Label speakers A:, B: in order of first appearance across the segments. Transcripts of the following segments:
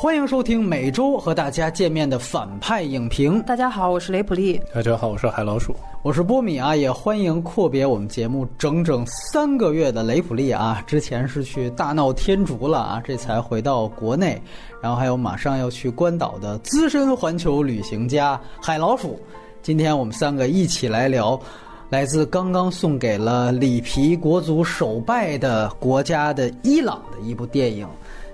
A: 欢迎收听每周和大家见面的反派影评。
B: 大家好，我是雷普利。
C: 大家好，我是海老鼠。
A: 我是波米啊，也欢迎阔别我们节目整整三个月的雷普利啊。之前是去大闹天竺了啊，这才回到国内。然后还有马上要去关岛的资深环球旅行家海老鼠。今天我们三个一起来聊来自刚刚送给了里皮国足首败的国家的伊朗的一部电影。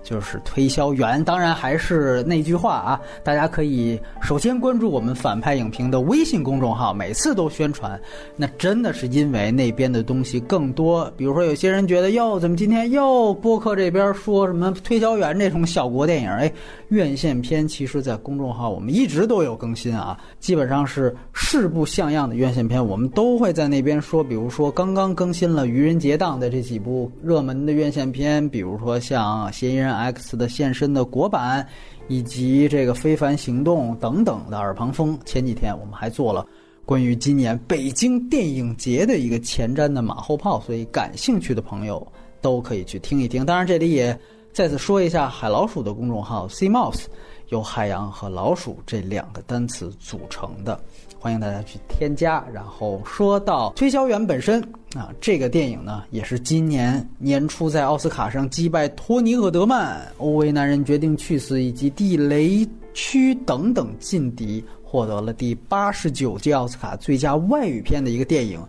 A: 就是推销员，当然还是那句话啊，大家可以首先关注我们反派影评的微信公众号，每次都宣传。那真的是因为那边的东西更多，比如说有些人觉得哟，怎么今天又播客这边说什么推销员这种小国电影？哎，院线片其实，在公众号我们一直都有更新啊，基本上是势不像样的院线片，我们都会在那边说。比如说刚刚更新了《愚人节档》的这几部热门的院线片，比如说像《嫌疑人》。X 的现身的国版，以及这个《非凡行动》等等的耳旁风。前几天我们还做了关于今年北京电影节的一个前瞻的马后炮，所以感兴趣的朋友都可以去听一听。当然，这里也再次说一下海老鼠的公众号 C Mouse，由海洋和老鼠这两个单词组成的。欢迎大家去添加。然后说到推销员本身啊，这个电影呢也是今年年初在奥斯卡上击败托尼·厄德曼、《欧维男人决定去死》以及《地雷区》等等劲敌，获得了第八十九届奥斯卡最佳外语片的一个电影。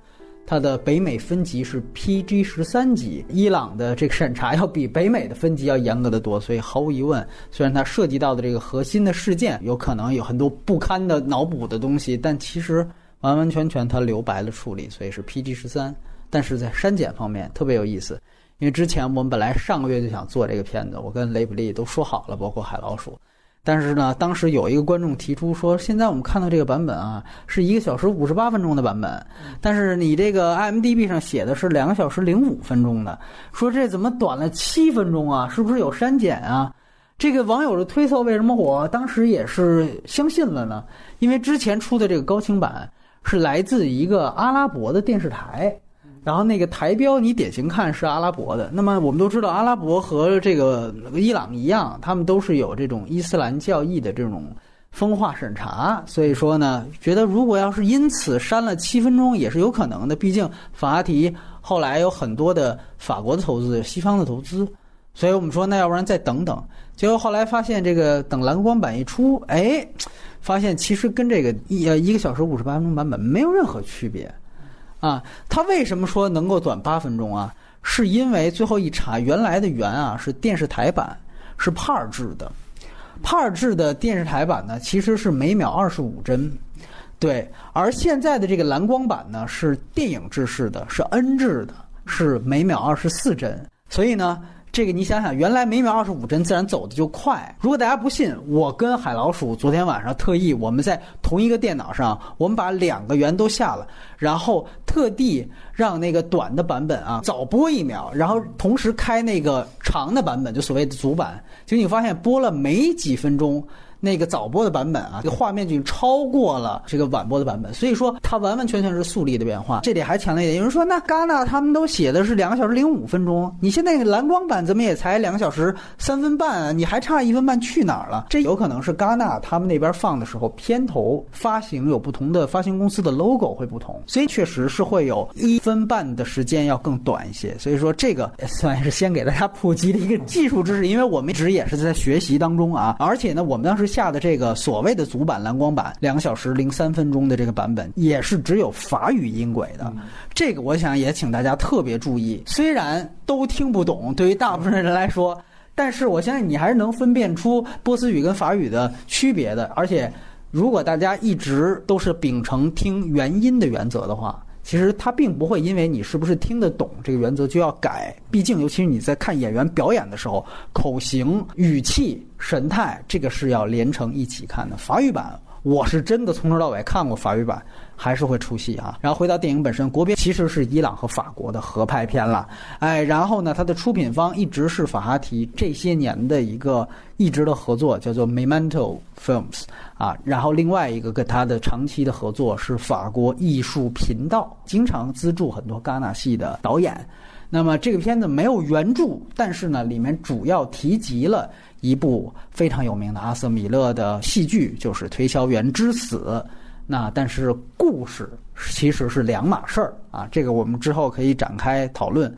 A: 它的北美分级是 PG 十三级，伊朗的这个审查要比北美的分级要严格的多，所以毫无疑问，虽然它涉及到的这个核心的事件有可能有很多不堪的脑补的东西，但其实完完全全它留白了处理，所以是 PG 十三。但是在删减方面特别有意思，因为之前我们本来上个月就想做这个片子，我跟雷普利都说好了，包括海老鼠。但是呢，当时有一个观众提出说，现在我们看到这个版本啊，是一个小时五十八分钟的版本，但是你这个 IMDB 上写的是两个小时零五分钟的，说这怎么短了七分钟啊？是不是有删减啊？这个网友的推测为什么我当时也是相信了呢？因为之前出的这个高清版是来自一个阿拉伯的电视台。然后那个台标你典型看是阿拉伯的，那么我们都知道阿拉伯和这个伊朗一样，他们都是有这种伊斯兰教义的这种风化审查，所以说呢，觉得如果要是因此删了七分钟也是有可能的，毕竟法拉提后来有很多的法国的投资、西方的投资，所以我们说那要不然再等等，结果后来发现这个等蓝光版一出，哎，发现其实跟这个一呃一个小时五十八分钟版本没有任何区别。啊，他为什么说能够短八分钟啊？是因为最后一查，原来的原啊是电视台版，是帕尔制的，帕尔制的电视台版呢其实是每秒二十五帧，对，而现在的这个蓝光版呢是电影制式的，是 N 制的，是每秒二十四帧，所以呢。这个你想想，原来每秒二十五帧，自然走的就快。如果大家不信，我跟海老鼠昨天晚上特意我们在同一个电脑上，我们把两个圆都下了，然后特地让那个短的版本啊早播一秒，然后同时开那个长的版本，就所谓的主版，结果你发现播了没几分钟。那个早播的版本啊，这个画面就超过了这个晚播的版本，所以说它完完全全是速率的变化。这里还强调一点，有人说那戛纳他们都写的是两个小时零五分钟，你现在蓝光版怎么也才两个小时三分半啊？你还差一分半去哪儿了？这有可能是戛纳他们那边放的时候片头发行有不同的发行公司的 logo 会不同，所以确实是会有一分半的时间要更短一些。所以说这个 算是先给大家普及的一个技术知识，因为我们一直也是在学习当中啊，而且呢，我们当时。下的这个所谓的主版蓝光版，两个小时零三分钟的这个版本，也是只有法语音轨的。这个我想也请大家特别注意。虽然都听不懂，对于大部分人来说，但是我相信你还是能分辨出波斯语跟法语的区别的。而且，如果大家一直都是秉承听原音的原则的话。其实他并不会因为你是不是听得懂这个原则就要改，毕竟尤其是你在看演员表演的时候，口型、语气、神态，这个是要连成一起看的。法语版。我是真的从头到尾看过法语版，还是会出戏啊。然后回到电影本身，国别其实是伊朗和法国的合拍片了，哎，然后呢，它的出品方一直是法哈提这些年的一个一直的合作，叫做 Memento Films 啊。然后另外一个跟他的长期的合作是法国艺术频道，经常资助很多戛纳系的导演。那么这个片子没有原著，但是呢，里面主要提及了。一部非常有名的阿瑟米勒的戏剧，就是《推销员之死》。那但是故事其实是两码事儿啊，这个我们之后可以展开讨论。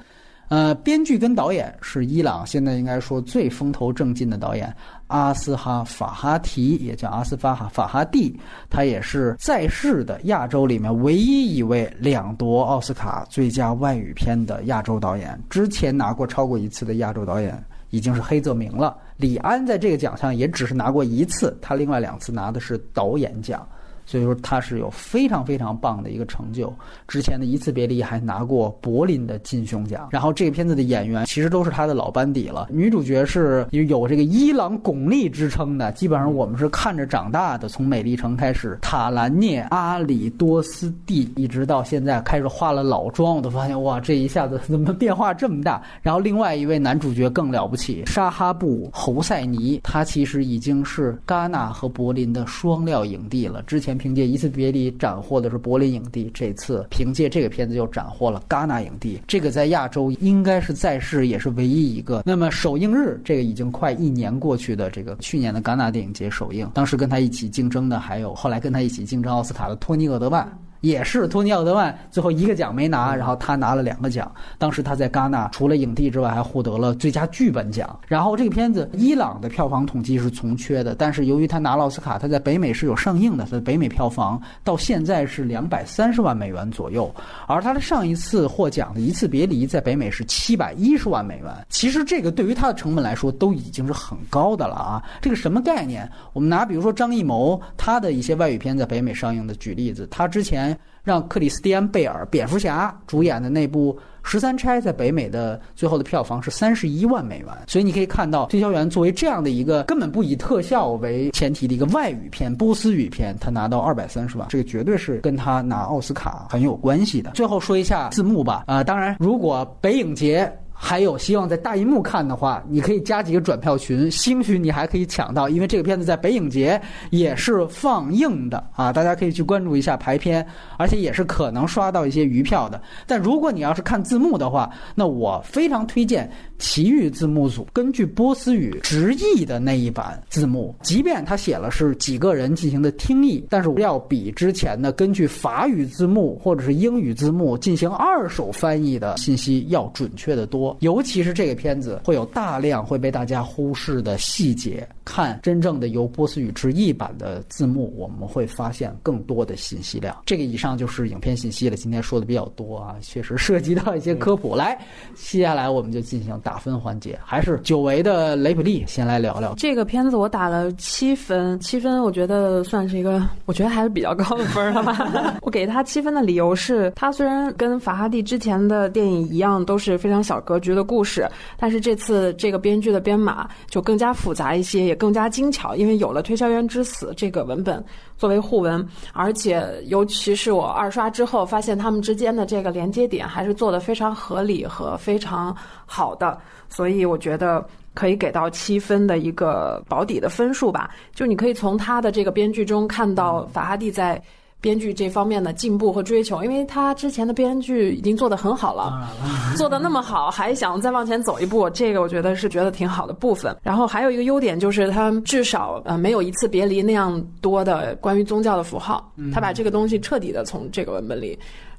A: 呃，编剧跟导演是伊朗现在应该说最风头正劲的导演阿斯哈法哈提，也叫阿斯法哈法哈蒂，他也是在世的亚洲里面唯一一位两夺奥斯卡最佳外语片的亚洲导演。之前拿过超过一次的亚洲导演已经是黑泽明了，李安在这个奖项也只是拿过一次，他另外两次拿的是导演奖。所以说他是有非常非常棒的一个成就。之前的一次别离还拿过柏林的金熊奖。然后这个片子的演员其实都是他的老班底了。女主角是有这个伊朗巩俐之称的，基本上我们是看着长大的。从美丽城开始，塔兰涅阿里多斯蒂，一直到现在开始化了老妆，我都发现哇，这一下子怎么变化这么大？然后另外一位男主角更了不起，沙哈布侯赛尼，他其实已经是戛纳和柏林的双料影帝了。之前。凭借一次别离斩获的是柏林影帝，这次凭借这个片子又斩获了戛纳影帝。这个在亚洲应该是在世也是唯一一个。那么首映日，这个已经快一年过去的这个去年的戛纳电影节首映，当时跟他一起竞争的还有后来跟他一起竞争奥斯卡的托尼·厄德曼。也是托尼·奥德曼最后一个奖没拿，然后他拿了两个奖。当时他在戛纳除了影帝之外，还获得了最佳剧本奖。然后这个片子伊朗的票房统计是从缺的，但是由于他拿了奥斯卡，他在北美是有上映的。他的北美票房到现在是两百三十万美元左右，而他的上一次获奖的一次别离在北美是七百一十万美元。其实这个对于他的成本来说都已经是很高的了啊！这个什么概念？我们拿比如说张艺谋他的一些外语片在北美上映的举例子，他之前。让克里斯蒂安·贝尔蝙蝠侠主演的那部《十三钗》在北美的最后的票房是三十一万美元，所以你可以看到《推销员》作为这样的一个根本不以特效为前提的一个外语片、波斯语片，他拿到二百三十万，这个绝对是跟他拿奥斯卡很有关系的。最后说一下字幕吧，啊，当然如果北影节。还有希望在大银幕看的话，你可以加几个转票群，兴许你还可以抢到，因为这个片子在北影节也是放映的啊，大家可以去关注一下排片，而且也是可能刷到一些余票的。但如果你要是看字幕的话，那我非常推荐奇遇字幕组根据波斯语直译的那一版字幕，即便他写了是几个人进行的听译，但是要比之前的根据法语字幕或者是英语字幕进行二手翻译的信息要准确的多。尤其是这个片子会有大量会被大家忽视的细节，看真正的由波斯语直译版的字幕，我们会发现更多的信息量。这个以上就是影片信息了。今天说的比较多啊，确实涉及到一些科普。来，接下来我们就进行打分环节，还是久违的雷普利先来聊聊
B: 这个片子。我打了七分，七分我觉得算是一个，我觉得还是比较高的分了吧。我给他七分的理由是，他虽然跟法哈蒂之前的电影一样，都是非常小格。局的故事，但是这次这个编剧的编码就更加复杂一些，也更加精巧，因为有了《推销员之死》这个文本作为互文，而且尤其是我二刷之后，发现他们之间的这个连接点还是做的非常合理和非常好的，所以我觉得可以给到七分的一个保底的分数吧。就你可以从他的这个编剧中看到法哈蒂在。编剧这方面的进步和追求，因为他之前的编剧已经做得很好了，做得那么好，还想再往前走一步，这个我觉得是觉得挺好的部分。然后还有一个优点就是，他至少呃没有一次别离那样多的关于宗教的符号，他把这个东西彻底的从这个文本里。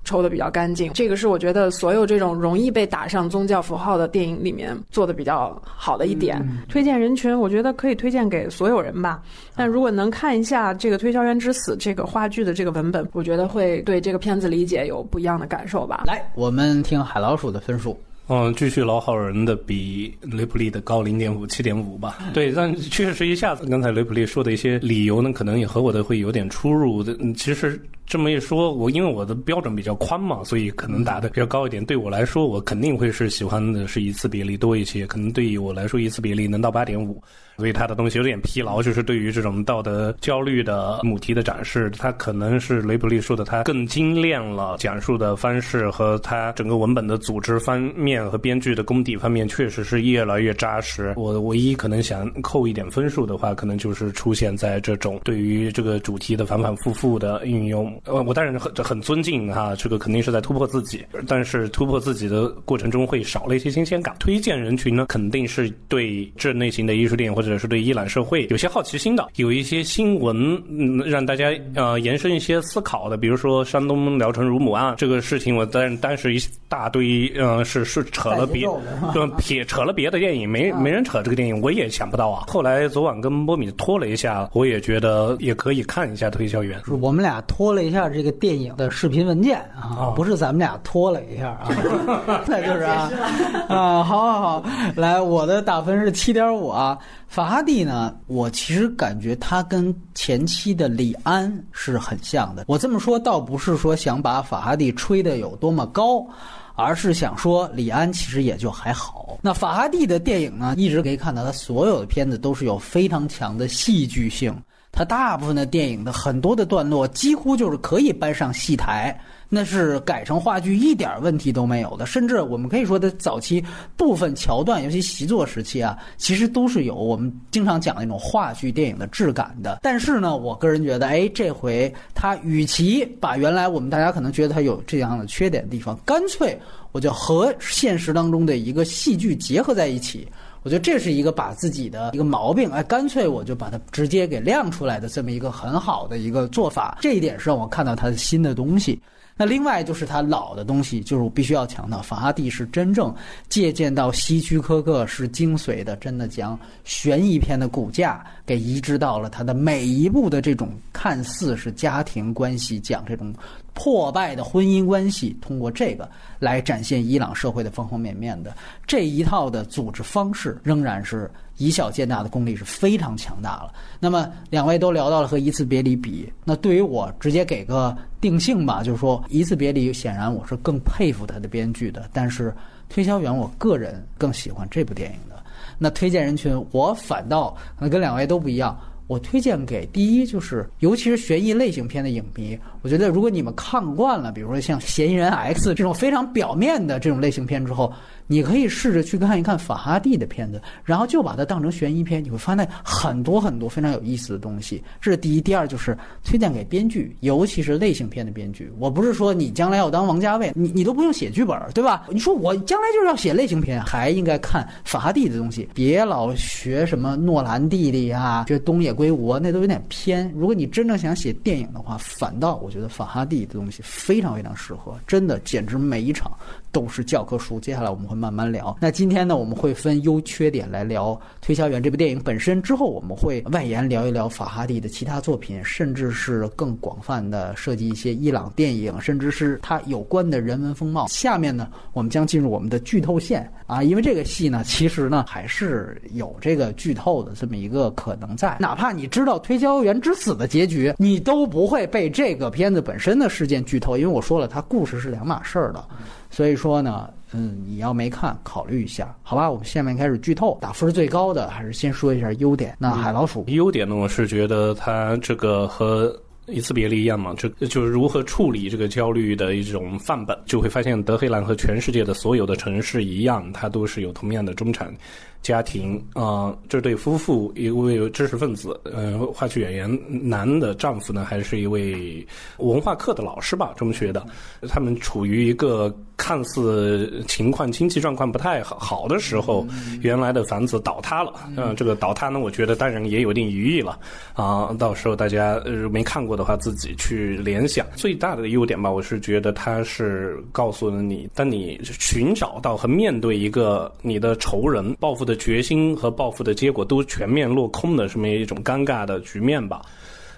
B: 抽的比较干净，这个是我觉得所有这种容易被打上宗教符号的电影里面做的比较好的一点。推荐人群，我觉得可以推荐给所有人吧。但如果能看一下这个《推销员之死》这个话剧的这个文本，我觉得会对这个片子理解有不一样的感受吧。
A: 来，我们听海老鼠的分数。
C: 嗯，继续老好人的比雷普利的高零点五，七点五吧。对，但确实一下子，刚才雷普利说的一些理由呢，可能也和我的会有点出入。的，其实。这么一说，我因为我的标准比较宽嘛，所以可能打的比较高一点。对我来说，我肯定会是喜欢的是一次别离多一些。可能对于我来说，一次别离能到八点五。所以他的东西有点疲劳，就是对于这种道德焦虑的母题的展示，他可能是雷普利说的，他更精炼了讲述的方式和他整个文本的组织方面和编剧的功底方面，确实是越来越扎实。我唯一可能想扣一点分数的话，可能就是出现在这种对于这个主题的反反复复的运用。呃，我当然很很尊敬哈，这个肯定是在突破自己，但是突破自己的过程中会少了一些新鲜感。推荐人群呢，肯定是对这类型的艺术电影或者是对伊朗社会有些好奇心的，有一些新闻嗯让大家呃延伸一些思考的，比如说山东聊城乳母案这个事情，我当当时一大堆呃是是扯了别就 撇扯了别的电影，没没人扯这个电影，我也想不到啊。后来昨晚跟波米拖了一下，我也觉得也可以看一下《推销员》。
A: 我们俩拖了一下这个电影的视频文件啊，不是咱们俩拖了一下啊，那就是啊啊，好好好，来，我的打分是七点五啊。法哈蒂呢，我其实感觉他跟前期的李安是很像的。我这么说倒不是说想把法哈蒂吹得有多么高。而是想说，李安其实也就还好。那法哈蒂的电影呢，一直可以看到他所有的片子都是有非常强的戏剧性。他大部分的电影的很多的段落，几乎就是可以搬上戏台。那是改成话剧一点问题都没有的，甚至我们可以说的早期部分桥段，尤其习作时期啊，其实都是有我们经常讲那种话剧电影的质感的。但是呢，我个人觉得，哎，这回他与其把原来我们大家可能觉得他有这样的缺点的地方，干脆我就和现实当中的一个戏剧结合在一起。我觉得这是一个把自己的一个毛病，哎，干脆我就把它直接给亮出来的这么一个很好的一个做法。这一点是让我看到他的新的东西。那另外就是他老的东西，就是我必须要强调，法拉第是真正借鉴到希区柯克是精髓的，真的将悬疑片的骨架给移植到了他的每一部的这种看似是家庭关系，讲这种破败的婚姻关系，通过这个来展现伊朗社会的方方面面的这一套的组织方式，仍然是。以小见大的功力是非常强大了。那么两位都聊到了和《一次别离》比，那对于我直接给个定性吧，就是说《一次别离》显然我是更佩服他的编剧的，但是《推销员》我个人更喜欢这部电影的。那推荐人群我反倒可能跟两位都不一样，我推荐给第一就是尤其是悬疑类型片的影迷，我觉得如果你们看惯了，比如说像《嫌疑人 X》这种非常表面的这种类型片之后。你可以试着去看一看法哈蒂的片子，然后就把它当成悬疑片，你会发现很多很多非常有意思的东西。这是第一，第二就是推荐给编剧，尤其是类型片的编剧。我不是说你将来要当王家卫，你你都不用写剧本，对吧？你说我将来就是要写类型片，还应该看法哈蒂的东西，别老学什么诺兰弟弟啊，学东野圭吾，那都有点偏。如果你真正想写电影的话，反倒我觉得法哈蒂的东西非常非常适合，真的简直每一场。都是教科书。接下来我们会慢慢聊。那今天呢，我们会分优缺点来聊《推销员》这部电影本身。之后我们会外延聊一聊法哈蒂的其他作品，甚至是更广泛的涉及一些伊朗电影，甚至是它有关的人文风貌。下面呢，我们将进入我们的剧透线啊，因为这个戏呢，其实呢还是有这个剧透的这么一个可能在。哪怕你知道《推销员之死》的结局，你都不会被这个片子本身的事件剧透，因为我说了，它故事是两码事儿的。所以说呢，嗯，你要没看，考虑一下，好吧？我们下面开始剧透，打分最高的还是先说一下优点。那海老鼠
C: 优点呢，我是觉得它这个和一次别离一样嘛，这就是如何处理这个焦虑的一种范本，就会发现德黑兰和全世界的所有的城市一样，它都是有同样的中产。家庭啊，这对夫妇一位知识分子，呃，话剧演员，男的丈夫呢，还是一位文化课的老师吧，中学的。他们处于一个看似情况经济状况不太好好的时候，原来的房子倒塌了。嗯，这个倒塌呢，我觉得当然也有一定寓意了啊。到时候大家呃没看过的话，自己去联想。最大的优点吧，我是觉得它是告诉了你，当你寻找到和面对一个你的仇人报复。的决心和报复的结果都全面落空的这么一种尴尬的局面吧。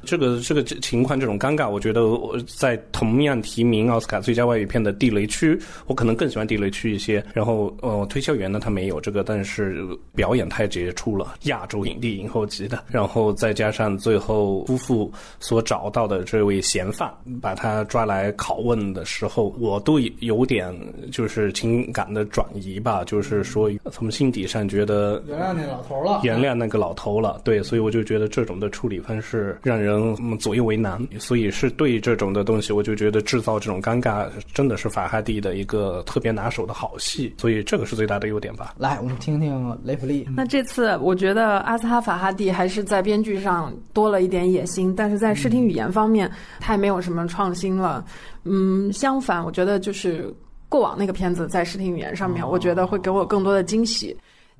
C: 这个这个情况，这种尴尬，我觉得我在同样提名奥斯卡最佳外语片的《地雷区》，我可能更喜欢《地雷区》一些。然后，呃，推销员呢，他没有这个，但是表演太杰出了，亚洲影帝影后级的。然后再加上最后夫妇所找到的这位嫌犯，把他抓来拷问的时候，我都有点就是情感的转移吧，就是说从心底上觉得
A: 原谅那老头了，
C: 原谅那个老头了。对，所以我就觉得这种的处理方式让人。人左右为难。所以是对这种的东西，我就觉得制造这种尴尬，真的是法哈蒂的一个特别拿手的好戏。所以这个是最大的优点吧。
A: 来，我们听听雷普利。
B: 那这次我觉得阿斯哈法哈蒂还是在编剧上多了一点野心，但是在视听语言方面，他也没有什么创新了。嗯，相反，我觉得就是过往那个片子在视听语言上面，我觉得会给我更多的惊喜。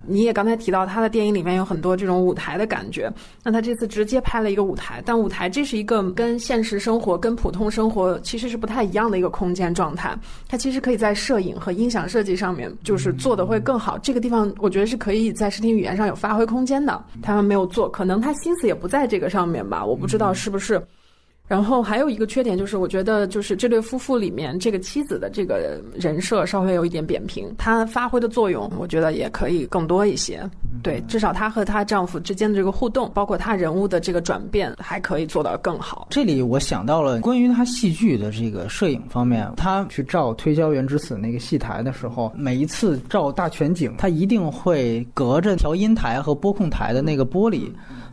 B: 你也刚才提到他的电影里面有很多这种舞台的感觉，那他这次直接拍了一个舞台，但舞台这是一个跟现实生活、跟普通生活其实是不太一样的一个空间状态。它其实可以在摄影和音响设计上面就是做的会更好。这个地方我觉得是可以在视听语言上有发挥空间的。他们没有做，可能他心思也不在这个上面吧，我不知道是不是。然后还有一个缺点就是，我觉得就是这对夫妇里面这个妻子的这个人设稍微有一点扁平，她发挥的作用我觉得也可以更多一些。对，至少她和她丈夫之间的这个互动，包括她人物的这个转变，还可以做到更好。
A: 这里我想到了关于她戏剧的这个摄影方面，她去照《推销员之死》那个戏台的时候，每一次照大全景，她一定会隔着调音台和播控台的那个玻璃。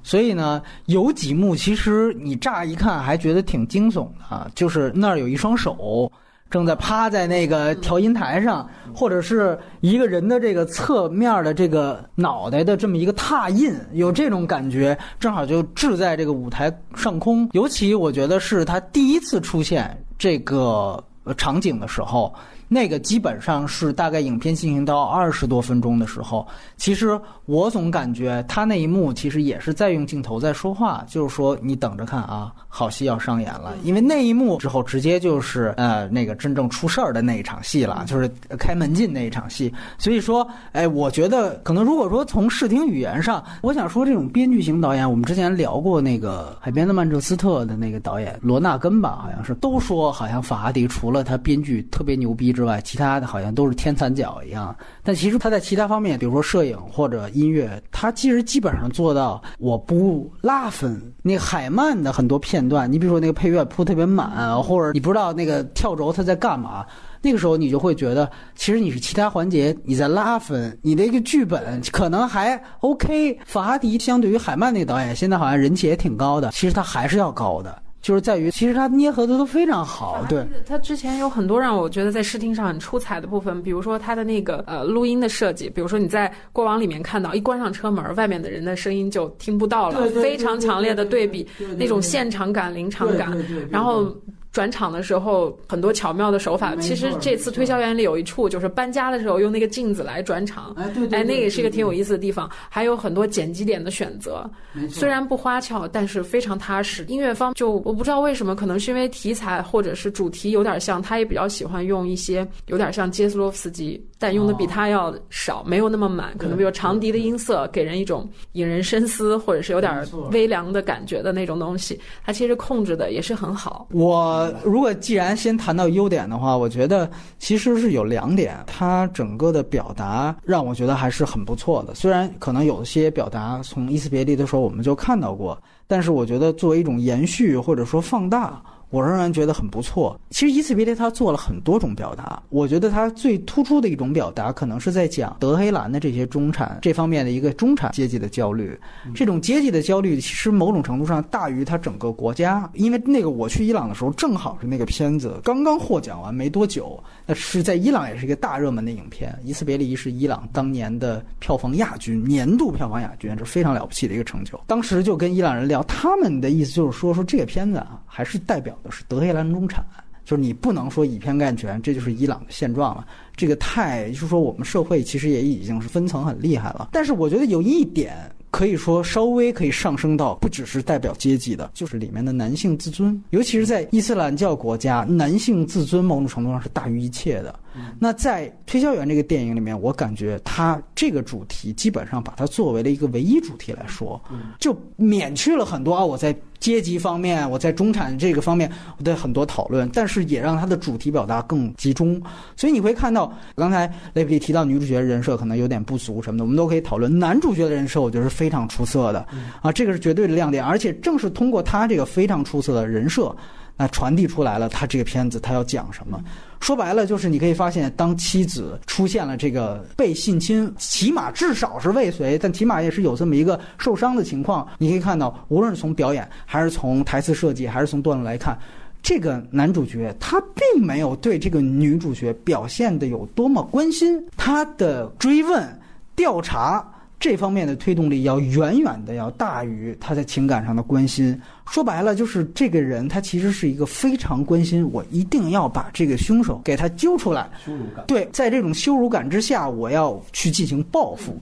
A: 所以呢，有几幕其实你乍一看还觉得挺惊悚的，就是那儿有一双手正在趴在那个调音台上，或者是一个人的这个侧面的这个脑袋的这么一个踏印，有这种感觉，正好就置在这个舞台上空。尤其我觉得是他第一次出现这个场景的时候。那个基本上是大概影片进行到二十多分钟的时候，其实我总感觉他那一幕其实也是在用镜头在说话，就是说你等着看啊，好戏要上演了。因为那一幕之后直接就是呃那个真正出事儿的那一场戏了，就是开门进那一场戏。所以说，哎，我觉得可能如果说从视听语言上，我想说这种编剧型导演，我们之前聊过那个《海边的曼彻斯特》的那个导演罗纳根吧，好像是都说好像法拉第除了他编剧特别牛逼。之外，其他的好像都是天残角一样。但其实他在其他方面，比如说摄影或者音乐，他其实基本上做到我不拉分。那海曼的很多片段，你比如说那个配乐铺特别满，或者你不知道那个跳轴他在干嘛，那个时候你就会觉得，其实你是其他环节你在拉分。你的一个剧本可能还 OK。法拉迪相对于海曼那个导演，现在好像人气也挺高的，其实他还是要高的。就是在于，其实他捏合的都非常好。对，
B: 他之前有很多让我觉得在视听上很出彩的部分，比如说他的那个呃录音的设计，比如说你在过往里面看到，一关上车门，外面的人的声音就听不到了，非常强烈的对比，那种现场感、临场感，然后。转场的时候很多巧妙的手法，其实这次推销员里有一处就是搬家的时候用那个镜子来转场，
A: 哎对，
B: 哎那也是一个挺有意思的地方，还有很多剪辑点的选择，虽然不花俏，但是非常踏实。音乐方就我不知道为什么，可能是因为题材或者是主题有点像，他也比较喜欢用一些有点像杰斯洛夫斯基，但用的比它要少，没有那么满，可能比如长笛的音色给人一种引人深思或者是有点微凉的感觉的那种东西，它其实控制的也是很好。
A: 我。如果既然先谈到优点的话，我觉得其实是有两点，它整个的表达让我觉得还是很不错的。虽然可能有些表达从伊斯别离的时候我们就看到过，但是我觉得作为一种延续或者说放大。我仍然觉得很不错。其实《一次别离》他做了很多种表达，我觉得他最突出的一种表达，可能是在讲德黑兰的这些中产这方面的一个中产阶级的焦虑。这种阶级的焦虑，其实某种程度上大于他整个国家。因为那个我去伊朗的时候，正好是那个片子刚刚获奖完没多久，那是在伊朗也是一个大热门的影片。《一次别离》是伊朗当年的票房亚军，年度票房亚军，这是非常了不起的一个成就。当时就跟伊朗人聊，他们的意思就是说，说这个片子啊，还是代表。的是德黑兰中产，就是你不能说以偏概全，这就是伊朗的现状了。这个太就是说，我们社会其实也已经是分层很厉害了。但是我觉得有一点可以说稍微可以上升到不只是代表阶级的，就是里面的男性自尊，尤其是在伊斯兰教国家，男性自尊某种程度上是大于一切的。那在《推销员》这个电影里面，我感觉他这个主题基本上把它作为了一个唯一主题来说，就免去了很多啊我在阶级方面、我在中产这个方面的很多讨论，但是也让他的主题表达更集中。所以你会看到，刚才雷普利提到女主角人设可能有点不足什么的，我们都可以讨论男主角的人设，我觉得是非常出色的啊，这个是绝对的亮点。而且正是通过他这个非常出色的人设。那传递出来了，他这个片子他要讲什么？说白了就是你可以发现，当妻子出现了这个被性侵，起码至少是未遂，但起码也是有这么一个受伤的情况。你可以看到，无论是从表演，还是从台词设计，还是从段落来看，这个男主角他并没有对这个女主角表现的有多么关心，他的追问、调查。这方面的推动力要远远的要大于他在情感上的关心。说白了，就是这个人他其实是一个非常关心我，一定要把这个凶手给他揪出来。
C: 羞辱感。
A: 对，在这种羞辱感之下，我要去进行报复。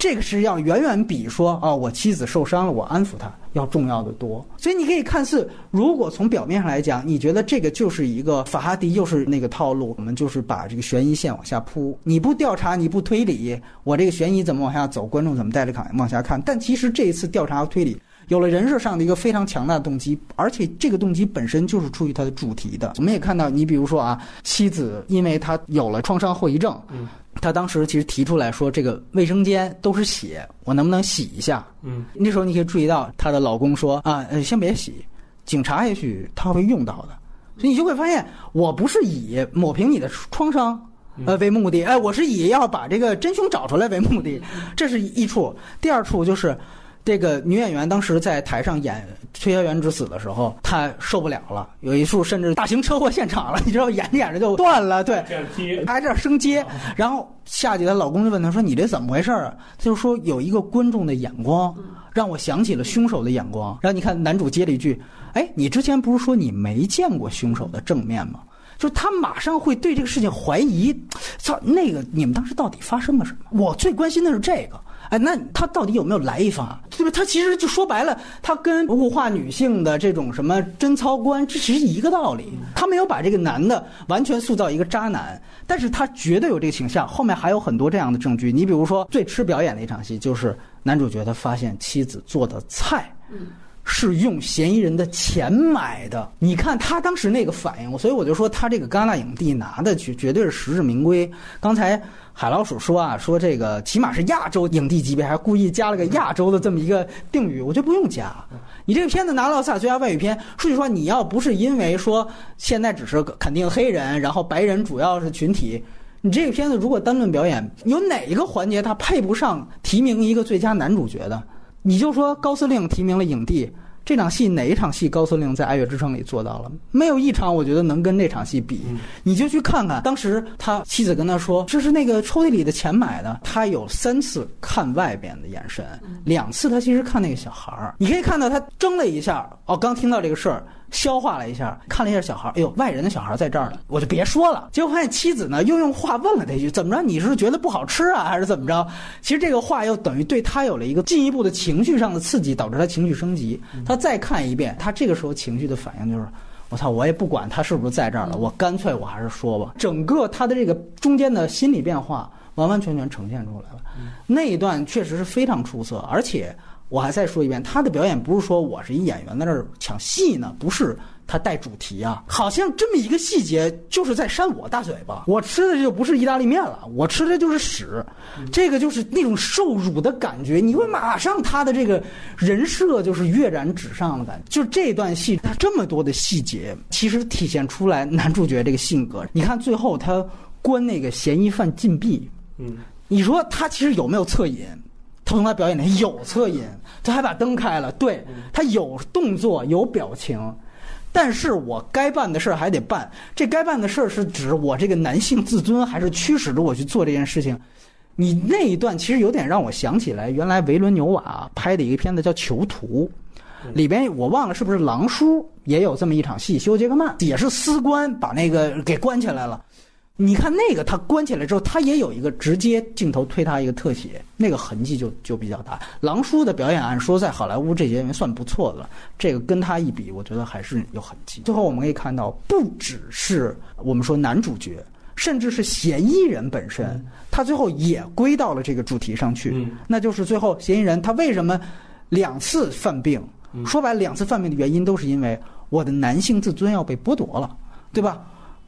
A: 这个是要远远比说啊，我妻子受伤了，我安抚她要重要的多。所以你可以看似，如果从表面上来讲，你觉得这个就是一个法哈迪又是那个套路，我们就是把这个悬疑线往下铺。你不调查，你不推理，我这个悬疑怎么往下走？观众怎么带着看往下看？但其实这一次调查和推理有了人设上的一个非常强大的动机，而且这个动机本身就是出于他的主题的。我们也看到，你比如说啊，妻子因为她有了创伤后遗症。
C: 嗯
A: 他当时其实提出来说，这个卫生间都是血，我能不能洗一下？
C: 嗯，
A: 那时候你可以注意到，她的老公说啊，呃，先别洗，警察也许他会用到的，所以你就会发现，我不是以抹平你的创伤。呃，为目的，哎，我是以要把这个真凶找出来为目的，这是一处。第二处就是，这个女演员当时在台上演推销员之死的时候，她受不了了，有一处甚至大型车祸现场了，你知道，演着演着就断了，对，
C: 接
A: 还在这儿升阶，然后下去，她老公就问她说：“你这怎么回事儿啊？”她就说：“有一个观众的眼光，让我想起了凶手的眼光。”然后你看男主接了一句：“哎，你之前不是说你没见过凶手的正面吗？”就是他马上会对这个事情怀疑，操，那个你们当时到底发生了什么？我最关心的是这个。哎，那他到底有没有来一发？对吧？他其实就说白了，他跟物化女性的这种什么贞操观，这其实一个道理。他没有把这个男的完全塑造一个渣男，但是他绝对有这个倾向。后面还有很多这样的证据。你比如说最吃表演的一场戏，就是男主角他发现妻子做的菜。是用嫌疑人的钱买的，你看他当时那个反应，所以我就说他这个戛纳影帝拿的绝绝对是实至名归。刚才海老鼠说啊，说这个起码是亚洲影帝级别，还故意加了个亚洲的这么一个定语，我觉得不用加。你这个片子拿了奥斯卡最佳外语片，说句实话，你要不是因为说现在只是肯定黑人，然后白人主要是群体，你这个片子如果单论表演，有哪一个环节它配不上提名一个最佳男主角的？你就说高司令提名了影帝，这场戏哪一场戏高司令在《爱乐之城》里做到了？没有一场，我觉得能跟那场戏比。你就去看看，当时他妻子跟他说：“这是那个抽屉里的钱买的。”他有三次看外边的眼神，两次他其实看那个小孩儿。你可以看到他怔了一下，哦，刚听到这个事儿。消化了一下，看了一下小孩，哎呦，外人的小孩在这儿呢，我就别说了。结果发现妻子呢又用话问了他一句：“怎么着？你是觉得不好吃啊，还是怎么着？”其实这个话又等于对他有了一个进一步的情绪上的刺激，导致他情绪升级。他再看一遍，他这个时候情绪的反应就是：“我操，我也不管他是不是在这儿了，我干脆我还是说吧。”整个他的这个中间的心理变化完完全全呈现出来了。那一段确实是非常出色，而且。我还再说一遍，他的表演不是说我是一演员在那儿抢戏呢，不是他带主题啊，好像这么一个细节就是在扇我大嘴巴。我吃的就不是意大利面了，我吃的就是屎，这个就是那种受辱的感觉。你会马上他的这个人设就是跃然纸上的感觉。就这段戏，他这么多的细节，其实体现出来男主角这个性格。你看最后他关那个嫌疑犯禁闭，
C: 嗯，
A: 你说他其实有没有恻隐？他从他表演里有侧影，他还把灯开了，对他有动作有表情，但是我该办的事儿还得办。这该办的事儿是指我这个男性自尊，还是驱使着我去做这件事情？你那一段其实有点让我想起来，原来维伦纽瓦拍的一个片子叫《囚徒》，里边我忘了是不是狼叔也有这么一场戏，休·杰克曼也是司官把那个给关起来了。你看那个，他关起来之后，他也有一个直接镜头推他一个特写，那个痕迹就就比较大。狼叔的表演按说在好莱坞这些人算不错的了，这个跟他一比，我觉得还是有痕迹。最后我们可以看到，不只是我们说男主角，甚至是嫌疑人本身，他最后也归到了这个主题上去。那就是最后嫌疑人他为什么两次犯病？说白了，两次犯病的原因都是因为我的男性自尊要被剥夺了，对吧？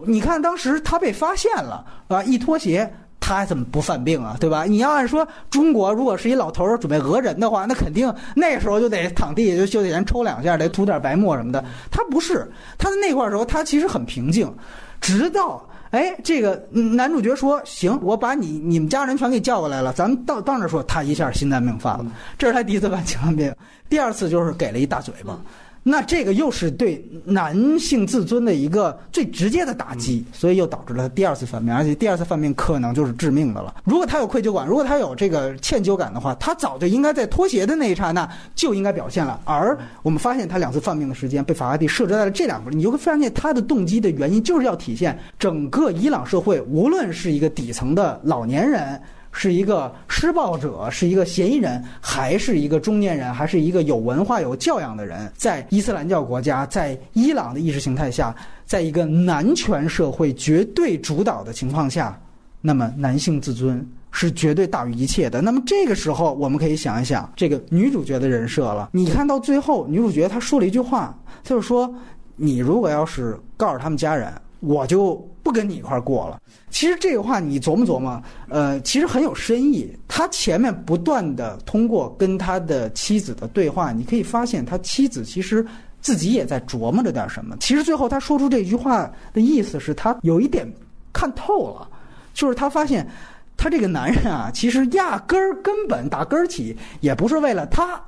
A: 你看，当时他被发现了，啊，一脱鞋，他还怎么不犯病啊？对吧？你要按说中国如果是一老头儿准备讹人的话，那肯定那时候就得躺地下就就得先抽两下，得涂点白沫什么的。他不是，他在那块儿时候他其实很平静，直到。哎，这个男主角说：“行，我把你你们家人全给叫过来了，咱们到到那说。”他一下心脏病犯了，这是他第一次犯心脏病，第二次就是给了一大嘴巴。那这个又是对男性自尊的一个最直接的打击，所以又导致了第二次犯病，而且第二次犯病可能就是致命的了。如果他有愧疚感，如果他有这个歉疚感的话，他早就应该在脱鞋的那一刹那就应该表现了。而我们发现他两次犯病的时间被法拉第设置在了这两个，你就会发现他的动机的原因就是要体现整个伊朗社会，无论是一个底层的老年人。是一个施暴者，是一个嫌疑人，还是一个中年人，还是一个有文化、有教养的人？在伊斯兰教国家，在伊朗的意识形态下，在一个男权社会绝对主导的情况下，那么男性自尊是绝对大于一切的。那么这个时候，我们可以想一想这个女主角的人设了。你看到最后，女主角她说了一句话，就是说：“你如果要是告诉他们家人。”我就不跟你一块儿过了。其实这个话你琢磨琢磨，呃，其实很有深意。他前面不断的通过跟他的妻子的对话，你可以发现他妻子其实自己也在琢磨着点什么。其实最后他说出这句话的意思是他有一点看透了，就是他发现他这个男人啊，其实压根儿根本打根儿起也不是为了他，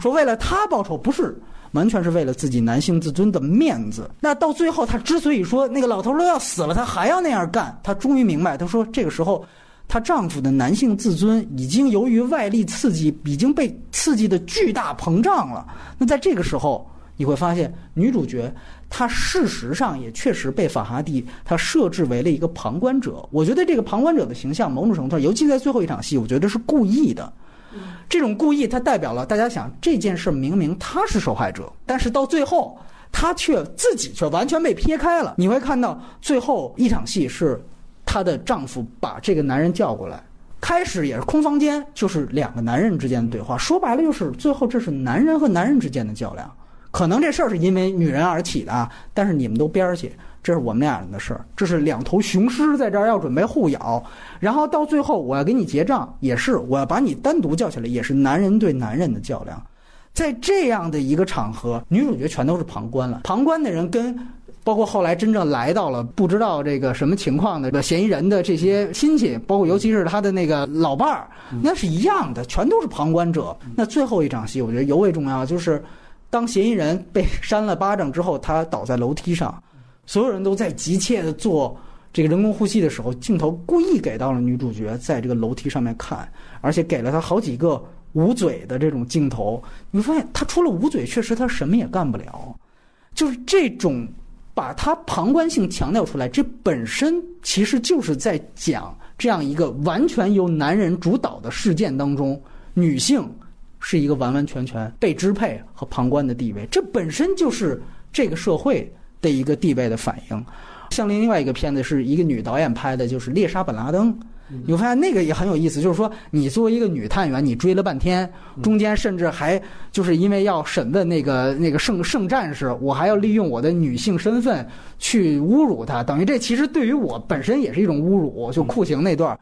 A: 说为了他报仇不是。完全是为了自己男性自尊的面子。那到最后，她之所以说那个老头都要死了，她还要那样干，她终于明白，她说这个时候，她丈夫的男性自尊已经由于外力刺激，已经被刺激的巨大膨胀了。那在这个时候，你会发现女主角她事实上也确实被法哈蒂她设置为了一个旁观者。我觉得这个旁观者的形象，某种程度上，尤其在最后一场戏，我觉得是故意的。这种故意，它代表了大家想这件事明明他是受害者，但是到最后他却自己却完全被撇开了。你会看到最后一场戏是她的丈夫把这个男人叫过来，开始也是空房间，就是两个男人之间的对话。说白了就是最后这是男人和男人之间的较量。可能这事儿是因为女人而起的，但是你们都边儿去。这是我们俩人的事儿，这是两头雄狮在这儿要准备互咬，然后到最后我要给你结账，也是我要把你单独叫起来，也是男人对男人的较量。在这样的一个场合，女主角全都是旁观了，旁观的人跟包括后来真正来到了不知道这个什么情况的嫌疑人的这些亲戚，包括尤其是他的那个老伴儿，那是一样的，全都是旁观者。那最后一场戏，我觉得尤为重要，就是当嫌疑人被 扇了巴掌之后，他倒在楼梯上。所有人都在急切的做这个人工呼吸的时候，镜头故意给到了女主角在这个楼梯上面看，而且给了她好几个捂嘴的这种镜头。你发现，她除了捂嘴，确实她什么也干不了。就是这种把她旁观性强调出来，这本身其实就是在讲这样一个完全由男人主导的事件当中，女性是一个完完全全被支配和旁观的地位。这本身就是这个社会。的一个地位的反应，像另外一个片子是一个女导演拍的，就是《猎杀本拉登》，你会发现那个也很有意思，就是说你作为一个女探员，你追了半天，中间甚至还就是因为要审问那个那个圣圣战士，我还要利用我的女性身份去侮辱他，等于这其实对于我本身也是一种侮辱，就酷刑那段。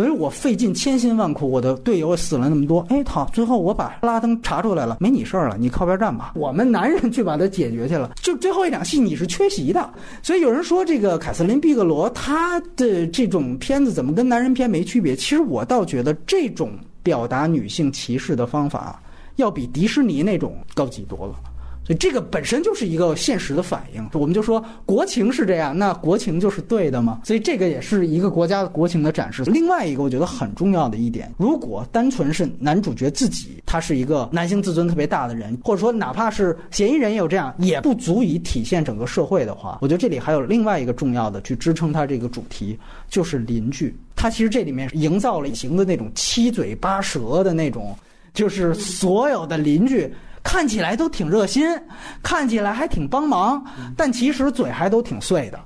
A: 所以我费尽千辛万苦，我的队友死了那么多，哎，好，最后我把拉登查出来了，没你事儿了，你靠边站吧，我们男人去把它解决去了。就最后一场戏你是缺席的，所以有人说这个凯瑟琳·毕格罗她的这种片子怎么跟男人片没区别？其实我倒觉得这种表达女性歧视的方法，要比迪士尼那种高级多了。这个本身就是一个现实的反应，我们就说国情是这样，那国情就是对的吗？所以这个也是一个国家的国情的展示。另外一个我觉得很重要的一点，如果单纯是男主角自己，他是一个男性自尊特别大的人，或者说哪怕是嫌疑人也有这样，也不足以体现整个社会的话，我觉得这里还有另外一个重要的去支撑他这个主题，就是邻居。他其实这里面营造了隐形的那种七嘴八舌的那种，就是所有的邻居。看起来都挺热心，看起来还挺帮忙，但其实嘴还都挺碎的，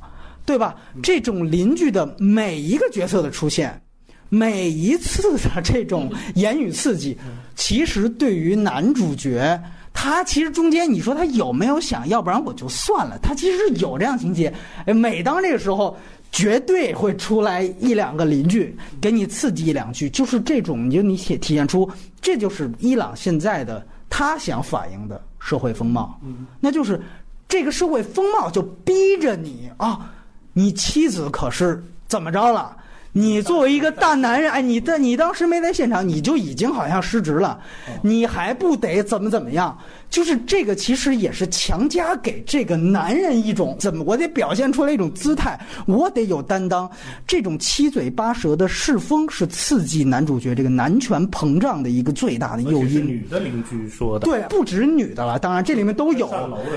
A: 对吧？这种邻居的每一个角色的出现，每一次的这种 言语刺激，其实对于男主角他其实中间你说他有没有想，要不然我就算了。他其实是有这样情节，哎每当这个时候，绝对会出来一两个邻居给你刺激一两句，就是这种，你就你体体现出这就是伊朗现在的他想反映的社会风貌，那就是这个社会风貌就逼着你啊，你妻子可是怎么着了？你作为一个大男人，哎，你的你当时没在现场，你就已经好像失职了，你还不得怎么怎么样？就是这个，其实也是强加给这个男人一种怎么，我得表现出来一种姿态，我得有担当。这种七嘴八舌的世风是刺激男主角这个男权膨胀的一个最大的诱因。
C: 女的邻居说的，
A: 对，不止女的了，当然这里面都有。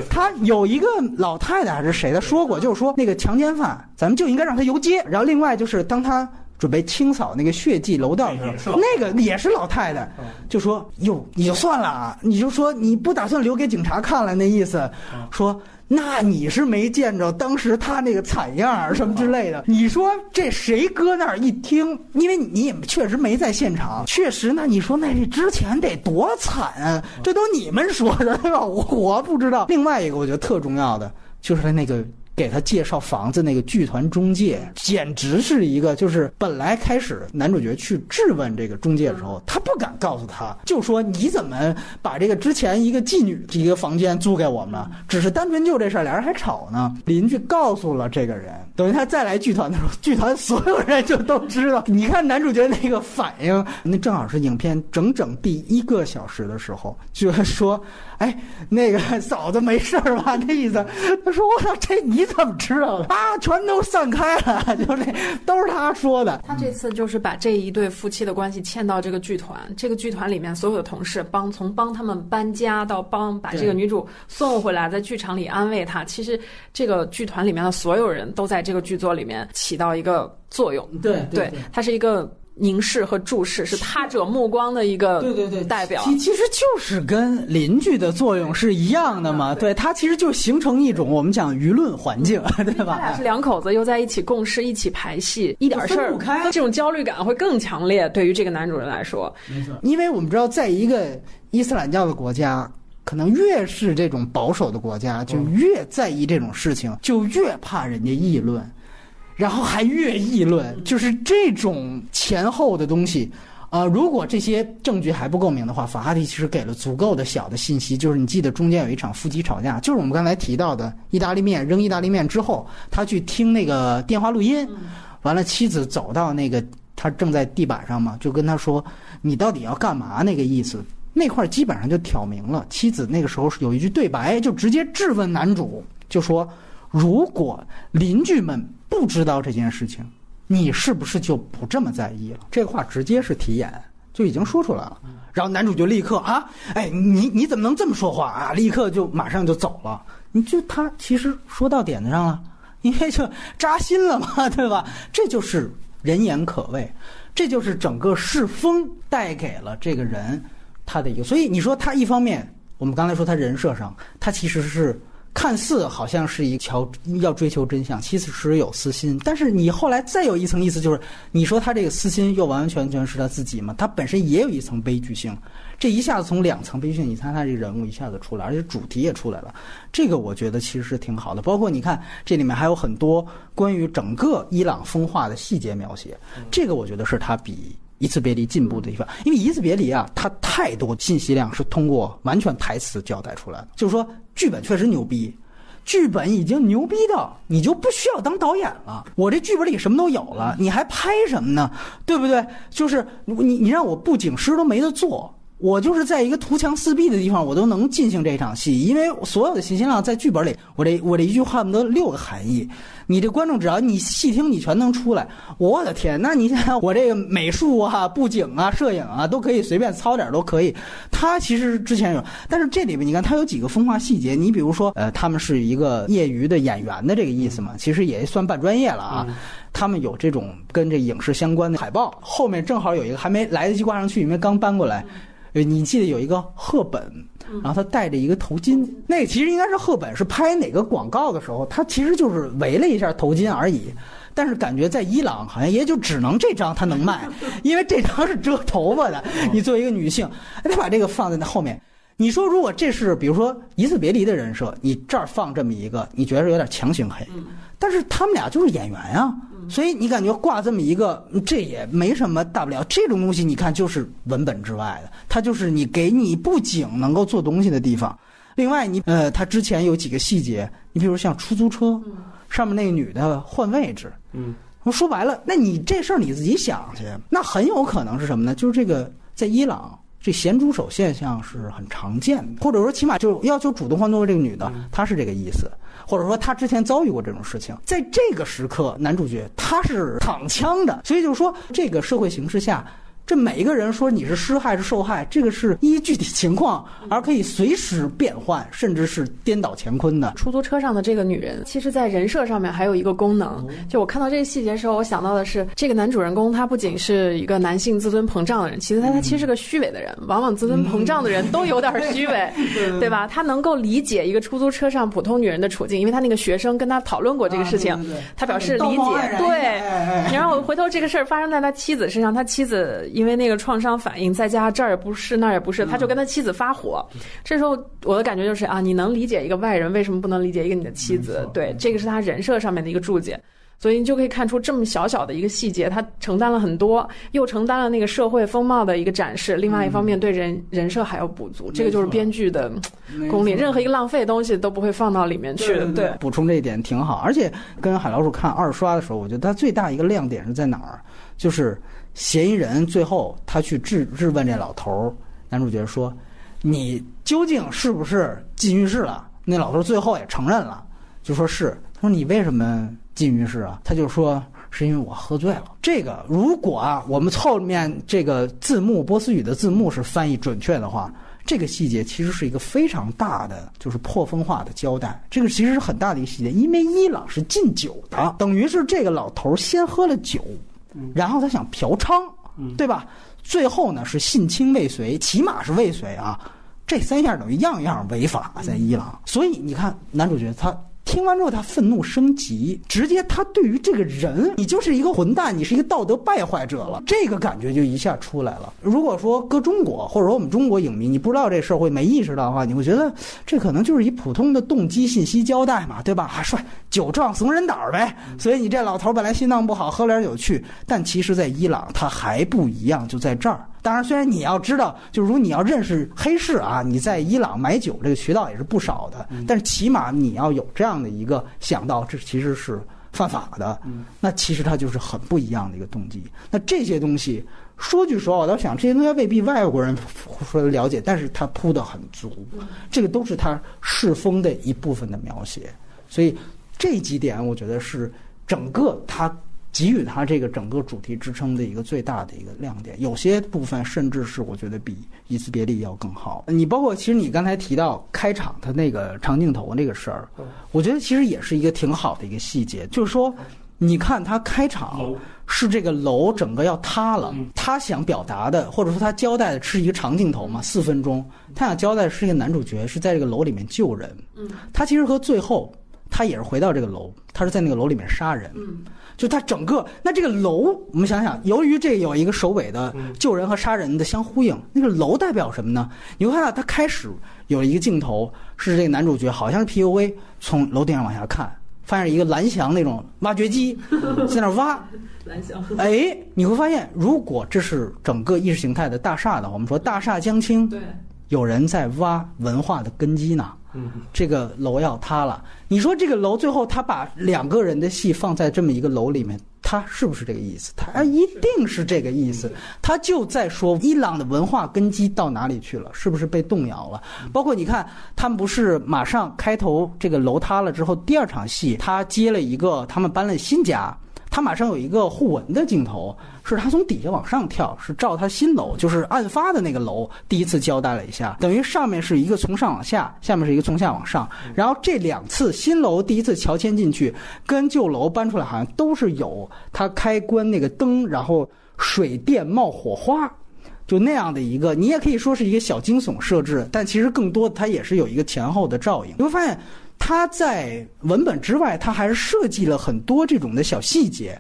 A: 他有一个老太太还是谁的说过，就是说那个强奸犯，咱们就应该让他游街。然后另外就是当他准备清扫那个血迹楼道的时候，那个也是老太太，就说哟，你就算了啊，你就说你不打算留给警察看了，那意思，说。那你是没见着当时他那个惨样儿什么之类的？你说这谁搁那儿一听？因为你也确实没在现场，确实，那你说那这之前得多惨啊？这都你们说的对吧？我我不知道。另外一个我觉得特重要的就是他那个给他介绍房子那个剧团中介，简直是一个就是本来开始男主角去质问这个中介的时候，他不敢告诉他，就说你怎么把这个之前一个妓女一个房间租给我们了？只是单纯就这事儿，俩人还吵呢。邻居告诉了这个人，等于他再来剧团的时候，剧团所有人就都知道。你看男主角那个反应，那正好是影片整整第一个小时的时候，就是说，哎，那个嫂子没事吧？那意思，他说我操，这你怎么知道的？啊，全都散开了，就这都是他说的。
B: 他这次就是把这一对夫妻的关系嵌到这个剧团，这个剧团里面所有的同事帮从帮他们搬家到帮把这个女主送回来，在剧场里安慰她。其实这个剧团里面的所有人都在这个剧作里面起到一个作用。
A: 对
B: 对，它是一个凝视和注视，是他者目光的一个
A: 对对对，
B: 代表。
A: 其其实就是跟邻居的作用是一样的嘛。对，它其实就形成一种我们讲舆论环境，对
B: 他
A: 吧？
B: 俩是两口子，又在一起共事，一起排戏，一点事儿
A: 分不开
B: 这种焦虑感会更强烈。对于这个男主人来说，
A: 没错，因为我们知道，在一个伊斯兰教的国家，可能越是这种保守的国家，就越在意这种事情，就越怕人家议论，然后还越议论，就是这种前后的东西。啊、如果这些证据还不够明的话，法哈蒂其实给了足够的小的信息，就是你记得中间有一场夫妻吵架，就是我们刚才提到的意大利面扔意大利面之后，他去听那个电话录音，完了妻子走到那个他正在地板上嘛，就跟他说：“你到底要干嘛？”那个意思。那块儿基本上就挑明了，妻子那个时候是有一句对白，就直接质问男主，就说：“如果邻居们不知道这件事情，你是不是就不这么在意了？”这话直接是提眼，就已经说出来了。然后男主就立刻啊，哎，你你怎么能这么说话啊？立刻就马上就走了。你就他其实说到点子上了，因为就扎心了嘛，对吧？这就是人言可畏，这就是整个世风带给了这个人他的一个。所以你说他一方面，我们刚才说他人设上，他其实是。看似好像是一条要追求真相，其实有私心。但是你后来再有一层意思，就是你说他这个私心又完完全全是他自己嘛？他本身也有一层悲剧性，这一下子从两层悲剧性，你看他这个人物一下子出来，而且主题也出来了。这个我觉得其实是挺好的。包括你看这里面还有很多关于整个伊朗风化的细节描写，这个我觉得是他比。一次别离进步的地方，因为一次别离啊，它太多信息量是通过完全台词交代出来的。就是说，剧本确实牛逼，剧本已经牛逼到你就不需要当导演了。我这剧本里什么都有了，你还拍什么呢？对不对？就是你你让我布景师都没得做。我就是在一个图强四壁的地方，我都能进行这场戏，因为所有的信息量在剧本里，我这我这一句话不得六个含义，你这观众只要你细听，你全能出来。我的天，那你想想我这个美术啊、布景啊、摄影啊，都可以随便操点都可以。他其实之前有，但是这里面你看他有几个风化细节，你比如说，呃，他们是一个业余的演员的这个意思嘛，其实也算半专业了啊。他们有这种跟这影视相关的海报，后面正好有一个还没来得及挂上去，因为刚搬过来。呃，你记得有一个赫本，然后他戴着一个头巾，那个其实应该是赫本，是拍哪个广告的时候，他其实就是围了一下头巾而已。但是感觉在伊朗好像也就只能这张他能卖，因为这张是遮头发的。你作为一个女性，他把这个放在那后面，你说如果这是比如说一次别离的人设，你这儿放这么一个，你觉得有点强行黑，但是他们俩就是演员呀、所以你感觉挂这么一个，这也没什么大不了。这种东西你看就是文本之外的，它就是你给你布景能够做东西的地方。另外你，呃，他之前有几个细节，你比如像出租车，上面那个女的换位置，
C: 嗯，
A: 我说白了，那你这事儿你自己想去，那很有可能是什么呢？就是这个在伊朗。这咸猪手现象是很常见的，或者说起码就要求主动换座位这个女的，她是这个意思，或者说他之前遭遇过这种事情，在这个时刻，男主角他是躺枪的，所以就是说这个社会形势下。这每一个人说你是施害是受害，这个是依具体情况而可以随时变换，甚至是颠倒乾坤的。
B: 出租车上的这个女人，其实，在人设上面还有一个功能。就我看到这个细节的时候，我想到的是，这个男主人公他不仅是一个男性自尊膨胀的人，其实他他其实是个虚伪的人。往往自尊膨胀的人都有点虚伪，对吧？他能够理解一个出租车上普通女人的处境，因为他那个学生跟他讨论过这个事情，他表示理解。对，然后回头这个事儿发生在他妻子身上，他妻子。因为那个创伤反应，再加上这儿也不是那儿也不是，他就跟他妻子发火。这时候我的感觉就是啊，你能理解一个外人，为什么不能理解一个你的妻子？对，这个是他人设上面的一个注解。所以你就可以看出这么小小的一个细节，他承担了很多，又承担了那个社会风貌的一个展示。另外一方面，对人人设还要补足，这个就是编剧的功力。任何一个浪费的东西都不会放到里面去。对，
A: 补充这一点挺好。而且跟海老鼠看二刷的时候，我觉得它最大一个亮点是在哪儿？就是。嫌疑人最后他去质质问这老头儿，男主角说：“你究竟是不是进浴室了？”那老头最后也承认了，就说是。他说：“你为什么进浴室啊？”他就说：“是因为我喝醉了。”这个如果啊，我们后面这个字幕波斯语的字幕是翻译准确的话，这个细节其实是一个非常大的，就是破风化的交代。这个其实是很大的一个细节，因为伊朗是禁酒的，等于是这个老头先喝了酒。然后他想嫖娼，对吧？最后呢是性侵未遂，起码是未遂啊。这三样等于样样违法，在伊朗。所以你看，男主角他听完之后，他愤怒升级，直接他对于这个人，你就是一个混蛋，你是一个道德败坏者了，这个感觉就一下出来了。如果说搁中国，或者说我们中国影迷，你不知道这事儿会没意识到的话，你会觉得这可能就是一普通的动机信息交代嘛，对吧？啊，帅，酒壮怂人胆儿呗。所以你这老头本来心脏不好，喝点酒去，但其实，在伊朗他还不一样，就在这儿。当然，虽然你要知道，就是如果你要认识黑市啊，你在伊朗买酒这个渠道也是不少的，但是起码你要有这样的一个想到，这其实是犯法的。那其实它就是很不一样的一个动机。那这些东西，说句实话，我倒想这些东西未必外国人说了解，但是他铺的很足，这个都是他世风的一部分的描写。所以这几点，我觉得是整个他。给予他这个整个主题支撑的一个最大的一个亮点，有些部分甚至是我觉得比《一次别离》要更好。你包括其实你刚才提到开场他那个长镜头那个事儿，我觉得其实也是一个挺好的一个细节，就是说，你看他开场是这个楼整个要塌了，他想表达的或者说他交代的是一个长镜头嘛，四分钟，他想交代的是一个男主角是在这个楼里面救人，他其实和最后他也是回到这个楼，他是在那个楼里面杀人。就它整个那这个楼，我们想想，由于这有一个首尾的救人和杀人的相呼应，那个楼代表什么呢？你会看到它开始有一个镜头，是这个男主角好像是 PUV 从楼顶上往下看，发现一个蓝翔那种挖掘机 在那挖。
B: 蓝翔。
A: 哎，你会发现，如果这是整个意识形态的大厦的话，我们说大厦将倾，
B: 对，
A: 有人在挖文化的根基呢。这个楼要塌了，你说这个楼最后他把两个人的戏放在这么一个楼里面，他是不是这个意思？他一定是这个意思。他就在说伊朗的文化根基到哪里去了，是不是被动摇了？包括你看，他们不是马上开头这个楼塌了之后，第二场戏他接了一个他们搬了新家。他马上有一个互文的镜头，是他从底下往上跳，是照他新楼，就是案发的那个楼，第一次交代了一下，等于上面是一个从上往下，下面是一个从下往上，然后这两次新楼第一次乔迁进去，跟旧楼搬出来，好像都是有他开关那个灯，然后水电冒火花，就那样的一个，你也可以说是一个小惊悚设置，但其实更多的它也是有一个前后的照应，你会发现。他在文本之外，他还是设计了很多这种的小细节。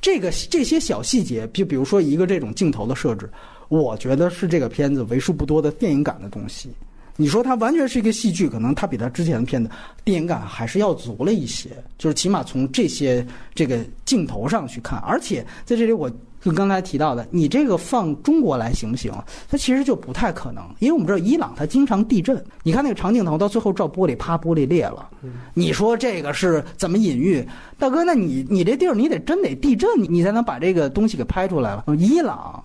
A: 这个这些小细节，就比如说一个这种镜头的设置，我觉得是这个片子为数不多的电影感的东西。你说它完全是一个戏剧，可能它比它之前的片子电影感还是要足了一些，就是起码从这些这个镜头上去看，而且在这里我。就刚才提到的，你这个放中国来行不行？它其实就不太可能，因为我们知道伊朗它经常地震。你看那个长镜头，到最后照玻璃，啪，玻璃裂了。你说这个是怎么隐喻？大哥，那你你这地儿你得真得地震，你你才能把这个东西给拍出来了。伊朗。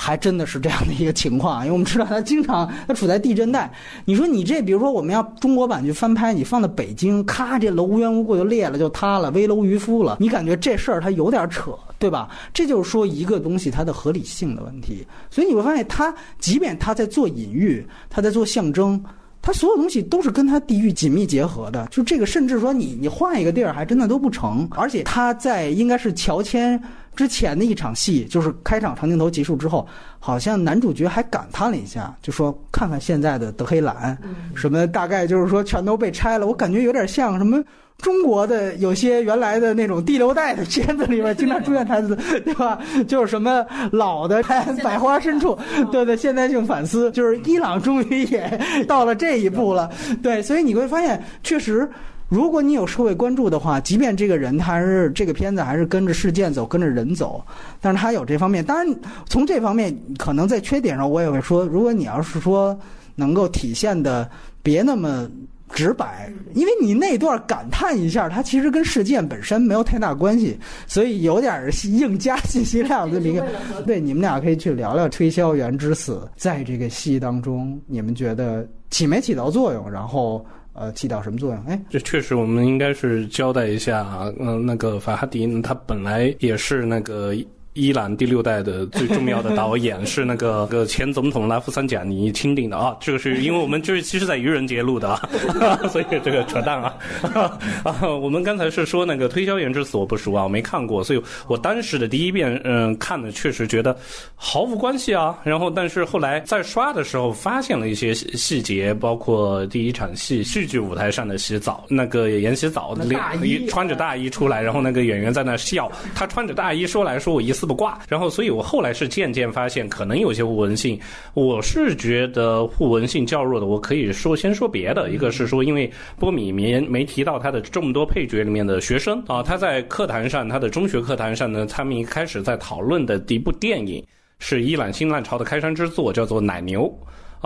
A: 还真的是这样的一个情况，因为我们知道它经常它处在地震带。你说你这，比如说我们要中国版去翻拍，你放在北京，咔，这楼无缘无故就裂了，就塌了，危楼渔夫了。你感觉这事儿它有点扯，对吧？这就是说一个东西它的合理性的问题。所以你会发现，他即便他在做隐喻，他在做象征，他所有东西都是跟他地域紧密结合的。就这个，甚至说你你换一个地儿，还真的都不成。而且他在应该是乔迁。之前的一场戏，就是开场长镜头结束之后，好像男主角还感叹了一下，就说：“看看现在的德黑兰，什么大概就是说全都被拆了。”我感觉有点像什么中国的有些原来的那种第六代的片子里边经常出现台词，对吧？就是什么老的百花深处，对对，现代性反思，就是伊朗终于也到了这一步了，对，所以你会发现，确实。如果你有社会关注的话，即便这个人他是这个片子还是跟着事件走，跟着人走，但是他有这方面。当然，从这方面可能在缺点上，我也会说，如果你要是说能够体现的别那么直白，因为你那段感叹一下，它其实跟事件本身没有太大关系，所以有点硬加信息量的。一个。对，你们俩可以去聊聊推销员之死，在这个戏当中，你们觉得起没起到作用？然后。呃，起到什么作用？哎，
C: 这确实，我们应该是交代一下啊。嗯，那个法哈迪，他本来也是那个。伊朗第六代的最重要的导演是那个个 前总统拉夫桑贾尼钦定的啊，这个是因为我们就是其实在愚人节录的啊，所以这个扯淡啊 啊！我们刚才是说那个推销员之死我不熟啊，我没看过，所以我当时的第一遍嗯看的确实觉得毫无关系啊。然后但是后来在刷的时候发现了一些细节，包括第一场戏戏剧舞台上的洗澡，那个演洗澡的穿着大衣出来，然后那个演员在那笑，他穿着大衣说来说我一丝。不挂，然后，所以我后来是渐渐发现，可能有些互文性。我是觉得互文性较弱的。我可以说先说别的，一个是说，因为波米没没提到他的众多配角里面的学生啊，他在课堂上，他的中学课堂上呢，他们一开始在讨论的第一部电影是伊朗新浪潮的开山之作，叫做《奶牛》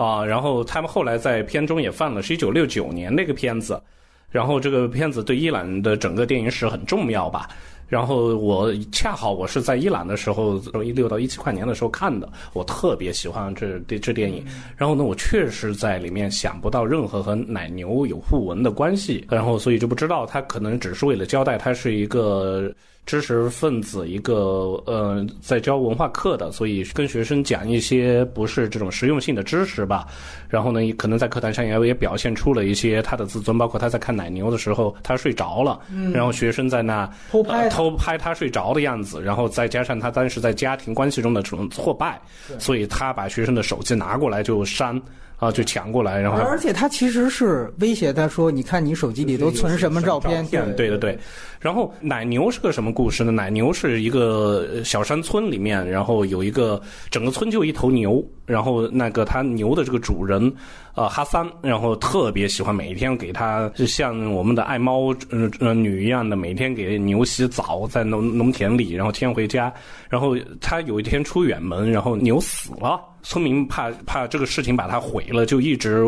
C: 啊。然后他们后来在片中也放了，是一九六九年那个片子。然后这个片子对伊朗的整个电影史很重要吧。然后我恰好我是在伊朗的时候，一六到一七跨年的时候看的，我特别喜欢这这这电影。然后呢，我确实在里面想不到任何和奶牛有互文的关系，然后所以就不知道他可能只是为了交代他是一个。知识分子一个呃，在教文化课的，所以跟学生讲一些不是这种实用性的知识吧。然后呢，可能在课堂上也也表现出了一些他的自尊，包括他在看奶牛的时候，他睡着了，然后学生在那
A: 偷拍
C: 偷拍他睡着的样子，然后再加上他当时在家庭关系中的这种挫败，所以他把学生的手机拿过来就删。啊，就抢过来，然后
A: 而且他其实是威胁他说：“你看你手机里都存什么照片？”
C: 对对对。然后奶牛是个什么故事呢？奶牛是一个小山村里面，然后有一个整个村就一头牛，然后那个他牛的这个主人。呃，哈桑，然后特别喜欢每天给他，就像我们的爱猫嗯呃女一样的，每天给牛洗澡，在农农田里，然后牵回家。然后他有一天出远门，然后牛死了，村民怕怕这个事情把他毁了，就一直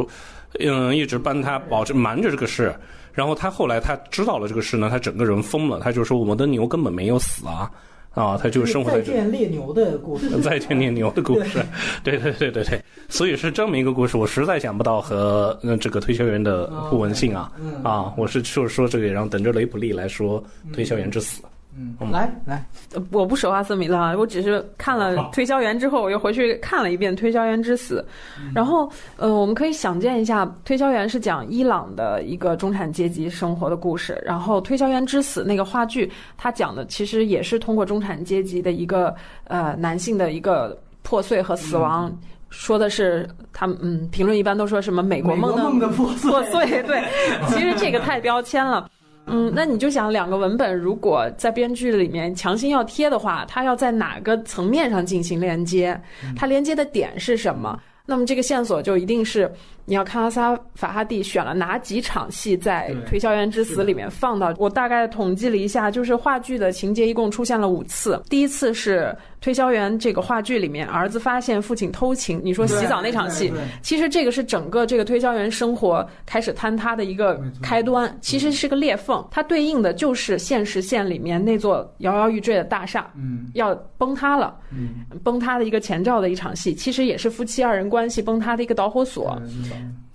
C: 嗯一直帮他保持瞒着这个事。然后他后来他知道了这个事呢，他整个人疯了，他就说我们的牛根本没有死啊。啊，他就生活在
A: 再见猎牛的故事，
C: 再见猎牛的故事，对对对对对，所以是这么一个故事，我实在想不到和这个推销员的互文性啊啊，我是就是说这个，然后等着雷普利来说推销员之死。
A: 嗯，来来，
B: 我不熟阿斯米拉，我只是看了《推销员》之后，我又回去看了一遍《推销员之死》，然后呃，我们可以想见一下，《推销员》是讲伊朗的一个中产阶级生活的故事，然后《推销员之死》那个话剧，它讲的其实也是通过中产阶级的一个呃男性的一个破碎和死亡，说的是他们嗯，评论一般都说什么美国
A: 梦
B: 的
A: 破
B: 碎，对，其实这个太标签了。嗯，那你就想两个文本，如果在编剧里面强行要贴的话，它要在哪个层面上进行连接？它连接的点是什么？那么这个线索就一定是你要看阿萨法哈蒂选了哪几场戏在《推销员之死》里面放到。我大概统计了一下，就是话剧的情节一共出现了五次。第一次是推销员这个话剧里面，儿子发现父亲偷情，你说洗澡那场戏其实这个是整个这个推销员生活开始坍塌的一个开端，其实是个裂缝，它对应的就是现实线里面那座摇摇欲坠的大厦。
A: 嗯
B: 要崩塌了，
A: 嗯，
B: 崩塌的一个前兆的一场戏，其实也是夫妻二人关系崩塌的一个导火索。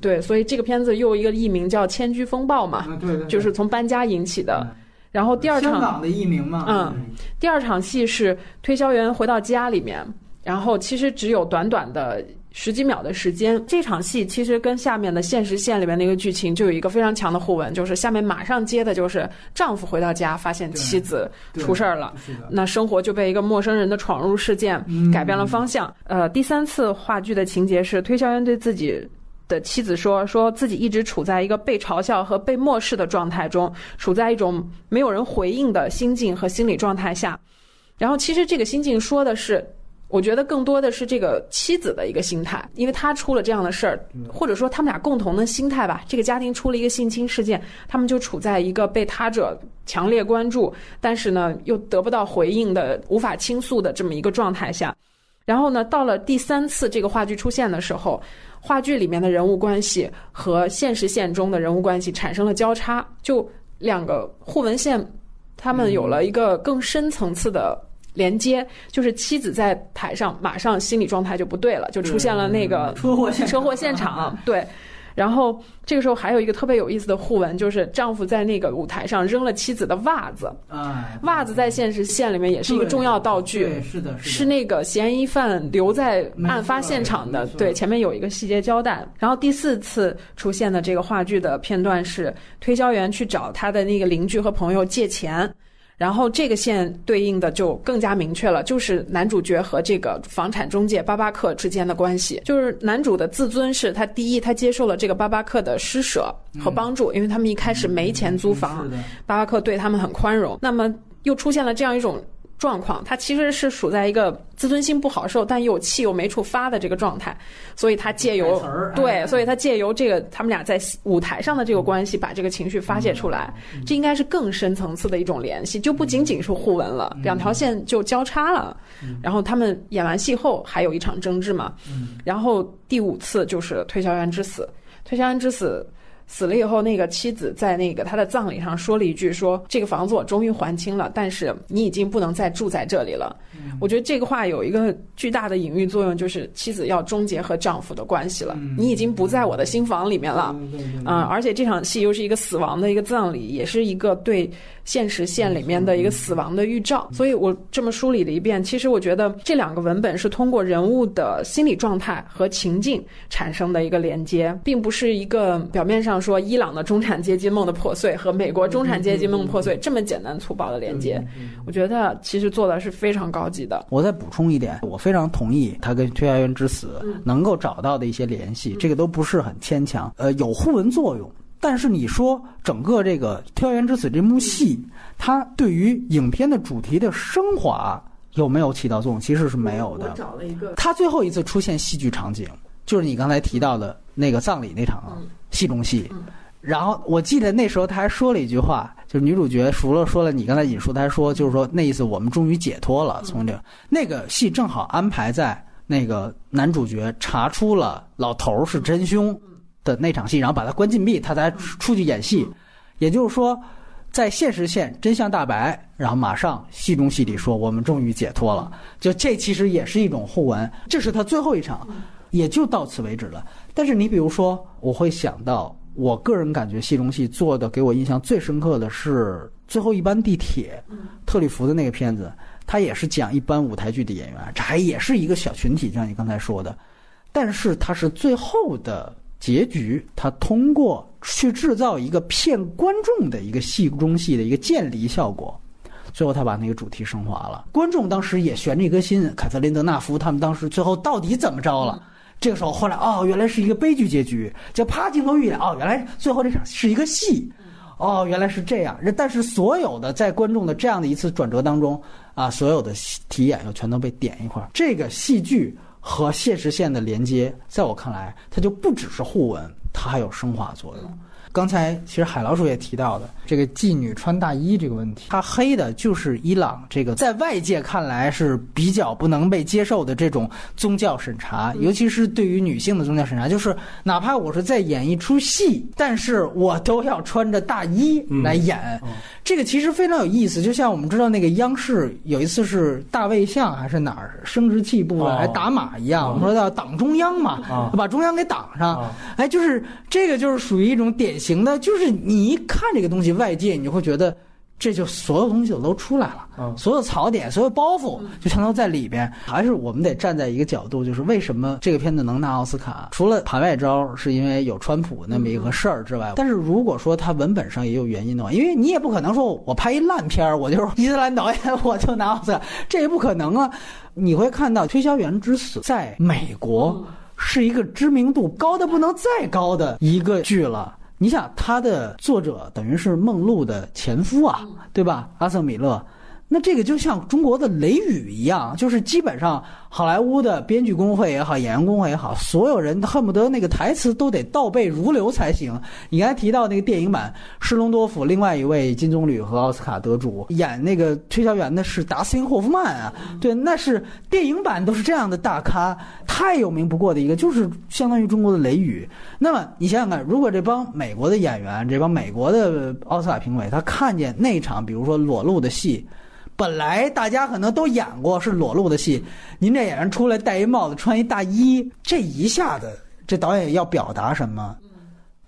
B: 对，所以这个片子又一个译名叫《千居风暴》嘛，
A: 啊对对，
B: 就是从搬家引起的。然后第二场，
A: 香港的译名嘛，
B: 嗯，第二场戏是推销员回到家里面，然后其实只有短短的十几秒的时间。这场戏其实跟下面的现实线里面那个剧情就有一个非常强的互文，就是下面马上接的就是丈夫回到家发现妻子出事儿了。那生活就被一个陌生人的闯入事件
A: 嗯
B: 改变了方向。呃，第三次话剧的情节是推销员对自己的妻子说，说自己一直处在一个被嘲笑和被漠视的状态中，处在一种没有人回应的心境和心理状态下。然后，其实这个心境说的是。我觉得更多的是这个妻子的一个心态，因为她出了这样的事儿，或者说他们俩共同的心态吧。这个家庭出了一个性侵事件，他们就处在一个被他者强烈关注，但是呢又得不到回应的、无法倾诉的这么一个状态下。然后呢，到了第三次这个话剧出现的时候，话剧里面的人物关系和现实线中的人物关系产生了交叉，就两个互文线，他们有了一个更深层次的。连接就是妻子在台上，马上心理状态就不对了，就出现了那个
A: 车祸现
B: 车祸现场，对。然后这个时候还有一个特别有意思的互文，就是丈夫在那个舞台上扔了妻子的袜子，
A: 哎，
B: 袜子在现实线里面也是一个重要道具，
A: 对，是的，
B: 是那个嫌疑犯留在案发现场的对，前面有一个细节交代。然后第四次出现的这个话剧的片段是推销员去找他的那个邻居和朋友借钱。然后这个线对应的就更加明确了，就是男主角和这个房产中介巴巴克之间的关系。就是男主的自尊是他第一，他接受了这个巴巴克的施舍和帮助，因为他们一开始没钱租房，巴巴克对他们很宽容。那么又出现了这样一种状况，他其实是处在一个自尊心不好受，但又气又没处发的这个状态，所以他借由对，
A: 哎
B: 所以他借由这个他们俩在舞台上的这个关系，把这个情绪发泄出来，这应该是更深层次的一种联系，就不仅仅是互文了，两条线就交叉了。然后他们演完戏后还有一场争执嘛，然后第五次就是推销员之死，推销员之死。死了以后，那个妻子在那个他的葬礼上说了一句说：“这个房子我终于还清了，但是你已经不能再住在这里了。”我觉得这个话有一个巨大的隐喻作用，就是妻子要终结和丈夫的关系了，你已经不在我的心房里面了。
A: 对对对
B: 嗯，而且这场戏又是一个死亡的一个葬礼，也是一个对现实线里面的一个死亡的预兆。所以我这么梳理了一遍，其实我觉得这两个文本是通过人物的心理状态和情境产生的一个连接，并不是一个表面上说伊朗的中产阶级梦的破碎和美国中产阶级梦破碎这么简单粗暴的连接。我觉得其实做的是非常高级的。
A: 我再补充一点，我非常同意他跟《推销员之死》能够找到的一些联系，这个都不是很牵强，呃，有互文作用。但是你说整个这个《推销员之死》这幕戏，它对于影片的主题的升华有没有起到作用？其实是没有的。
B: 找了一个
A: 他最后一次出现戏剧场景，就是你刚才提到的那个葬礼那场戏中戏。然后我记得那时候他还说了一句话，就是女主角除了说了你刚才引述，他还说就是说那意思我们终于解脱了。从这个那个戏正好安排在那个男主角查出了老头儿是真凶的那场戏，然后把他关禁闭，他才出去演戏。也就是说，在现实线真相大白，然后马上戏中戏里说我们终于解脱了。就这其实也是一种互文，这是他最后一场，也就到此为止了。但是你比如说，我会想到，我个人感觉戏中戏做的给我印象最深刻的是最后一班地铁，特里弗的那个片子，他也是讲一般舞台剧的演员，这还也是一个小群体，就像你刚才说的，但是他是最后的结局，他通过去制造一个骗观众的一个戏中戏的一个渐离效果。最后，他把那个主题升华了。观众当时也悬着一颗心，凯瑟琳·德纳夫他们当时最后到底怎么着了？这个时候，后来哦，原来是一个悲剧结局。就啪，镜头一演，哦，原来最后这场是一个戏。哦，原来是这样。但是所有的在观众的这样的一次转折当中，啊，所有的体眼又全都被点一块儿。这个戏剧和现实线的连接，在我看来，它就不只是互文，它还有升华作用。刚才其实海老鼠也提到的这个妓女穿大衣这个问题，它黑的就是伊朗这个在外界看来是比较不能被接受的这种宗教审查，尤其是对于女性的宗教审查，就是哪怕我是在演一出戏，但是我都要穿着大衣来演。这个其实非常有意思，就像我们知道那个央视有一次是大卫像还是哪儿生殖器部位来打码一样，我们说叫党中央嘛，把中央给挡上。哎，就是这个就是属于一种典型的，就是你一看这个东西，外界你就会觉得。这就所有东西都出来了，所有槽点、所有包袱就全都在里边。还是我们得站在一个角度，就是为什么这个片子能拿奥斯卡？除了盘外招是因为有川普那么一个事儿之外，但是如果说它文本上也有原因的话，因为你也不可能说我拍一烂片儿，我就是 伊斯兰导演我就拿奥斯卡，这也不可能啊。你会看到《推销员之死》在美国是一个知名度高的不能再高的一个剧了。你想，他的作者等于是梦露的前夫啊，对吧？阿瑟米勒。那这个就像中国的雷雨一样，就是基本上好莱坞的编剧工会也好，演员工会也好，所有人恨不得那个台词都得倒背如流才行。你刚才提到那个电影版施隆多夫，另外一位金棕榈和奥斯卡得主演那个推销员的是达斯汀霍夫曼啊，对，那是电影版都是这样的大咖，太有名不过的一个，就是相当于中国的雷雨。那么你想想看，如果这帮美国的演员，这帮美国的奥斯卡评委，他看见那场比如说裸露的戏。本来大家可能都演过是裸露的戏，您这演员出来戴一帽子穿一大衣，这一下子这导演要表达什么？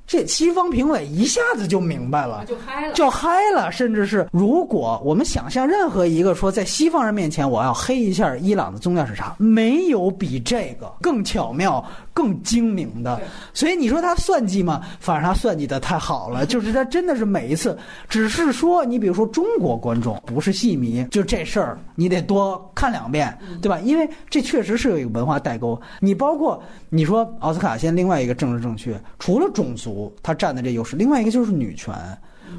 A: 这西方评委一下子就明白了，
B: 就嗨了，
A: 就嗨了。甚至是如果我们想象任何一个说在西方人面前我要黑一下伊朗的宗教审查，没有比这个更巧妙、更精明的。所以你说他算计吗？反正他算计的太好了，就是他真的是每一次，只是说你比如说中国观众不是戏迷，就这事儿你得多看两遍，对吧？因为这确实是有一个文化代沟。你包括你说奥斯卡现另外一个政治正确，除了种族。他占的这优势，另外一个就是女权。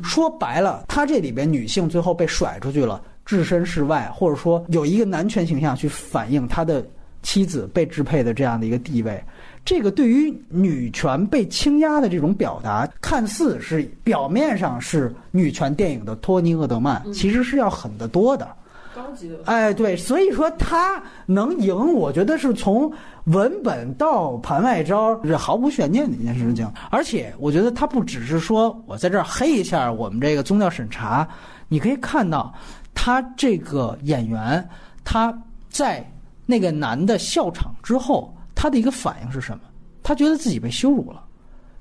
A: 说白了，他这里边女性最后被甩出去了，置身事外，或者说有一个男权形象去反映他的妻子被支配的这样的一个地位。这个对于女权被倾压的这种表达，看似是表面上是女权电影的托尼·厄德曼，其实是要狠得多的。
B: 高级的。
A: 哎，对，所以说他能赢，我觉得是从。文本到盘外招是毫无悬念的一件事情，而且我觉得他不只是说我在这儿黑一下我们这个宗教审查，你可以看到他这个演员他在那个男的笑场之后，他的一个反应是什么？他觉得自己被羞辱了，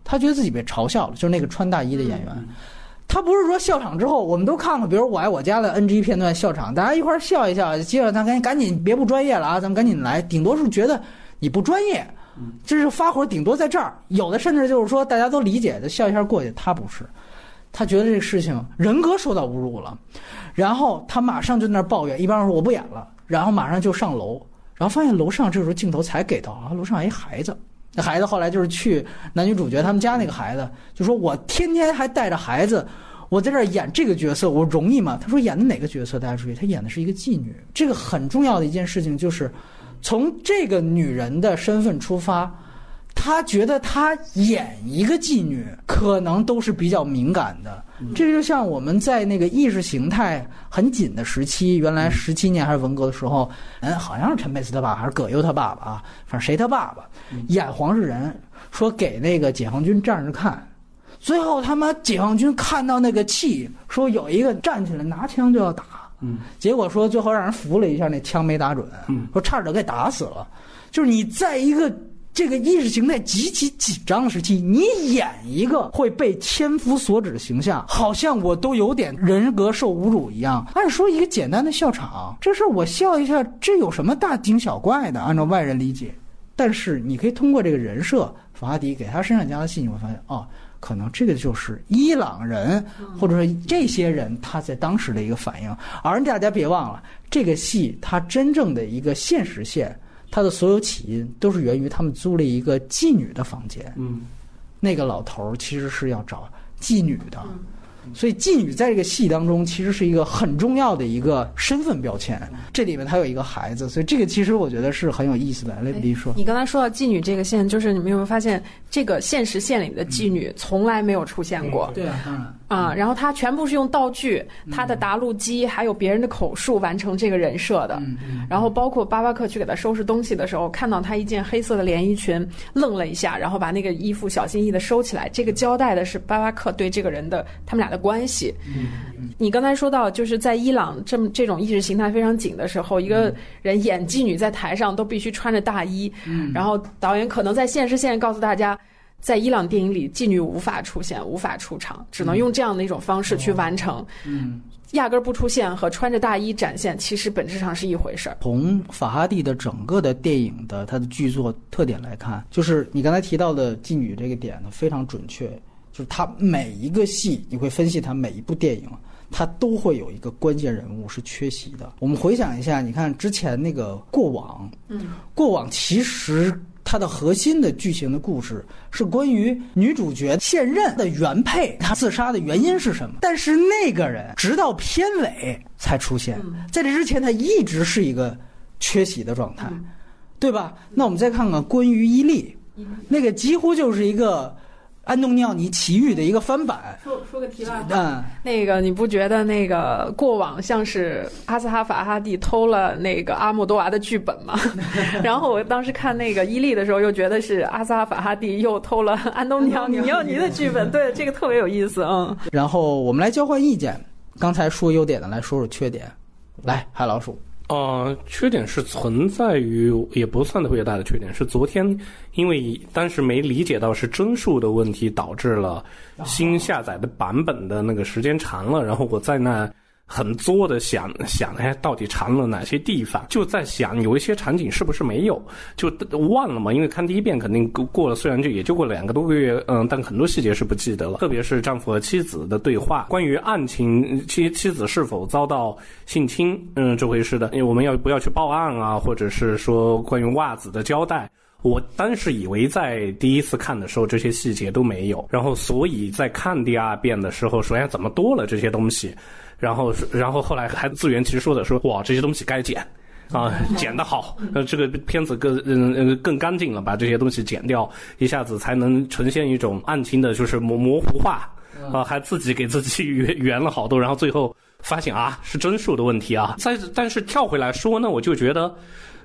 A: 他觉得自己被嘲笑了。就是那个穿大衣的演员，他不是说笑场之后，我们都看过，比如《我爱我家》的 NG 片段笑场，大家一块儿笑一笑，接着他赶紧赶紧别不专业了啊，咱们赶紧来，顶多是觉得。你不专业，这是发火，顶多在这儿。有的甚至就是说，大家都理解的笑一下过去。他不是，他觉得这个事情人格受到侮辱了，然后他马上就在那儿抱怨。一般人说我不演了，然后马上就上楼，然后发现楼上这时候镜头才给到啊，楼上一孩子。那孩子后来就是去男女主角他们家那个孩子，就说我天天还带着孩子，我在这儿演这个角色，我容易吗？他说演的哪个角色？大家注意，他演的是一个妓女。这个很重要的一件事情就是。从这个女人的身份出发，他觉得他演一个妓女可能都是比较敏感的。这就像我们在那个意识形态很紧的时期，原来十七年还是文革的时候，嗯，好像是陈佩斯他爸还是葛优他爸爸啊，反正谁他爸爸演黄世仁，说给那个解放军战士看，最后他妈解放军看到那个气，说有一个站起来拿枪就要打。
C: 嗯，
A: 结果说最后让人扶了一下，那枪没打准，说差点给打死了。就是你在一个这个意识形态极其紧张的时期，你演一个会被千夫所指的形象，好像我都有点人格受侮辱一样。按说一个简单的笑场，这事我笑一下，这有什么大惊小怪的？按照外人理解，但是你可以通过这个人设，法拉迪给他身上加的戏，你会发现哦。可能这个就是伊朗人，或者说这些人他在当时的一个反应。而大家别忘了，这个戏它真正的一个现实线，它的所有起因都是源于他们租了一个妓女的房间。
C: 嗯，
A: 那个老头儿其实是要找妓女的，所以妓女在这个戏当中其实是一个很重要的一个身份标签。这里面他有一个孩子，所以这个其实我觉得是很有意思的。雷比说，
B: 你刚才说到妓女这个线，就是你们有没有发现，这个现实线里的妓女从来没有出现过？
A: 对啊，当然
B: 啊，然后他全部是用道具、他的答录机，还有别人的口述完成这个人设的。然后包括巴巴克去给他收拾东西的时候，看到他一件黑色的连衣裙，愣了一下，然后把那个衣服小心翼翼的收起来。这个交代的是巴巴克对这个人的他们俩的关系。你刚才说到，就是在伊朗这么这种意识形态非常紧的时候，一个人演妓女在台上都必须穿着大衣，然后导演可能在现实线告诉大家。在伊朗电影里，妓女无法出现，无法出场，只能用这样的一种方式去完成。
A: 嗯，
B: 压根儿不出现和穿着大衣展现，其实本质上是一回事儿。
A: 从法哈蒂的整个的电影的它的剧作特点来看，就是你刚才提到的妓女这个点呢非常准确，就是它每一个戏你会分析它每一部电影，它都会有一个关键人物是缺席的。我们回想一下，你看之前那个过往，
B: 嗯，
A: 过往其实。它的核心的剧情的故事是关于女主角现任的原配，她自杀的原因是什么？但是那个人直到片尾才出现，在这之前他一直是一个缺席的状态，对吧？那我们再看看关于伊利，那个几乎就是一个。安东尼奥尼奇遇的一个翻版。
B: 说说个题外话，
A: 嗯，
B: 那个你不觉得那个过往像是阿斯哈法哈蒂偷了那个阿莫多娃的剧本吗？然后我当时看那个伊利的时候，又觉得是阿斯哈法哈蒂又偷了安东尼奥尼奥尼的剧本。对，这个特别有意思，嗯。
A: 然后我们来交换意见，刚才说优点的，来说说缺点。来，海老鼠。
C: 呃，缺点是存在于，也不算特别大的缺点。是昨天因为当时没理解到是帧数的问题，导致了新下载的版本的那个时间长了。然后我在那。很作的想想，哎，到底长了哪些地方？就在想有一些场景是不是没有，就忘了嘛。因为看第一遍肯定过了，虽然就也就过了两个多个月，嗯，但很多细节是不记得了。特别是丈夫和妻子的对话，关于案情，妻妻子是否遭到性侵，嗯，这回事的，因为我们要不要去报案啊？或者是说关于袜子的交代，我当时以为在第一次看的时候这些细节都没有，然后所以在看第二遍的时候，说，哎怎么多了这些东西？然后，然后后来还自圆其说的说，哇，这些东西该剪，啊，剪得好，呃，这个片子更嗯嗯更干净了，把这些东西剪掉，一下子才能呈现一种案情的，就是模模糊化，啊，还自己给自己圆圆了好多，然后最后发现啊，是帧数的问题啊。再但是跳回来说呢，我就觉得。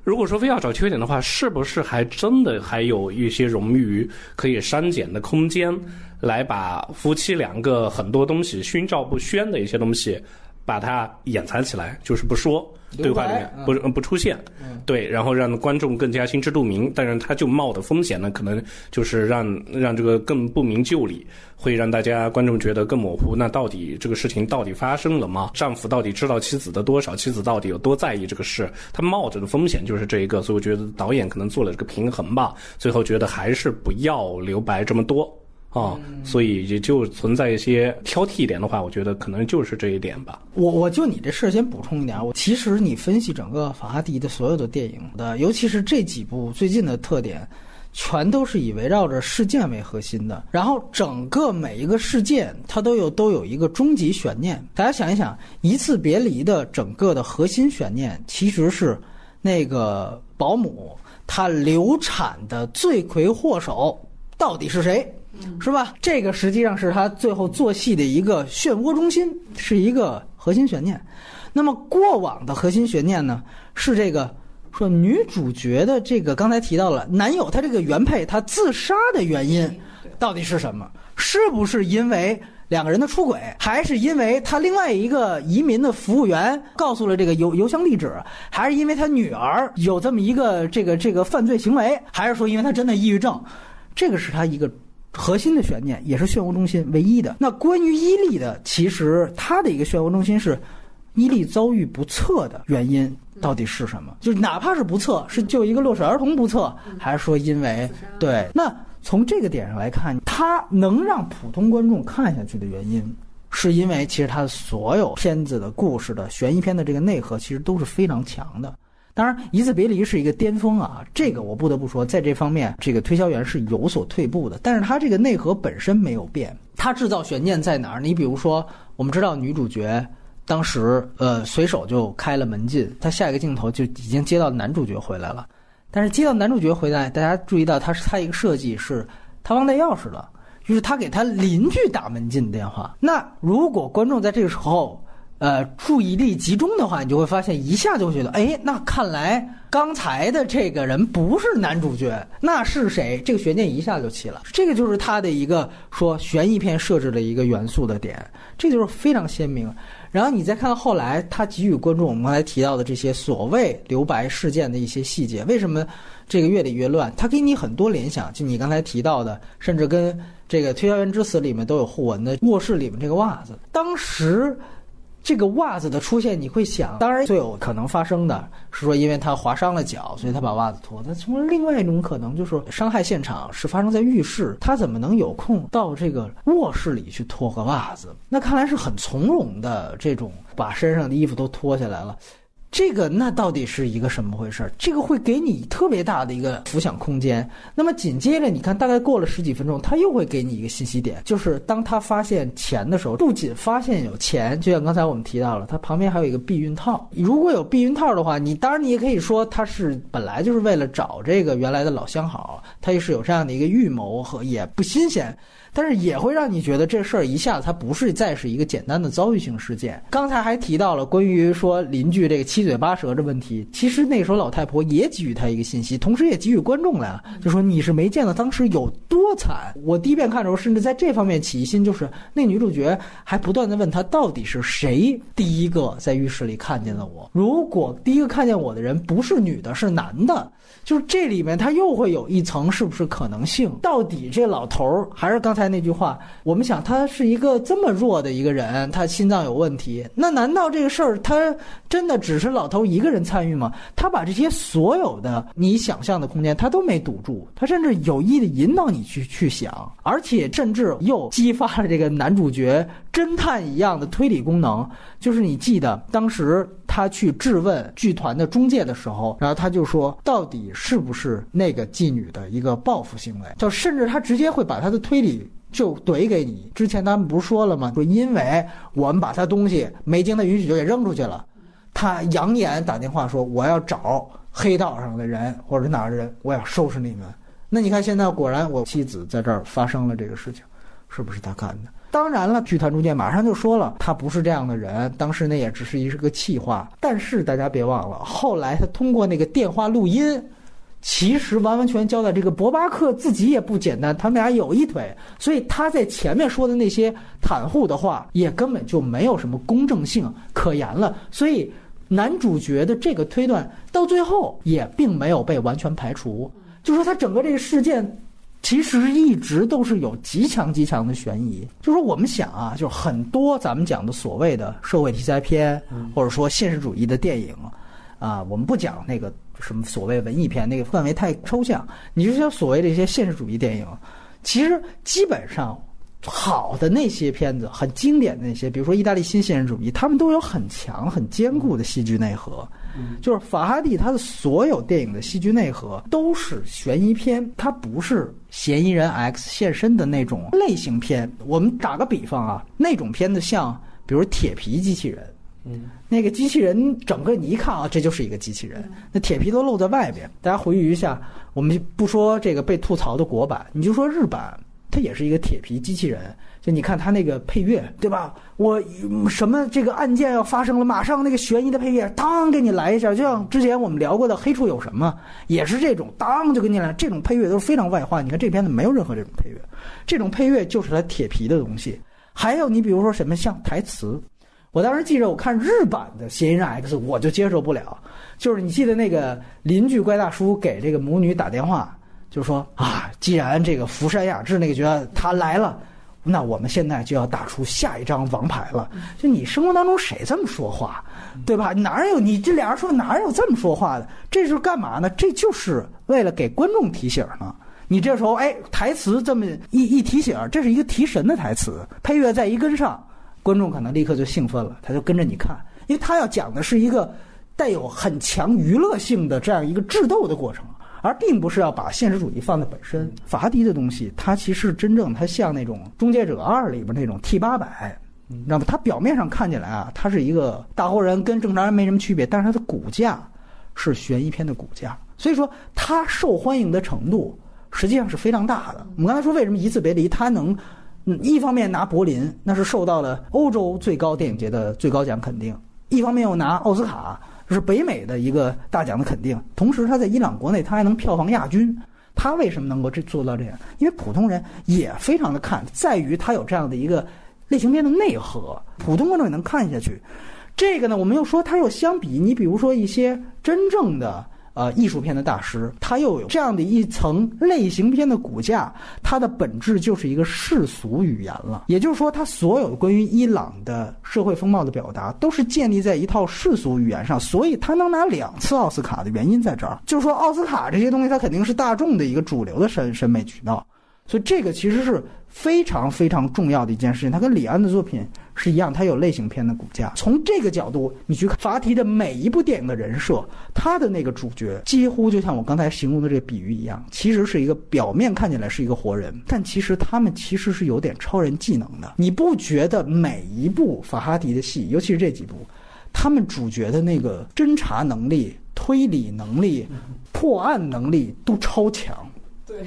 C: 如果说非要找缺点的话，是不是还真的还有一些冗余可以删减的空间，来把夫妻两个很多东西心照不宣的一些东西，把它掩藏起来，就是不说。对话里面不不出现，对，然后让观众更加心知肚明。但是他就冒的风险呢，可能就是让让这个更不明就里，会让大家观众觉得更模糊。那到底这个事情到底发生了吗？丈夫到底知道妻子的多少？妻子到底有多在意这个事？他冒着的风险就是这一个。所以我觉得导演可能做了这个平衡吧。最后觉得还是不要留白这么多。啊，所以也就存在一些挑剔一点的话，我觉得可能就是这一点吧。
A: 我我就你这事儿先补充一点，我其实你分析整个法拉第的所有的电影的，尤其是这几部最近的特点，全都是以围绕着事件为核心的。然后整个每一个事件，它都有都有一个终极悬念。大家想一想，一次别离的整个的核心悬念，其实是那个保姆她流产的罪魁祸首到底是谁？是吧？这个实际上是他最后做戏的一个漩涡中心，是一个核心悬念。那么过往的核心悬念呢，是这个说女主角的这个刚才提到了男友他这个原配他自杀的原因到底是什么？是不是因为两个人的出轨，还是因为他另外一个移民的服务员告诉了这个邮邮箱地址，还是因为他女儿有这么一个这个这个犯罪行为，还是说因为他真的抑郁症？这个是他一个。核心的悬念也是漩涡中心唯一的。那关于伊利的，其实它的一个漩涡中心是伊利遭遇不测的原因到底是什么？就是哪怕是不测，是就一个落水儿童不测，还是说因为对？那从这个点上来看，它能让普通观众看下去的原因，是因为其实它的所有片子的故事的悬疑片的这个内核其实都是非常强的。当然，一次别离是一个巅峰啊，这个我不得不说，在这方面，这个推销员是有所退步的。但是他这个内核本身没有变，它制造悬念在哪儿？你比如说，我们知道女主角当时呃随手就开了门禁，她下一个镜头就已经接到男主角回来了。但是接到男主角回来，大家注意到他是他一个设计是他忘带钥匙了，于是他给他邻居打门禁电话。那如果观众在这个时候，呃，注意力集中的话，你就会发现一下就觉得，哎，那看来刚才的这个人不是男主角，那是谁？这个悬念一下就起了。这个就是他的一个说悬疑片设置的一个元素的点，这就是非常鲜明。然后你再看后来他给予观众我们刚才提到的这些所谓留白事件的一些细节，为什么这个越理越乱？他给你很多联想，就你刚才提到的，甚至跟这个《推销员之死》里面都有互文的卧室里面这个袜子，当时。这个袜子的出现，你会想，当然最有可能发生的是说，因为他划伤了脚，所以他把袜子脱。那从另外一种可能，就是伤害现场是发生在浴室，他怎么能有空到这个卧室里去脱个袜子？那看来是很从容的，这种把身上的衣服都脱下来了。这个那到底是一个什么回事？这个会给你特别大的一个浮想空间。那么紧接着，你看大概过了十几分钟，他又会给你一个信息点，就是当他发现钱的时候，不仅发现有钱，就像刚才我们提到了，他旁边还有一个避孕套。如果有避孕套的话，你当然你也可以说他是本来就是为了找这个原来的老相好，他也是有这样的一个预谋和也不新鲜。但是也会让你觉得这事儿一下子它不是再是一个简单的遭遇性事件。刚才还提到了关于说邻居这个七嘴八舌的问题，其实那时候老太婆也给予他一个信息，同时也给予观众了，就说你是没见到当时有多惨。我第一遍看的时候，甚至在这方面起疑心，就是那女主角还不断的问他到底是谁第一个在浴室里看见了我。如果第一个看见我的人不是女的，是男的。就是这里面，他又会有一层是不是可能性？到底这老头儿还是刚才那句话？我们想，他是一个这么弱的一个人，他心脏有问题。那难道这个事儿他真的只是老头一个人参与吗？他把这些所有的你想象的空间，他都没堵住，他甚至有意的引导你去去想，而且甚至又激发了这个男主角侦探一样的推理功能。就是你记得当时。他去质问剧团的中介的时候，然后他就说，到底是不是那个妓女的一个报复行为？就甚至他直接会把他的推理就怼给你。之前他们不是说了吗？说因为我们把他东西没经他允许就给扔出去了，他扬言打电话说我要找黑道上的人或者哪儿的人，我要收拾你们。那你看现在果然我妻子在这儿发生了这个事情，是不是他干的？当然了，剧团中介马上就说了，他不是这样的人。当时那也只是一个气话。但是大家别忘了，后来他通过那个电话录音，其实完完全交代这个博巴克自己也不简单，他们俩有一腿。所以他在前面说的那些袒护的话，也根本就没有什么公正性可言了。所以男主角的这个推断到最后也并没有被完全排除，就说他整个这个事件。其实一直都是有极强极强的悬疑，就是我们想啊，就是很多咱们讲的所谓的社会题材片，或者说现实主义的电影，啊，我们不讲那个什么所谓文艺片，那个范围太抽象。你就像所谓的一些现实主义电影，其实基本上好的那些片子，很经典的那些，比如说意大利新现实主义，他们都有很强很坚固的戏剧内核。就是法哈蒂他的所有电影的戏剧内核都是悬疑片，它不是嫌疑人 X 现身的那种类型片。我们打个比方啊，那种片子像比如铁皮机器人，嗯，那个机器人整个你一看啊，这就是一个机器人，那铁皮都露在外边。大家回忆一下，我们不说这个被吐槽的国版，你就说日版，它也是一个铁皮机器人。就你看它那个配乐，对吧？我什么这个案件要发生了，马上那个悬疑的配乐，当给你来一下。就像之前我们聊过的《黑处有什么》，也是这种，当就给你来。这种配乐都是非常外化。你看这片子没有任何这种配乐，这种配乐就是它铁皮的东西。还有你比如说什么像台词，我当时记着我看日版的《嫌疑人 X》，我就接受不了。就是你记得那个邻居怪大叔给这个母女打电话，就说啊，既然这个福山雅治那个角色他来了。那我们现在就要打出下一张王牌了。就你生活当中谁这么说话，对吧？哪有你这俩人说哪有这么说话的？这是干嘛呢？这就是为了给观众提醒呢。你这时候哎，台词这么一一提醒，这是一个提神的台词，配乐再一跟上，观众可能立刻就兴奋了，他就跟着你看，因为他要讲的是一个带有很强娱乐性的这样一个智斗的过程。而并不是要把现实主义放在本身。法拉第的东西，它其实真正它像那种《终结者二》里边那种 T 八百，你知道吗？它表面上看起来啊，它是一个大活人，跟正常人没什么区别，但是它的骨架是悬疑片的骨架，所以说它受欢迎的程度实际上是非常大的。我们刚才说为什么一次别离它能，嗯，一方面拿柏林，那是受到了欧洲最高电影节的最高奖肯定；一方面又拿奥斯卡。就是北美的一个大奖的肯定，同时他在伊朗国内他还能票房亚军，他为什么能够这做到这样？因为普通人也非常的看，在于他有这样的一个类型片的内核，普通观众也能看下去。这个呢，我们又说他又相比你比如说一些真正的。呃，艺术片的大师，他又有这样的一层类型片的骨架，它的本质就是一个世俗语言了。也就是说，他所有关于伊朗的社会风貌的表达，都是建立在一套世俗语言上。所以，他能拿两次奥斯卡的原因在这儿，就是说，奥斯卡这些东西，它肯定是大众的一个主流的审审美渠道。所以，这个其实是非常非常重要的一件事情。它跟李安的作品。是一样，它有类型片的骨架。从这个角度，你去看法提的每一部电影的人设，他的那个主角几乎就像我刚才形容的这个比喻一样，其实是一个表面看起来是一个活人，但其实他们其实是有点超人技能的。你不觉得每一部法哈迪的戏，尤其是这几部，他们主角的那个侦查能力、推理能力、破案能力都超强？
B: 对。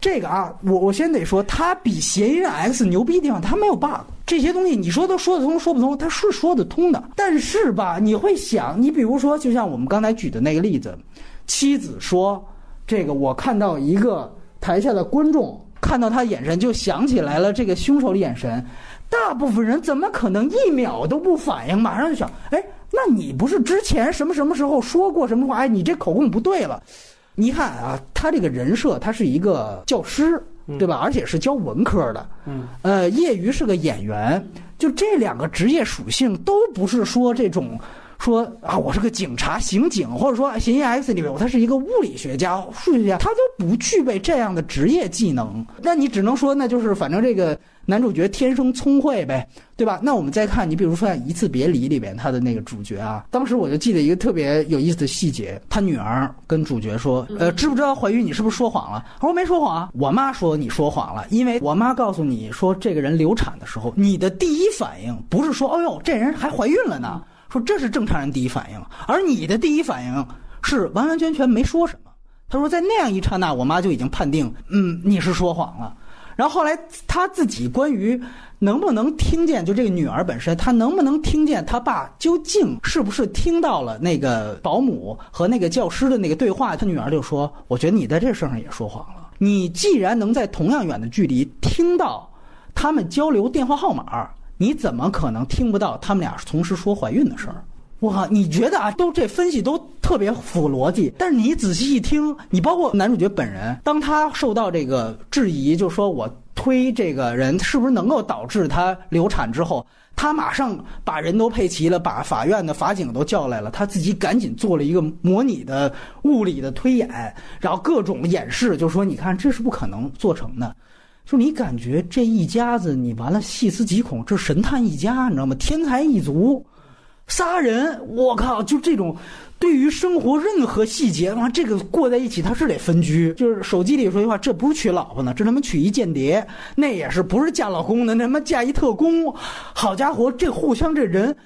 A: 这个啊，我我先得说，它比嫌疑人 X 牛逼的地方，它没有 bug。这些东西你说都说得通，说不通，它是说得通的。但是吧，你会想，你比如说，就像我们刚才举的那个例子，妻子说：“这个我看到一个台下的观众看到他眼神，就想起来了这个凶手的眼神。”大部分人怎么可能一秒都不反应？马上就想：“哎，那你不是之前什么什么时候说过什么话？哎，你这口供不对了。”你看啊，他这个人设，他是一个教师，对吧？而且是教文科的，
C: 嗯，
A: 呃，业余是个演员，就这两个职业属性都不是说这种，说啊，我是个警察、刑警，或者说《嫌疑 X》里面，他是一个物理学家、数学家，他都不具备这样的职业技能。那你只能说，那就是反正这个。男主角天生聪慧呗，对吧？那我们再看，你比如说《一次别离》里边他的那个主角啊，当时我就记得一个特别有意思的细节，他女儿跟主角说：“呃，知不知道怀孕？你是不是说谎了？”我说：“没说谎啊，我妈说你说谎了，因为我妈告诉你说这个人流产的时候，你的第一反应不是说‘哦呦，这人还怀孕了呢’，说这是正常人第一反应，而你的第一反应是完完全全没说什么。他说在那样一刹那，我妈就已经判定，嗯，你是说谎了。”然后后来他自己关于能不能听见，就这个女儿本身，她能不能听见他爸究竟是不是听到了那个保姆和那个教师的那个对话？他女儿就说：“我觉得你在这事上也说谎了。你既然能在同样远的距离听到他们交流电话号码，你怎么可能听不到他们俩同时说怀孕的事儿？”哇，你觉得啊，都这分析都特别符逻辑，但是你仔细一听，你包括男主角本人，当他受到这个质疑，就说我推这个人是不是能够导致他流产之后，他马上把人都配齐了，把法院的法警都叫来了，他自己赶紧做了一个模拟的物理的推演，然后各种演示，就说你看这是不可能做成的，就你感觉这一家子，你完了细思极恐，这神探一家，你知道吗？天才一族。杀人，我靠！就这种，对于生活任何细节，哇，这个过在一起，他是得分居。就是手机里说句话，这不是娶老婆呢，这他妈娶一间谍，那也是不是嫁老公呢？那他妈嫁一特工。好家伙，这互相这人，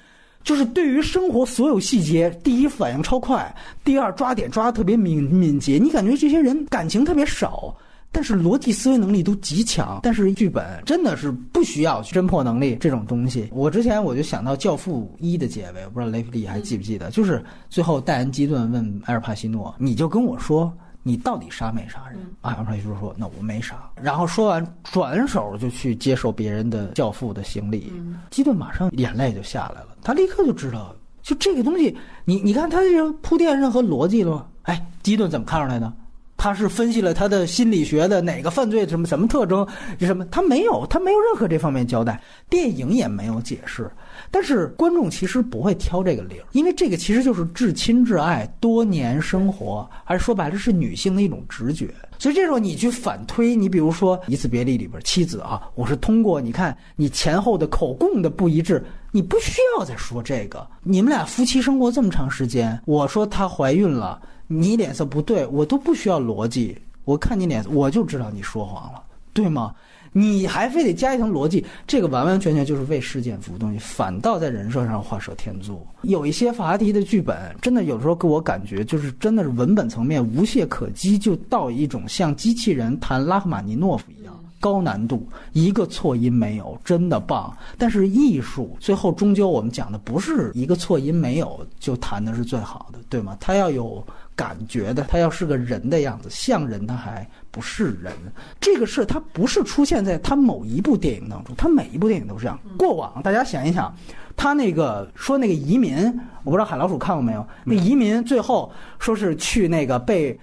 A: 就是对于生活所有细节，第一反应超快，第二抓点抓的特别敏敏捷。你感觉这些人感情特别少。但是逻辑思维能力都极强，但是剧本真的是不需要侦破能力这种东西。我之前我就想到《教父一》的结尾，我不知道雷弗利还记不记得，就是最后戴恩基顿问埃尔帕西诺：“你就跟我说，你到底杀没杀人？”埃尔帕西诺说：“那我没杀。”然后说完，转手就去接受别人的教父的行李。基顿马上眼泪就下来了，他立刻就知道，就这个东西，你你看他这个铺垫任何逻辑了吗？哎，基顿怎么看出来的？他是分析了他的心理学的哪个犯罪什么什么特征，什么他没有，他没有任何这方面交代，电影也没有解释。但是观众其实不会挑这个理儿，因为这个其实就是至亲至爱多年生活，还是说白了是女性的一种直觉。所以这时候你去反推，你比如说《一次别离》里边妻子啊，我是通过你看你前后的口供的不一致，你不需要再说这个。你们俩夫妻生活这么长时间，我说她怀孕了，你脸色不对，我都不需要逻辑，我看你脸色我就知道你说谎了，对吗？你还非得加一层逻辑，这个完完全全就是为事件服务东西，反倒在人设上画蛇添足。有一些法拉第的剧本，真的有时候给我感觉就是真的是文本层面无懈可击，就到一种像机器人谈拉赫玛尼诺夫一样高难度，一个错音没有，真的棒。但是艺术最后终究我们讲的不是一个错音没有就弹的是最好的，对吗？他要有。感觉的，他要是个人的样子，像人他还不是人。这个事他不是出现在他某一部电影当中，他每一部电影都是这样。过往大家想一想，他那个说那个移民，我不知道海老鼠看过没有？那移民最后说是去那个被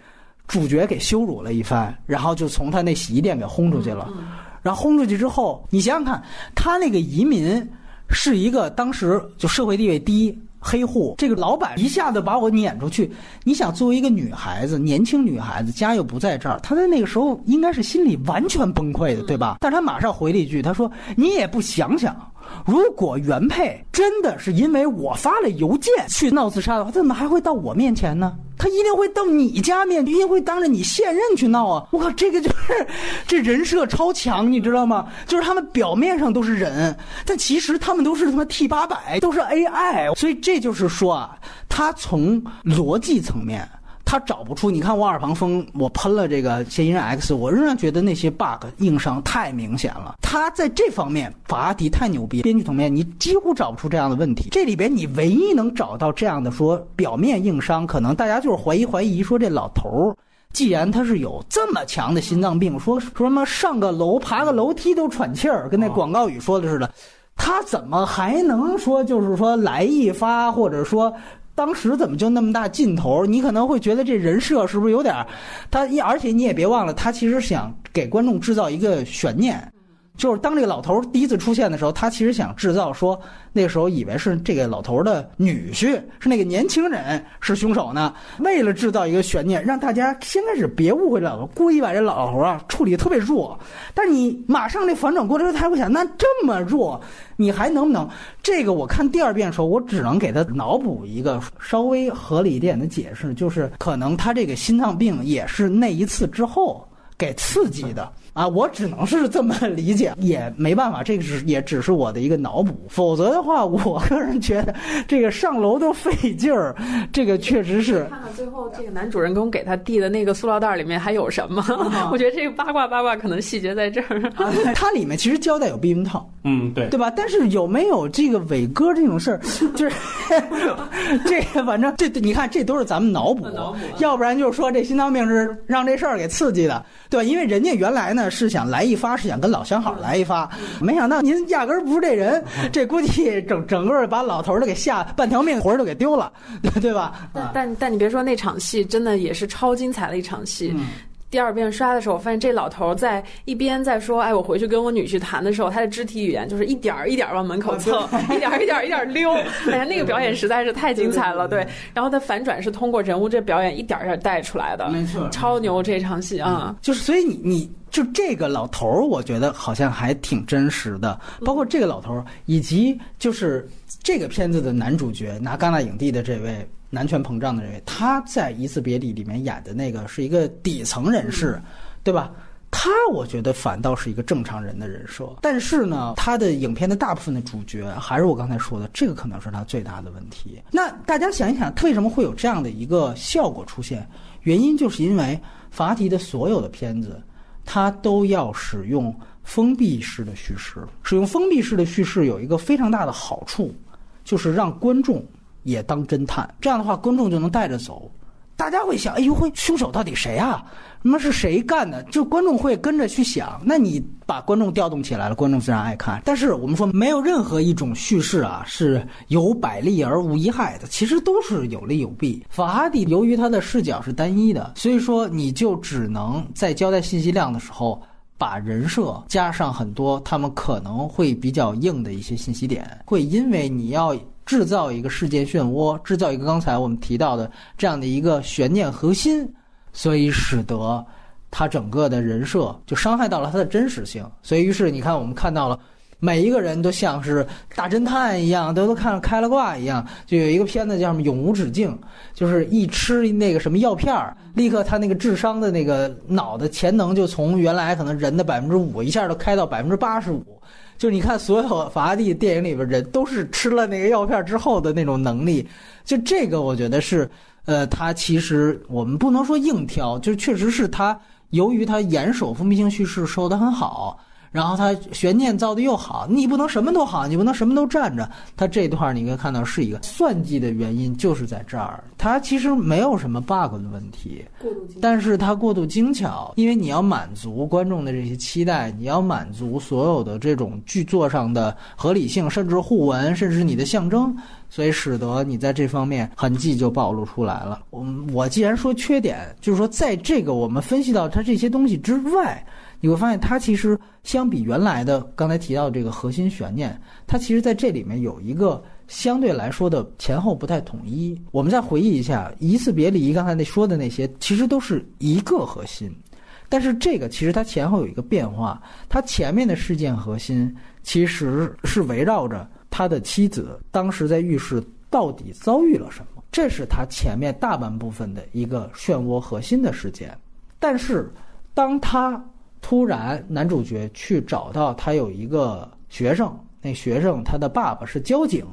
A: 主角给羞辱了一番，然后就从他那洗衣店给轰出去了。然后轰出去之后，你想想看，他那个移民是一个当时就社会地位低。黑户这个老板一下子把我撵出去，你想作为一个女孩子，年轻女孩子，家又不在这儿，她在那个时候应该是心里完全崩溃的，对吧？但是她马上回了一句，她说：“你也不想想。”如果原配真的是因为我发了邮件去闹自杀的话，他怎么还会到我面前呢？他一定会到你家面，一定会当着你现任去闹啊！我靠，这个就是这人设超强，你知道吗？就是他们表面上都是人，但其实他们都是他妈 T 八百，都是 AI。所以这就是说啊，他从逻辑层面。他找不出，你看《我耳旁风》，我喷了这个《嫌疑人 X》，我仍然觉得那些 bug 硬伤太明显了。他在这方面，法拉第太牛逼，编剧层面你几乎找不出这样的问题。这里边你唯一能找到这样的说表面硬伤，可能大家就是怀疑怀疑说这老头儿，既然他是有这么强的心脏病，说说什么上个楼爬个楼梯都喘气儿，跟那广告语说的似的，他怎么还能说就是说来一发，或者说？当时怎么就那么大劲头？你可能会觉得这人设是不是有点？他而且你也别忘了，他其实想给观众制造一个悬念。就是当这个老头第一次出现的时候，他其实想制造说，那时候以为是这个老头的女婿，是那个年轻人是凶手呢。为了制造一个悬念，让大家先开始别误会了，故意把这老头啊处理特别弱。但是你马上这反转过来，他会想，那这么弱，你还能不能？这个我看第二遍的时候，我只能给他脑补一个稍微合理一点的解释，就是可能他这个心脏病也是那一次之后给刺激的。啊，我只能是这么理解，也没办法，这个是也只是我的一个脑补。否则的话，我个人觉得这个上楼都费劲儿，这个确实是。
B: 看看最后这个男主人公给他递的那个塑料袋里面还有什么？我觉得这个八卦八卦可能细节在这儿。
A: 它里面其实胶带有避孕套，
C: 嗯，对，
A: 对吧？但是有没有这个伟哥这种事儿，就是 这个反正这你看这都是咱们脑补，要不然就是说这心脏病是让这事儿给刺激的，对吧？因为人家原来呢。那是想来一发，是想跟老相好来一发，没想到您压根儿不是这人，这估计整整个把老头儿都给吓半条命魂儿都给丢了，对吧？
B: 但但但你别说那场戏，真的也是超精彩的一场戏。第二遍刷的时候，我发现这老头在一边在说：“哎，我回去跟我女婿谈的时候，他的肢体语言就是一点儿一点儿往门口 蹭，一点儿一点儿一点儿溜。哎呀，那个表演实在是太精彩了，对。然后他反转是通过人物这表演一点儿一点儿带出来的，
A: 没错，
B: 超牛这场戏啊！
A: 就是所以你你就这个老头儿，我觉得好像还挺真实的，包括这个老头儿，以及就是这个片子的男主角拿戛纳影帝的这位。男权膨胀的人，他在《一次别离》里面演的那个是一个底层人士，对吧？他我觉得反倒是一个正常人的人设。但是呢，他的影片的大部分的主角还是我刚才说的，这个可能是他最大的问题。那大家想一想，他为什么会有这样的一个效果出现？原因就是因为法提的所有的片子，他都要使用封闭式的叙事。使用封闭式的叙事有一个非常大的好处，就是让观众。也当侦探，这样的话观众就能带着走，大家会想，哎呦，喂凶手到底谁啊？那么是谁干的？就观众会跟着去想。那你把观众调动起来了，观众自然爱看。但是我们说，没有任何一种叙事啊是有百利而无一害的，其实都是有利有弊。法哈迪由于他的视角是单一的，所以说你就只能在交代信息量的时候，把人设加上很多他们可能会比较硬的一些信息点，会因为你要。制造一个事件漩涡，制造一个刚才我们提到的这样的一个悬念核心，所以使得他整个的人设就伤害到了他的真实性。所以，于是你看，我们看到了每一个人都像是大侦探一样，都都看开了挂一样。就有一个片子叫什么《永无止境》，就是一吃那个什么药片儿，立刻他那个智商的那个脑的潜能就从原来可能人的百分之五一下都开到百分之八十五。就是你看所有法拉第电影里边人都是吃了那个药片之后的那种能力，就这个我觉得是，呃，他其实我们不能说硬挑，就确实是他由于他严守封闭性叙事收得很好。然后他悬念造的又好，你不能什么都好，你不能什么都站着。他这段你可以看到是一个算计的原因，就是在这儿。他其实没有什么 bug 的问题，但是他过度精巧，因为你要满足观众的这些期待，你要满足所有的这种剧作上的合理性，甚至互文，甚至你的象征，所以使得你在这方面痕迹就暴露出来了。我我既然说缺点，就是说在这个我们分析到它这些东西之外。你会发现，它其实相比原来的刚才提到这个核心悬念，它其实在这里面有一个相对来说的前后不太统一。我们再回忆一下，一次别离，刚才那说的那些，其实都是一个核心，但是这个其实它前后有一个变化。它前面的事件核心其实是围绕着他的妻子当时在浴室到底遭遇了什么，这是他前面大半部分的一个漩涡核心的事件。但是当他突然，男主角去找到他有一个学生，那学生他的爸爸是交警，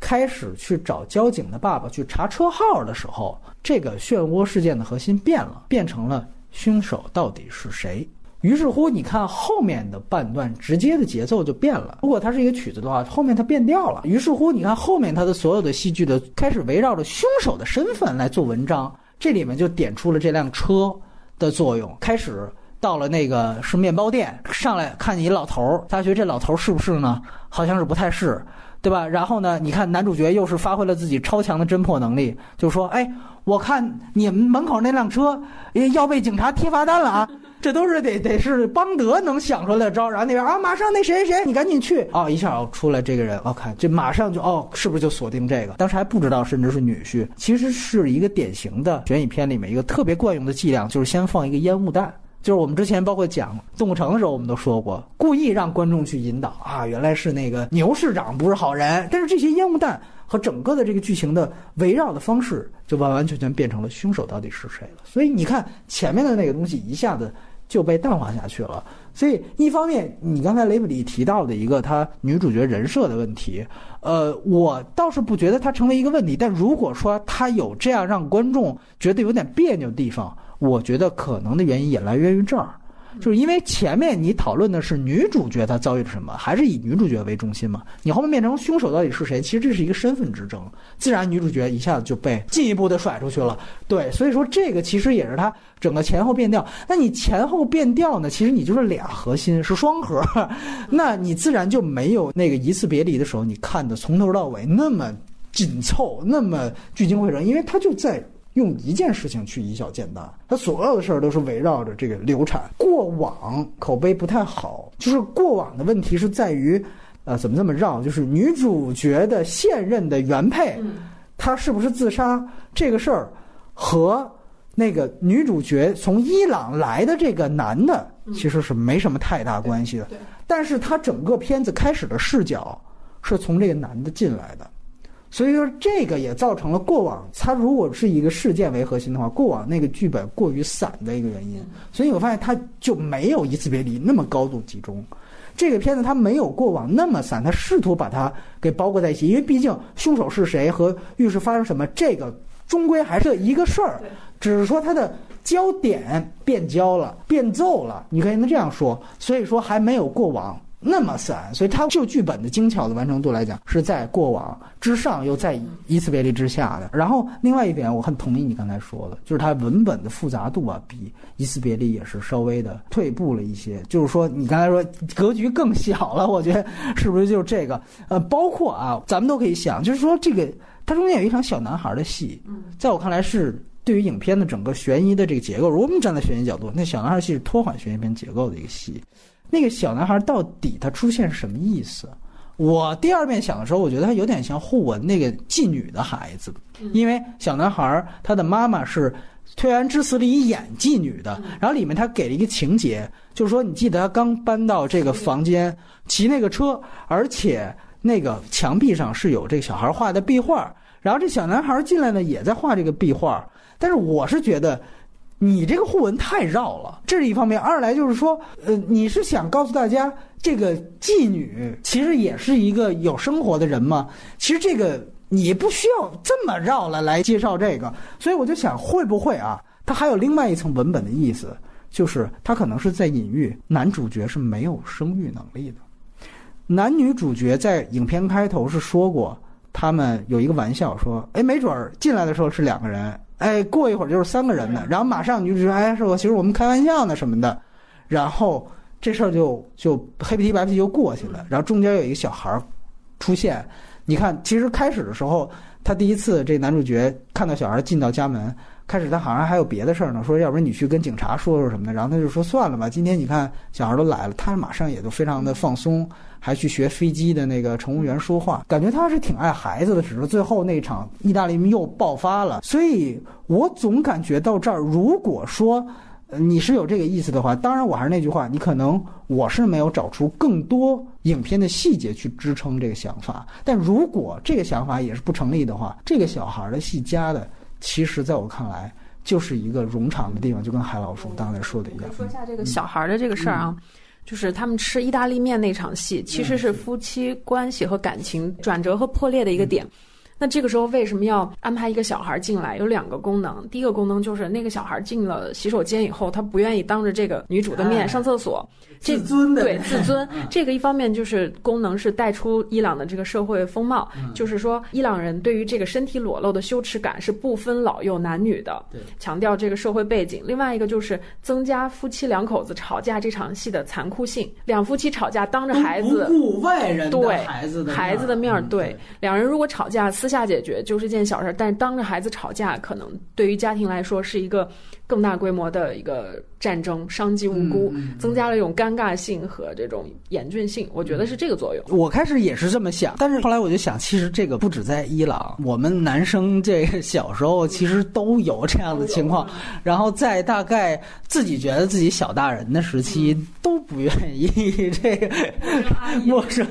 A: 开始去找交警的爸爸去查车号的时候，这个漩涡事件的核心变了，变成了凶手到底是谁。于是乎，你看后面的半段直接的节奏就变了。如果它是一个曲子的话，后面它变调了。于是乎，你看后面它的所有的戏剧的开始围绕着凶手的身份来做文章，这里面就点出了这辆车的作用，开始。到了那个是面包店，上来看见一老头儿，大家觉得这老头儿是不是呢？好像是不太是，对吧？然后呢，你看男主角又是发挥了自己超强的侦破能力，就说：“哎，我看你们门口那辆车要被警察贴罚单了啊！”这都是得得是邦德能想出来的招。然后那边啊，马上那谁谁，你赶紧去哦！一下哦出来这个人，我看这马上就哦，是不是就锁定这个？当时还不知道，甚至是女婿，其实是一个典型的悬疑片里面一个特别惯用的伎俩，就是先放一个烟雾弹。就是我们之前包括讲《动物城》的时候，我们都说过，故意让观众去引导啊，原来是那个牛市长不是好人。但是这些烟雾弹和整个的这个剧情的围绕的方式，就完完全全变成了凶手到底是谁了。所以你看前面的那个东西一下子就被淡化下去了。所以一方面，你刚才雷布里提到的一个他女主角人设的问题，呃，我倒是不觉得它成为一个问题。但如果说他有这样让观众觉得有点别扭的地方，我觉得可能的原因也来源于这儿，就是因为前面你讨论的是女主角她遭遇了什么，还是以女主角为中心嘛？你后面变成凶手到底是谁？其实这是一个身份之争，自然女主角一下子就被进一步的甩出去了。对，所以说这个其实也是它整个前后变调。那你前后变调呢？其实你就是俩核心是双核，那你自然就没有那个一次别离的时候你看的从头到尾那么紧凑，那么聚精会神，因为它就在。用一件事情去以小见大，他所有的事儿都是围绕着这个流产。过往口碑不太好，就是过往的问题是在于，呃，怎么这么绕？就是女主角的现任的原配，她是不是自杀这个事儿，和那个女主角从伊朗来的这个男的其实是没什么太大关系的。但是他整个片子开始的视角是从这个男的进来的。所以说，这个也造成了过往，它如果是一个事件为核心的话，过往那个剧本过于散的一个原因。所以我发现它就没有一次别离那么高度集中。这个片子它没有过往那么散，它试图把它给包裹在一起，因为毕竟凶手是谁和浴室发生什么，这个终归还是一个事儿，只是说它的焦点变焦了、变奏了，你可以能这样说。所以说还没有过往。那么散，所以它就剧本的精巧的完成度来讲，是在过往之上，又在一次别离之下的。然后另外一点，我很同意你刚才说的，就是它文本的复杂度啊，比一次别离也是稍微的退步了一些。就是说，你刚才说格局更小了，我觉得是不是就是这个？呃，包括啊，咱们都可以想，就是说这个它中间有一场小男孩的戏，在我看来是对于影片的整个悬疑的这个结构，如果我们站在悬疑角度，那小男孩戏是拖缓悬疑片结构的一个戏。那个小男孩到底他出现是什么意思？我第二遍想的时候，我觉得他有点像互文那个妓女的孩子，因为小男孩他的妈妈是《推案之死》里演妓女的，然后里面他给了一个情节，就是说，你记得他刚搬到这个房间，骑那个车，而且那个墙壁上是有这个小孩画的壁画，然后这小男孩进来呢，也在画这个壁画。但是我是觉得，你这个互文太绕了，这是一方面；二来就是说，呃，你是想告诉大家，这个妓女其实也是一个有生活的人吗？其实这个。你不需要这么绕了来介绍这个，所以我就想，会不会啊？它还有另外一层文本的意思，就是他可能是在隐喻男主角是没有生育能力的。男女主角在影片开头是说过，他们有一个玩笑说：“哎，没准儿进来的时候是两个人，哎，过一会儿就是三个人的。”然后马上女主角哎是我：“其实我们开玩笑呢什么的。”然后这事儿就就黑皮白皮就过去了。然后中间有一个小孩出现。你看，其实开始的时候，他第一次这男主角看到小孩进到家门，开始他好像还有别的事儿呢，说要不然你去跟警察说说什么的，然后他就说算了吧，今天你看小孩都来了，他马上也都非常的放松，还去学飞机的那个乘务员说话，感觉他是挺爱孩子的，只是最后那场意大利又爆发了，所以我总感觉到这儿，如果说。你是有这个意思的话，当然我还是那句话，你可能我是没有找出更多影片的细节去支撑这个想法。但如果这个想法也是不成立的话，这个小孩的戏加的，其实在我看来就是一个冗长的地方，就跟海老叔刚才说的一样。
B: 说一下这个小孩的这个事儿啊，就是他们吃意大利面那场戏，其实是夫妻关系和感情转折和破裂的一个点。那这个时候为什么要安排一个小孩进来？有两个功能。第一个功能就是那个小孩进了洗手间以后，他不愿意当着这个女主的面上厕所，
A: 自尊的
B: 对自尊。这个一方面就是功能是带出伊朗的这个社会风貌，就是说伊朗人对于这个身体裸露的羞耻感是不分老幼男女的，强调这个社会背景。另外一个就是增加夫妻两口子吵架这场戏的残酷性。两夫妻吵架当着孩子，
A: 不顾外人
B: 对
A: 孩子的
B: 孩子的面儿，对两人如果吵架。私下解决就是件小事，但是当着孩子吵架，可能对于家庭来说是一个更大规模的一个。战争伤及无辜，增加了一种尴尬性和这种严峻性，我觉得是这个作用。
A: 我开始也是这么想，但是后来我就想，其实这个不止在伊朗，我们男生这个小时候其实都有这样的情况。然后在大概自己觉得自己小大人的时期，都不愿意这个陌生，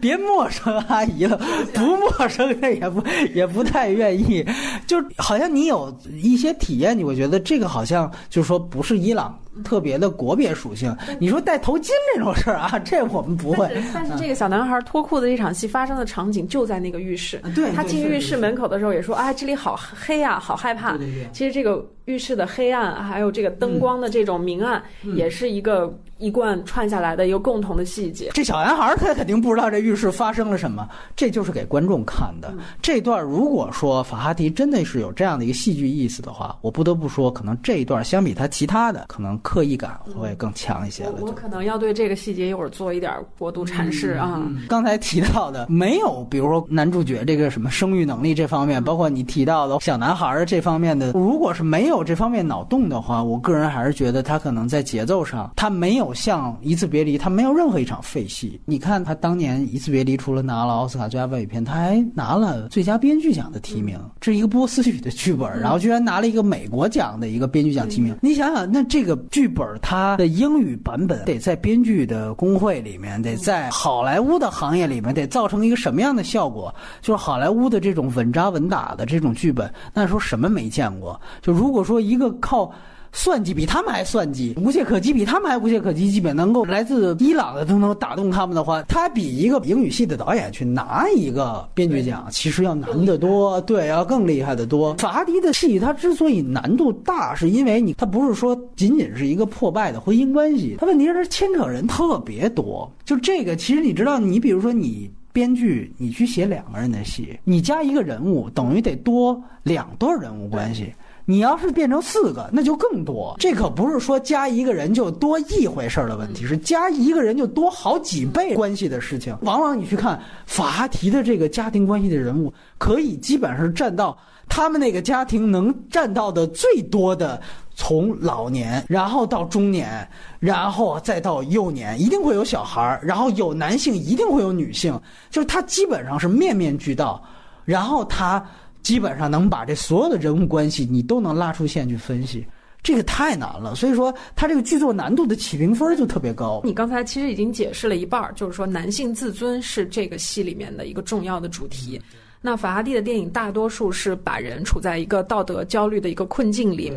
A: 别陌生阿姨了，不陌生的也不也不太愿意。就好像你有一些体验，你会觉得这个好像就是说不是伊朗。特别的国别属性，你说戴头巾这种事儿啊，这我们不会。
B: 但是这个小男孩脱裤子这场戏发生的场景就在那个浴室，
A: 对
B: 他进浴室门口的时候也说哎，这里好黑啊，好害怕。其实这个浴室的黑暗，还有这个灯光的这种明暗，也是一个。一贯串下来的一个共同的细节。
A: 这小男孩他肯定不知道这浴室发生了什么，这就是给观众看的。这段如果说法哈迪真的是有这样的一个戏剧意思的话，我不得不说，可能这一段相比他其他的，可能刻意感会更强一些了。
B: 我可能要对这个细节一会儿做一点过度阐释啊。
A: 刚才提到的没有，比如说男主角这个什么生育能力这方面，包括你提到的小男孩这方面的，如果是没有这方面脑洞的话，我个人还是觉得他可能在节奏上他没有。像《一次别离》，他没有任何一场废戏。你看他当年《一次别离》，除了拿了奥斯卡最佳外语片，他还拿了最佳编剧奖的提名。这是一个波斯语的剧本，然后居然拿了一个美国奖的一个编剧奖提名。你想想，那这个剧本它的英语版本得在编剧的工会里面，得在好莱坞的行业里面，得造成一个什么样的效果？就是好莱坞的这种稳扎稳打的这种剧本，那时候什么没见过？就如果说一个靠。算计比他们还算计，无懈可击比他们还无懈可击，基本能够来自伊朗的都能打动他们的话，他比一个英语系的导演去拿一个编剧奖，其实要难得多，对，要更厉害的多。法拉第的戏，它之所以难度大，是因为你它不是说仅仅是一个破败的婚姻关系，它问题是它牵扯人特别多。就这个，其实你知道，你比如说你编剧，你去写两个人的戏，你加一个人物，等于得多两段人物关系。你要是变成四个，那就更多。这可不是说加一个人就多一回事儿的问题，是加一个人就多好几倍关系的事情。往往你去看法哈提的这个家庭关系的人物，可以基本上占到他们那个家庭能占到的最多的，从老年，然后到中年，然后再到幼年，一定会有小孩儿，然后有男性，一定会有女性，就是他基本上是面面俱到，然后他。基本上能把这所有的人物关系你都能拉出线去分析。这个太难了，所以说他这个剧作难度的起评分就特别高。
B: 你刚才其实已经解释了一半儿，就是说男性自尊是这个戏里面的一个重要的主题。那法拉第的电影大多数是把人处在一个道德焦虑的一个困境里。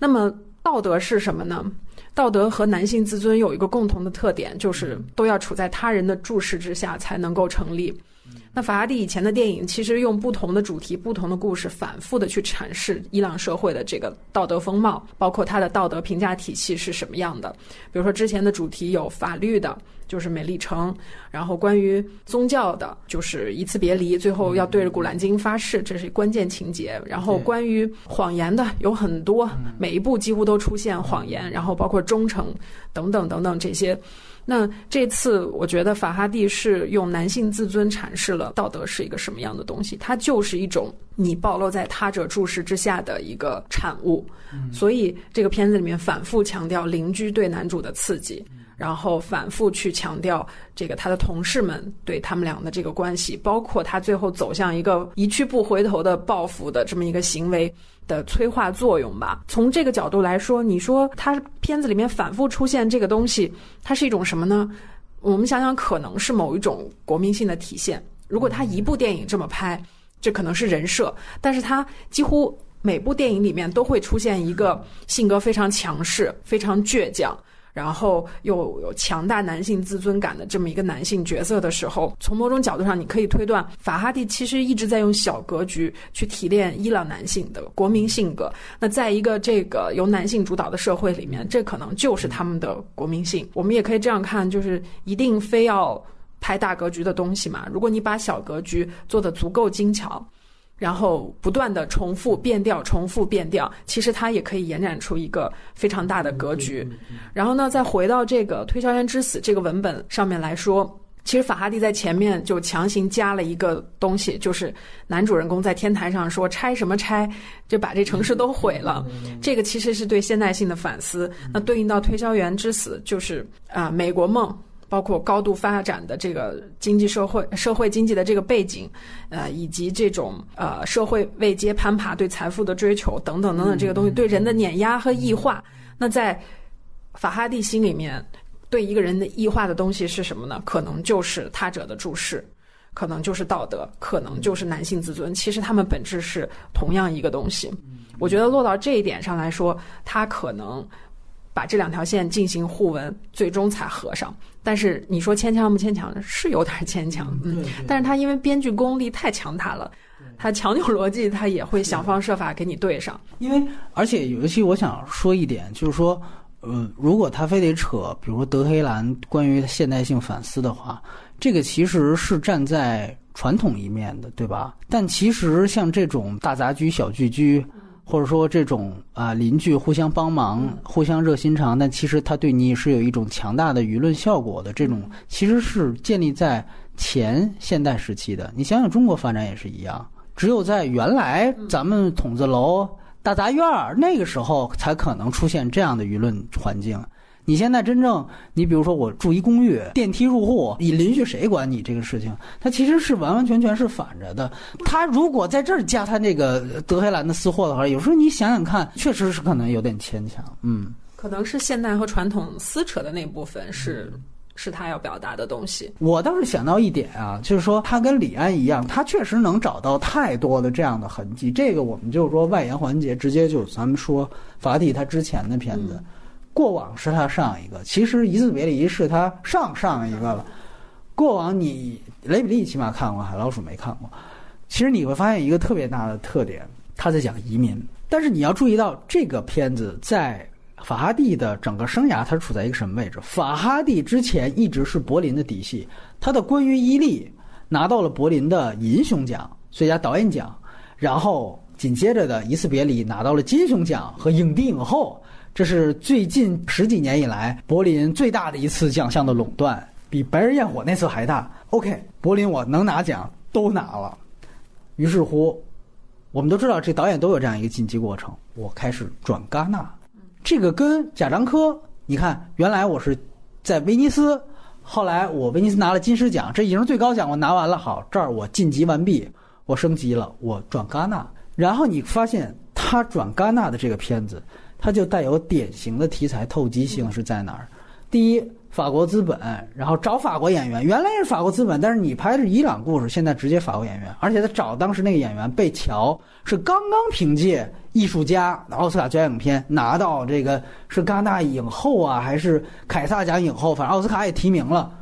B: 那么道德是什么呢？道德和男性自尊有一个共同的特点，就是都要处在他人的注视之下才能够成立。那法拉第以前的电影其实用不同的主题、不同的故事，反复的去阐释伊朗社会的这个道德风貌，包括它的道德评价体系是什么样的。比如说之前的主题有法律的，就是美丽城；然后关于宗教的，就是一次别离，最后要对着古兰经发誓，这是关键情节。然后关于谎言的有很多，每一部几乎都出现谎言，然后包括忠诚等等等等这些。那这次我觉得法哈蒂是用男性自尊阐释了道德是一个什么样的东西，它就是一种你暴露在他者注视之下的一个产物。所以这个片子里面反复强调邻居对男主的刺激，然后反复去强调这个他的同事们对他们俩的这个关系，包括他最后走向一个一去不回头的报复的这么一个行为。的催化作用吧。从这个角度来说，你说它片子里面反复出现这个东西，它是一种什么呢？我们想想，可能是某一种国民性的体现。如果他一部电影这么拍，这可能是人设，但是他几乎每部电影里面都会出现一个性格非常强势、非常倔强。然后又有强大男性自尊感的这么一个男性角色的时候，从某种角度上，你可以推断，法哈蒂其实一直在用小格局去提炼伊朗男性的国民性格。那在一个这个由男性主导的社会里面，这可能就是他们的国民性。我们也可以这样看，就是一定非要拍大格局的东西嘛？如果你把小格局做得足够精巧。然后不断的重复变调，重复变调，其实它也可以延展出一个非常大的格局。然后呢，再回到这个《推销员之死》这个文本上面来说，其实法哈蒂在前面就强行加了一个东西，就是男主人公在天台上说“拆什么拆”，就把这城市都毁了。这个其实是对现代性的反思。那对应到《推销员之死》，就是啊，美国梦。包括高度发展的这个经济社会、社会经济的这个背景，呃，以及这种呃社会位阶攀爬、对财富的追求等等等等，这个东西对人的碾压和异化。那在法哈蒂心里面，对一个人的异化的东西是什么呢？可能就是他者的注视，可能就是道德，可能就是男性自尊。其实他们本质是同样一个东西。我觉得落到这一点上来说，他可能。把这两条线进行互文，最终才合上。但是你说牵强不牵强？是有点牵强，嗯。但是他因为编剧功力太强大了，他强扭逻辑，他也会想方设法给你对上。
A: 因为而且尤其我想说一点，就是说，呃，如果他非得扯，比如说德黑兰关于现代性反思的话，这个其实是站在传统一面的，对吧？但其实像这种大杂居、小聚居。或者说这种啊邻居互相帮忙、互相热心肠，但其实他对你是有一种强大的舆论效果的。这种其实是建立在前现代时期的。你想想中国发展也是一样，只有在原来咱们筒子楼、大杂院儿那个时候，才可能出现这样的舆论环境。你现在真正，你比如说我住一公寓，电梯入户，你邻居谁管你这个事情？它其实是完完全全是反着的。他如果在这儿加他那个德黑兰的私货的话，有时候你想想看，确实是可能有点牵强。嗯，
B: 可能是现代和传统撕扯的那部分是是他要表达的东西。
A: 我倒是想到一点啊，就是说他跟李安一样，他确实能找到太多的这样的痕迹。这个我们就是说外延环节，直接就咱们说法蒂他之前的片子。过往是他上一个，其实《一次别离》是他上上一个了。过往你雷比利起码看过，海老鼠没看过。其实你会发现一个特别大的特点，他在讲移民。但是你要注意到，这个片子在法哈蒂的整个生涯，他处在一个什么位置？法哈蒂之前一直是柏林的底细，他的《关于伊利》拿到了柏林的银熊奖最佳导演奖，然后紧接着的《一次别离》拿到了金熊奖和影帝影后。这是最近十几年以来柏林最大的一次奖项的垄断，比白日焰火那次还大。OK，柏林我能拿奖都拿了，于是乎，我们都知道这导演都有这样一个晋级过程。我开始转戛纳，这个跟贾樟柯，你看，原来我是在威尼斯，后来我威尼斯拿了金狮奖，这已经是最高奖，我拿完了，好，这儿我晋级完毕，我升级了，我转戛纳。然后你发现他转戛纳的这个片子，它就带有典型的题材透击性是在哪儿？第一，法国资本，然后找法国演员，原来是法国资本，但是你拍的是伊朗故事，现在直接法国演员，而且他找当时那个演员贝乔是刚刚凭借艺术家奥斯卡最佳影片拿到这个是戛纳影后啊，还是凯撒奖影后，反正奥斯卡也提名了，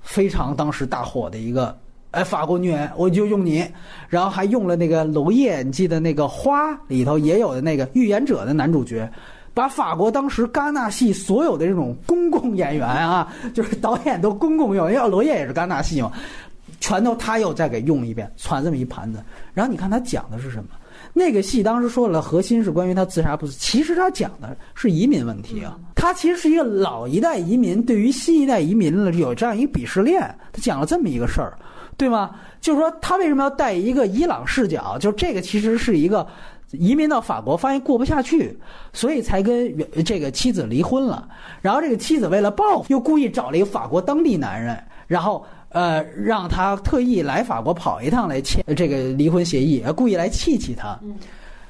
A: 非常当时大火的一个。哎，法国女演我就用你，然后还用了那个娄烨，你记得那个花里头也有的那个预言者的男主角，把法国当时戛纳系所有的这种公共演员啊，就是导演都公共用，因为娄烨也是戛纳系嘛，全都他又再给用一遍，传这么一盘子。然后你看他讲的是什么？那个戏当时说了，核心是关于他自杀不死，其实他讲的是移民问题啊。他其实是一个老一代移民对于新一代移民了有这样一个鄙视链，他讲了这么一个事儿。对吗？就是说，他为什么要带一个伊朗视角？就这个其实是一个移民到法国，发现过不下去，所以才跟这个妻子离婚了。然后这个妻子为了报复，又故意找了一个法国当地男人，然后呃让他特意来法国跑一趟来签这个离婚协议，故意来气气他。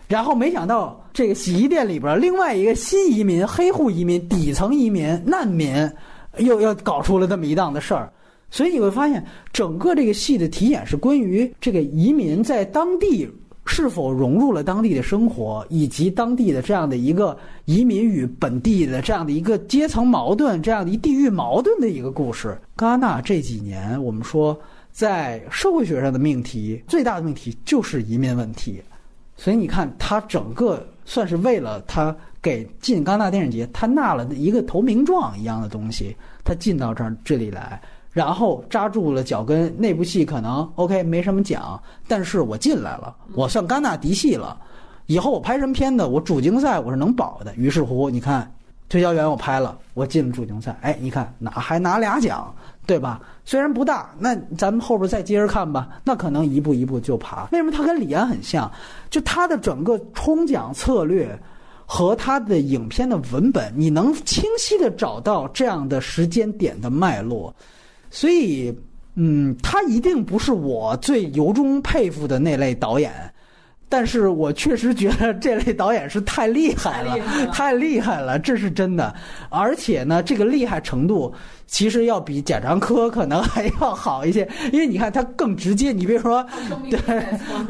A: 然后没想到这个洗衣店里边另外一个新移民、黑户移民、底层移民、难民，又要搞出了这么一档子事儿。所以你会发现，整个这个戏的题眼是关于这个移民在当地是否融入了当地的生活，以及当地的这样的一个移民与本地的这样的一个阶层矛盾、这样的一地域矛盾的一个故事。戛纳这几年，我们说在社会学上的命题最大的命题就是移民问题，所以你看，他整个算是为了他给进戛纳电影节，他纳了一个投名状一样的东西，他进到这儿这里来。然后扎住了脚跟，那部戏可能 OK 没什么奖，但是我进来了，我算戛纳嫡系了。以后我拍什么片子，我主竞赛我是能保的。于是乎，你看推销员我拍了，我进了主竞赛。哎，你看拿还拿俩奖，对吧？虽然不大，那咱们后边再接着看吧。那可能一步一步就爬。为什么他跟李安很像？就他的整个冲奖策略和他的影片的文本，你能清晰的找到这样的时间点的脉络。所以，嗯，他一定不是我最由衷佩服的那类导演，但是我确实觉得这类导演是太厉害了，太厉害了，这是真的。而且呢，这个厉害程度。其实要比贾樟柯可能还要好一些，因为你看他更直接。你比如说，对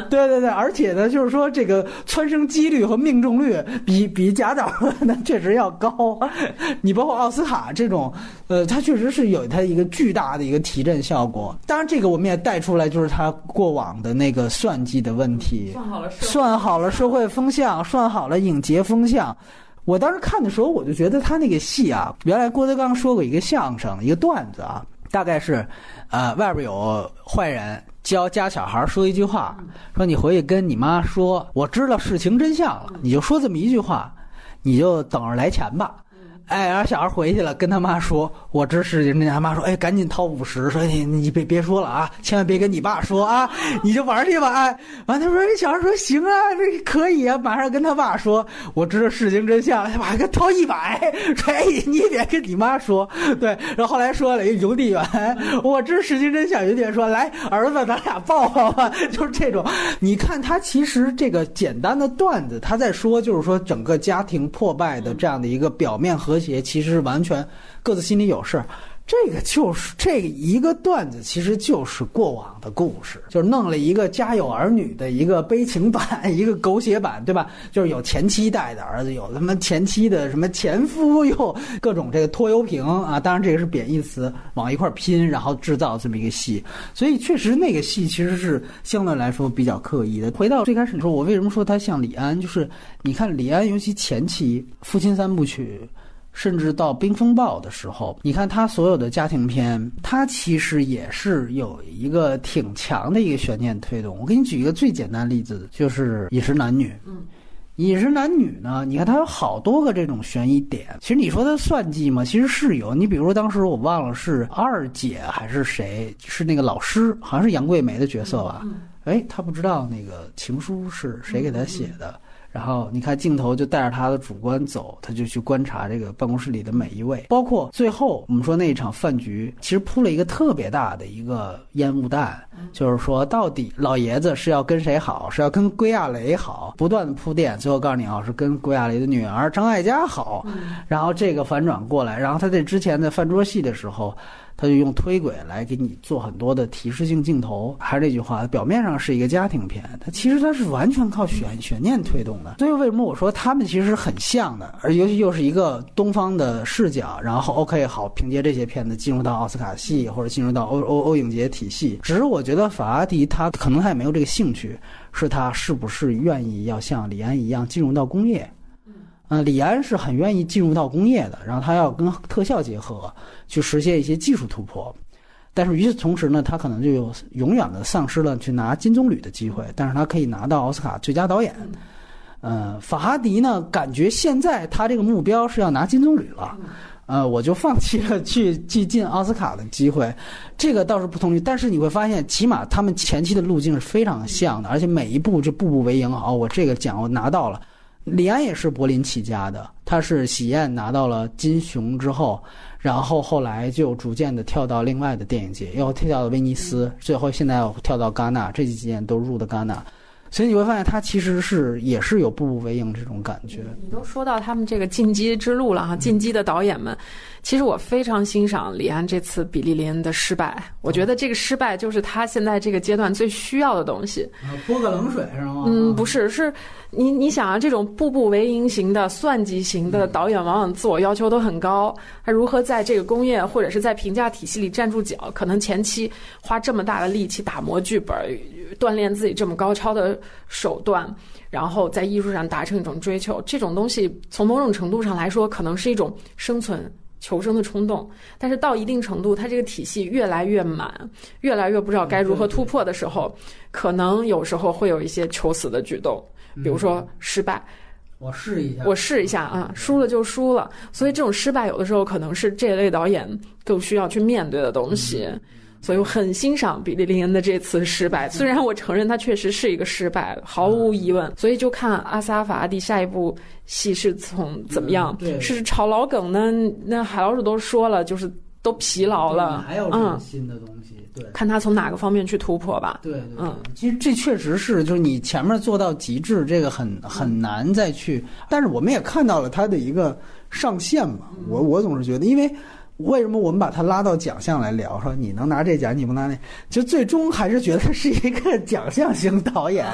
A: 对对对，而且呢，就是说这个蹿升几率和命中率比比贾导那确实要高。你包括奥斯卡这种，呃，他确实是有他一个巨大的一个提振效果。当然，这个我们也带出来，就是他过往的那个算计的问题，
B: 算好了，
A: 算好了社会风向，算好了影节风向。我当时看的时候，我就觉得他那个戏啊，原来郭德纲说过一个相声，一个段子啊，大概是，呃，外边有坏人教家小孩说一句话，说你回去跟你妈说，我知道事情真相了，你就说这么一句话，你就等着来钱吧。哎，然后小孩回去了，跟他妈说：“我知事情。”那他妈说：“哎，赶紧掏五十，说你你别别说了啊，千万别跟你爸说啊，你就玩去吧。”哎，完他说：“小孩说行啊，这可以啊，马上跟他爸说，我知道事情真相。”他爸给掏一百，说：“哎，你也别跟你妈说。”对，然后后来说了一邮递员：“我知事情真相。”邮递员说：“来，儿子，咱俩抱抱吧。”就是这种，你看他其实这个简单的段子，他在说就是说整个家庭破败的这样的一个表面和。些其实是完全各自心里有事，这个就是这一个段子，其实就是过往的故事，就是弄了一个家有儿女的一个悲情版，一个狗血版，对吧？就是有前妻带的儿子，有他妈前妻的什么前夫，又各种这个拖油瓶啊，当然这个是贬义词，往一块拼，然后制造这么一个戏。所以确实那个戏其实是相对来说比较刻意的。回到最开始你说，我为什么说他像李安？就是你看李安，尤其前期《父亲三部曲》。甚至到《冰风暴》的时候，你看他所有的家庭片，他其实也是有一个挺强的一个悬念推动。我给你举一个最简单例子，就是《饮食男女》。嗯，《饮食男女》呢，你看它有好多个这种悬疑点。其实你说它算计吗？其实是有。你比如说当时我忘了是二姐还是谁，是那个老师，好像是杨贵梅的角色吧？哎，他不知道那个情书是谁给他写的。然后你看镜头就带着他的主观走，他就去观察这个办公室里的每一位，包括最后我们说那一场饭局，其实铺了一个特别大的一个烟雾弹，就是说到底老爷子是要跟谁好，是要跟归亚蕾好，不断的铺垫，最后告诉你啊是跟归亚蕾的女儿张艾嘉好，然后这个反转过来，然后他在之前的饭桌戏的时候。他就用推轨来给你做很多的提示性镜头，还是那句话，表面上是一个家庭片，它其实它是完全靠悬悬念推动的。所以为什么我说他们其实很像的，而尤其又是一个东方的视角，然后 OK 好，凭借这些片子进入到奥斯卡系或者进入到欧欧欧影节体系。只是我觉得法拉第他可能他也没有这个兴趣，是他是不是愿意要像李安一样进入到工业？嗯，李安是很愿意进入到工业的，然后他要跟特效结合，去实现一些技术突破。但是与此同时呢，他可能就有永远的丧失了去拿金棕榈的机会，但是他可以拿到奥斯卡最佳导演。嗯，法哈迪呢，感觉现在他这个目标是要拿金棕榈了，呃，我就放弃了去去进奥斯卡的机会。这个倒是不同意，但是你会发现，起码他们前期的路径是非常像的，而且每一步就步步为营。哦，我这个奖我拿到了。李安也是柏林起家的，他是喜宴拿到了金熊之后，然后后来就逐渐的跳到另外的电影节，又跳到了威尼斯，最后现在跳到戛纳，这几年都入的戛纳，所以你会发现他其实是也是有步步为营这种感觉。
B: 你都说到他们这个进击之路了哈，进击的导演们。其实我非常欣赏李安这次《比利林恩》的失败，我觉得这个失败就是他现在这个阶段最需要的东西。
A: 泼个冷水是吗？
B: 嗯，不是，是你你想啊，这种步步为营型的算计型的导演，往往自我要求都很高。他如何在这个工业或者是在评价体系里站住脚？可能前期花这么大的力气打磨剧本，锻炼自己这么高超的手段，然后在艺术上达成一种追求，这种东西从某种程度上来说，可能是一种生存。求生的冲动，但是到一定程度，它这个体系越来越满，越来越不知道该如何突破的时候，可能有时候会有一些求死的举动，比如说失败。
A: 我试一下，
B: 我试一下啊，输了就输了。所以这种失败有的时候可能是这类导演更需要去面对的东西。所以我很欣赏比利林恩的这次失败，虽然我承认他确实是一个失败，毫无疑问。所以就看阿萨法阿蒂下一部戏是从怎么样，是炒老梗呢？那海老鼠都说了，就是都疲劳了，
A: 还有什么新的东西？对，
B: 看他从哪个方面去突破吧。
A: 对，嗯，其实这确实是，就是你前面做到极致，这个很很难再去。但是我们也看到了他的一个上限嘛。我我总是觉得，因为。为什么我们把他拉到奖项来聊？说你能拿这奖，你不拿那，就最终还是觉得是一个奖项型导演，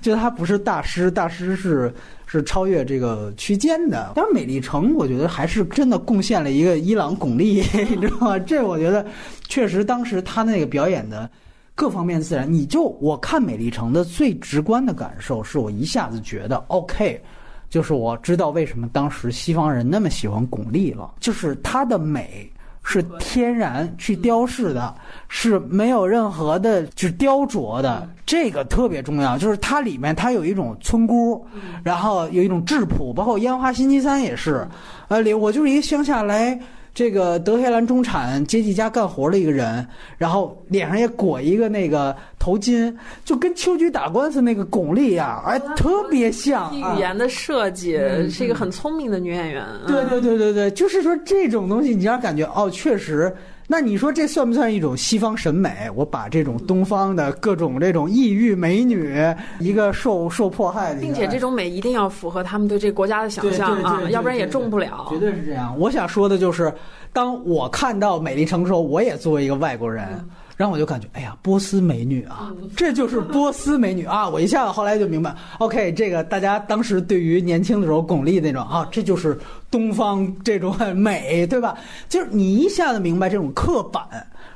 A: 就他不是大师，大师是是超越这个区间的。但是《美丽城》，我觉得还是真的贡献了一个伊朗巩俐，你知道吗？这我觉得确实当时他那个表演的各方面自然。你就我看《美丽城》的最直观的感受，是我一下子觉得 OK。就是我知道为什么当时西方人那么喜欢巩俐了，就是她的美是天然去雕饰的，是没有任何的就是雕琢的，这个特别重要。就是它里面它有一种村姑，然后有一种质朴，包括烟花星期三也是，呃，里我就是一个乡下来。这个德黑兰中产阶级家干活的一个人，然后脸上也裹一个那个头巾，就跟秋菊打官司那个巩俐呀，哎，特别像。
B: 语言的设计是一个很聪明的女演员。
A: 对对对对对，就是说这种东西，你让感觉哦，确实。那你说这算不算一种西方审美？我把这种东方的各种这种异域美女，一个受受迫害的，
B: 并且这种美一定要符合他们对这个国家的想象啊，要不然也中不了。
A: 绝对是这样。我想说的就是，当我看到美丽城的时候，我也作为一个外国人。然后我就感觉，哎呀，波斯美女啊，这就是波斯美女啊！我一下子后来就明白，OK，这个大家当时对于年轻的时候巩俐那种啊，这就是东方这种美，对吧？就是你一下子明白这种刻板。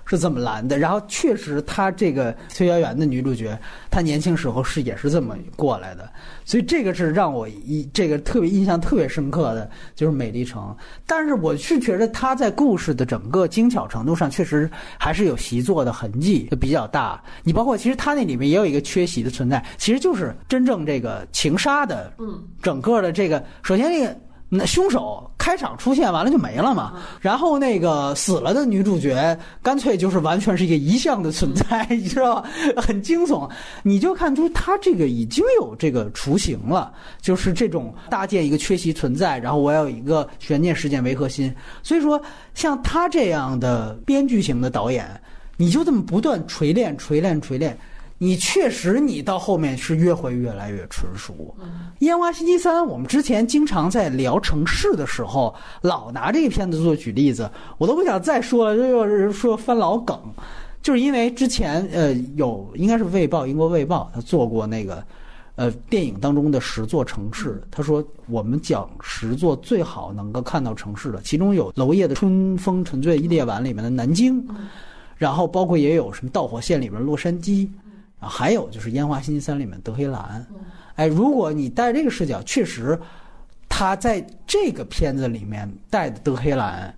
A: 是这么拦的，然后确实，她这个崔媛媛的女主角，她年轻时候是也是这么过来的，所以这个是让我一这个特别印象特别深刻的，就是《美丽城》。但是我是觉得它在故事的整个精巧程度上，确实还是有习作的痕迹，就比较大。你包括其实它那里面也有一个缺席的存在，其实就是真正这个情杀的，嗯，整个的这个，首先那个。那凶手开场出现完了就没了嘛，然后那个死了的女主角干脆就是完全是一个遗像的存在，你知道吧？很惊悚，你就看出他这个已经有这个雏形了，就是这种搭建一个缺席存在，然后我要有一个悬念事件为核心。所以说，像他这样的编剧型的导演，你就这么不断锤炼、锤炼、锤炼。你确实，你到后面是越会越来越纯熟。烟花星期三，我们之前经常在聊城市的时候，老拿这个片子做举例子，我都不想再说了，又是说翻老梗，就是因为之前呃有应该是《卫报》英国《卫报》他做过那个呃电影当中的十座城市，他说我们讲十座最好能够看到城市的，其中有娄烨的《春风沉醉夜晚》里面的南京，然后包括也有什么《导火线》里面的洛杉矶。啊，还有就是《烟花星期三》里面德黑兰，哎，如果你带这个视角，确实，他在这个片子里面带的德黑兰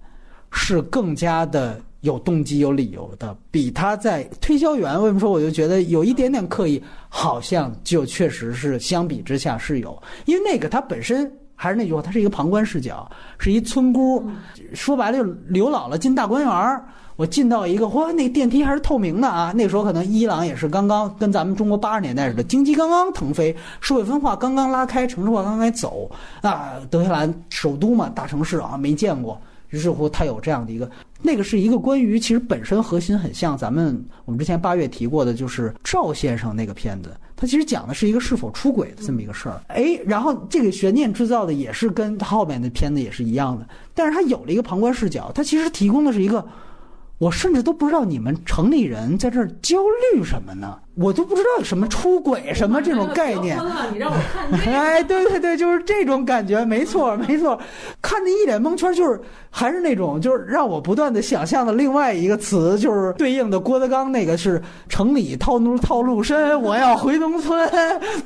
A: 是更加的有动机、有理由的，比他在推销员为什么说我就觉得有一点点刻意，好像就确实是相比之下是有，因为那个他本身还是那句话，他是一个旁观视角，是一村姑，说白了就刘姥姥进大观园儿。我进到一个，哇，那电梯还是透明的啊！那时候可能伊朗也是刚刚跟咱们中国八十年代似的，经济刚刚腾飞，社会分化刚刚拉开，城市化刚刚走啊。德黑兰首都嘛，大城市啊，没见过。于是乎，它有这样的一个，那个是一个关于其实本身核心很像咱们我们之前八月提过的，就是赵先生那个片子，他其实讲的是一个是否出轨的这么一个事儿。哎，然后这个悬念制造的也是跟后面的片子也是一样的，但是他有了一个旁观视角，他其实提供的是一个。我甚至都不知道你们城里人在这儿焦虑什么呢？我都不知道什么出轨什么这种概念。
B: 你让我看
A: 哎，对对对，就是这种感觉，没错 没错。看的一脸蒙圈，就是还是那种，就是让我不断的想象的另外一个词，就是对应的郭德纲那个是城里套路套路深，我要回农村，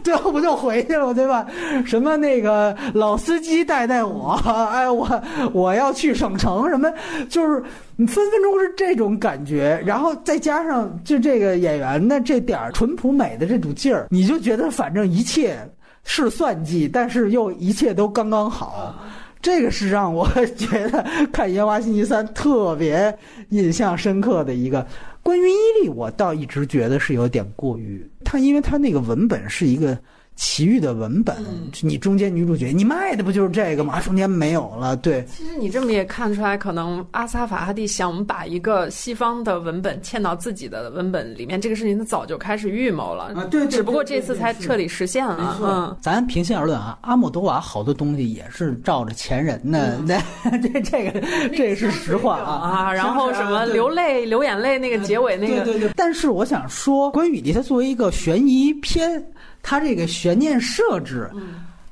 A: 最后不就回去了对吧？什么那个老司机带带我，哎我我要去省城，什么就是。你分分钟是这种感觉，然后再加上就这个演员的这点点淳朴美的这种劲儿，你就觉得反正一切是算计，但是又一切都刚刚好。这个是让我 觉得看《烟花星期三》特别印象深刻的一个。关于伊利，我倒一直觉得是有点过于他，因为他那个文本是一个。奇遇的文本，你中间女主角，你卖的不就是这个吗？中间没有了，对。
B: 其实你这么也看出来，可能阿萨法哈蒂想把一个西方的文本嵌到自己的文本里面，这个事情他早就开始预谋了。
A: 啊，对。
B: 只不过这次才彻底实现了。嗯，
A: 咱平心而论啊，阿莫多瓦好多东西也是照着前人的，那这这个这是实话啊
B: 啊。然后什么流泪流眼泪那个结尾那
A: 个，对对对。但是我想说，关于雨滴，它作为一个悬疑片。他这个悬念设置，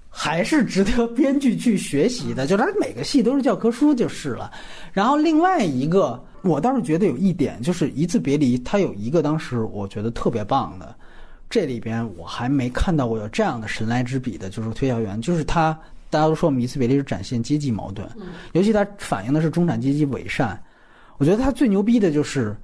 A: 还是值得编剧去学习的。就他每个戏都是教科书就是了。然后另外一个，我倒是觉得有一点，就是一次别离，他有一个当时我觉得特别棒的，这里边我还没看到过有这样的神来之笔的，就是推销员，就是他。大家都说我们一次别离是展现阶级矛盾，尤其他反映的是中产阶级伪善。我觉得他最牛逼的就是。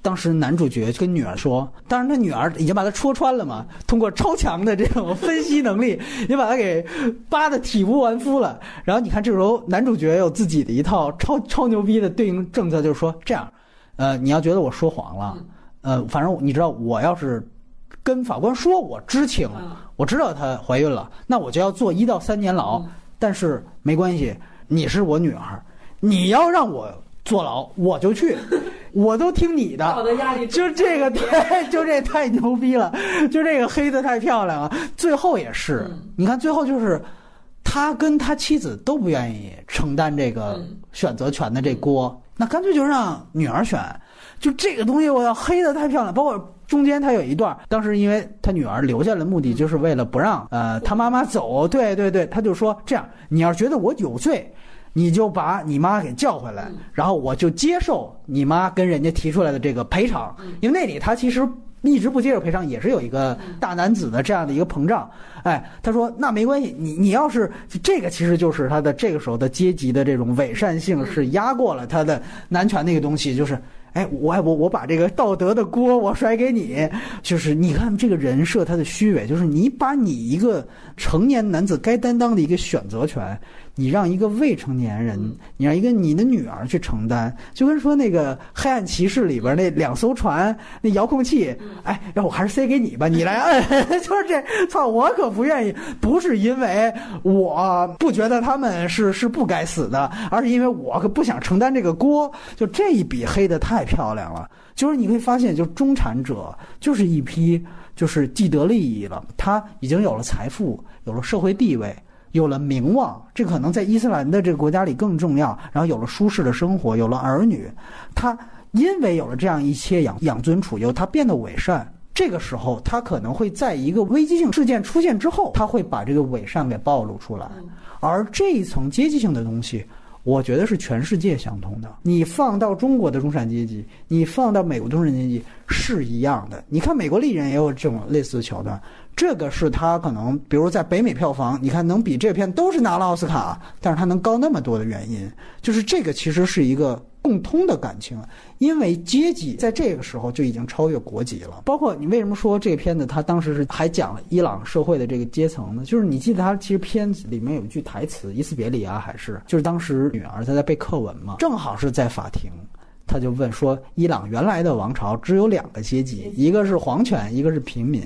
A: 当时男主角跟女儿说，当然他女儿已经把他戳穿了嘛，通过超强的这种分析能力，也把他给扒的体无完肤了。然后你看这时候男主角有自己的一套超超牛逼的对应政策，就是说这样，呃，你要觉得我说谎了，呃，反正你知道，我要是跟法官说我知情，我知道她怀孕了，那我就要坐一到三年牢。但是没关系，你是我女儿，你要让我。坐牢我就去，我都听你的。
B: 我的压力
A: 就这个，就这太牛逼了，就这个黑的太漂亮了。最后也是，你看最后就是他跟他妻子都不愿意承担这个选择权的这锅，那干脆就让女儿选。就这个东西，我要黑的太漂亮。包括中间他有一段，当时因为他女儿留下的目的就是为了不让呃他妈妈走。对对对，他就说这样，你要觉得我有罪。你就把你妈给叫回来，然后我就接受你妈跟人家提出来的这个赔偿，因为那里他其实一直不接受赔偿，也是有一个大男子的这样的一个膨胀。哎，他说那没关系，你你要是这个，其实就是他的这个时候的阶级的这种伪善性是压过了他的男权那个东西，就是。哎，我我我把这个道德的锅我甩给你，就是你看这个人设他的虚伪，就是你把你一个成年男子该担当的一个选择权，你让一个未成年人，你让一个你的女儿去承担，就跟说那个黑暗骑士里边那两艘船那遥控器，哎，让我还是塞给你吧，你来摁，就是这，操，我可不愿意，不是因为我不觉得他们是是不该死的，而是因为我可不想承担这个锅，就这一笔黑的太漂亮了。就是你会发现，就中产者就是一批就是既得利益了，他已经有了财富，有了社会地位，有了名望，这可能在伊斯兰的这个国家里更重要。然后有了舒适的生活，有了儿女，他因为有了这样一切养养尊处优，他变得伪善。这个时候，他可能会在一个危机性事件出现之后，他会把这个伪善给暴露出来，而这一层阶级性的东西。我觉得是全世界相通的。你放到中国的中产阶级，你放到美国中产阶级是一样的。你看美国丽人也有这种类似的桥段，这个是他可能，比如在北美票房，你看能比这片都是拿了奥斯卡，但是他能高那么多的原因，就是这个其实是一个。共通的感情，因为阶级在这个时候就已经超越国籍了。包括你为什么说这个片子，他当时是还讲了伊朗社会的这个阶层呢？就是你记得他其实片子里面有一句台词，伊斯别里啊，还是就是当时女儿她在背课文嘛，正好是在法庭，他就问说，伊朗原来的王朝只有两个阶级，一个是皇权，一个是平民。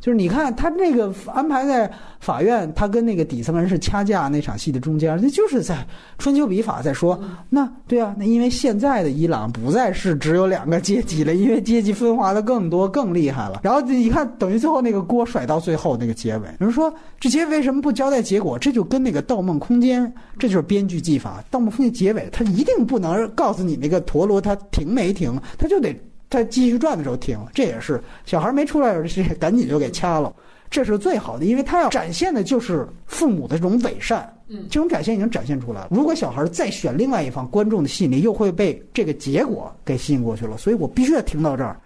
A: 就是你看他那个安排在法院，他跟那个底层人士掐架那场戏的中间，那就是在春秋笔法在说，那对啊，那因为现在的伊朗不再是只有两个阶级了，因为阶级分化的更多更厉害了。然后你看，等于最后那个锅甩到最后那个结尾，有人说这结尾为什么不交代结果？这就跟那个《盗梦空间》，这就是编剧技法，《盗梦空间》结尾他一定不能告诉你那个陀螺它停没停，他就得。在继续转的时候停，这也是小孩没出来的时候，赶紧就给掐了，这是最好的，因为他要展现的就是父母的这种伪善，嗯，这种展现已经展现出来了。如果小孩再选另外一方，观众的吸引力又会被这个结果给吸引过去了，所以我必须要停到这儿，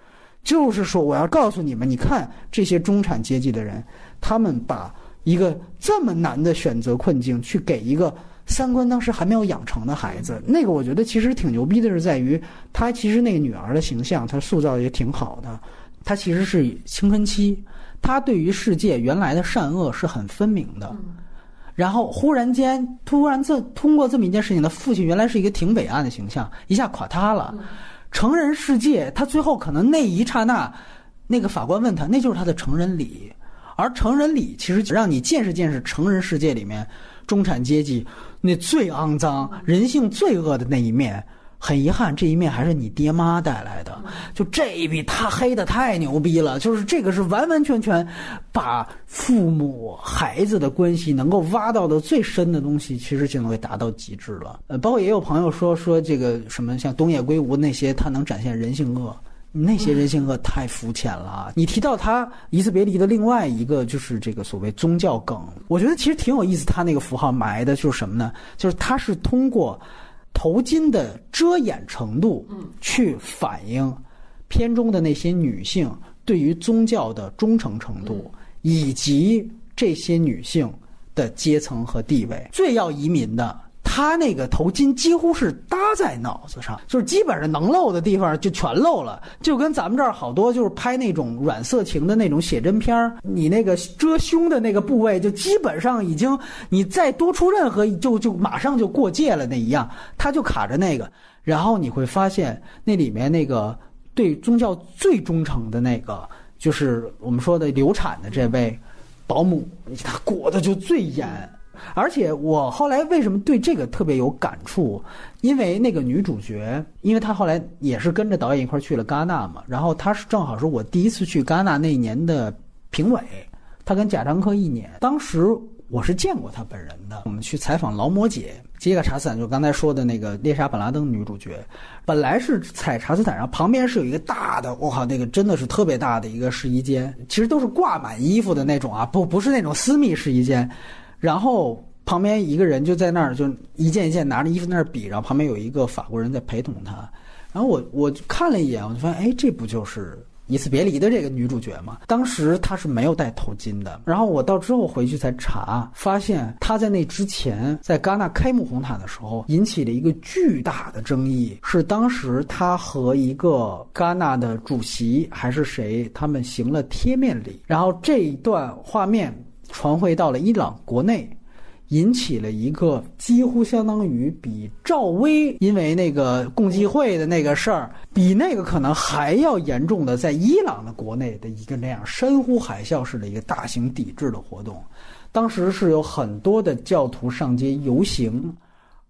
A: 就是说我要告诉你们，你看这些中产阶级的人，他们把一个这么难的选择困境去给一个。三观当时还没有养成的孩子，那个我觉得其实挺牛逼的，是在于他其实那个女儿的形象，他塑造也挺好的。他其实是青春期，他对于世界原来的善恶是很分明的。然后忽然间，突然这通过这么一件事情，他父亲原来是一个挺伟岸的形象，一下垮塌了。成人世界，他最后可能那一刹那，那个法官问他，那就是他的成人礼。而成人礼其实让你见识见识成人世界里面中产阶级。那最肮脏、人性最恶的那一面，很遗憾，这一面还是你爹妈带来的。就这一笔，他黑的太牛逼了。就是这个是完完全全把父母孩子的关系能够挖到的最深的东西，其实就能给达到极致了。呃，包括也有朋友说说这个什么像东野圭吾那些，他能展现人性恶。那些人性恶太肤浅了。你提到他《一次别离》的另外一个就是这个所谓宗教梗，我觉得其实挺有意思。他那个符号埋的就是什么呢？就是他是通过头巾的遮掩程度，去反映片中的那些女性对于宗教的忠诚程度，以及这些女性的阶层和地位。最要移民的。他那个头巾几乎是搭在脑子上，就是基本上能露的地方就全露了，就跟咱们这儿好多就是拍那种软色情的那种写真片儿，你那个遮胸的那个部位就基本上已经，你再多出任何就就马上就过界了那一样，他就卡着那个，然后你会发现那里面那个对宗教最忠诚的那个，就是我们说的流产的这位保姆，他裹的就最严。而且我后来为什么对这个特别有感触？因为那个女主角，因为她后来也是跟着导演一块儿去了戛纳嘛，然后她是正好是我第一次去戛纳那一年的评委，她跟贾樟柯一年，当时我是见过她本人的。我们去采访劳模姐杰克查斯坦，就刚才说的那个猎杀本拉登女主角，本来是采查斯坦，然后旁边是有一个大的，我靠，那个真的是特别大的一个试衣间，其实都是挂满衣服的那种啊，不不是那种私密试衣间。然后旁边一个人就在那儿，就一件一件拿着衣服在那儿比，然后旁边有一个法国人在陪同他。然后我我看了一眼，我就发现，哎，这不就是一次别离的这个女主角吗，当时她是没有戴头巾的。然后我到之后回去才查，发现她在那之前，在戛纳开幕红毯的时候，引起了一个巨大的争议，是当时她和一个戛纳的主席还是谁，他们行了贴面礼，然后这一段画面传回到了伊朗国内。引起了一个几乎相当于比赵薇因为那个共济会的那个事儿，比那个可能还要严重的，在伊朗的国内的一个那样山呼海啸式的一个大型抵制的活动。当时是有很多的教徒上街游行，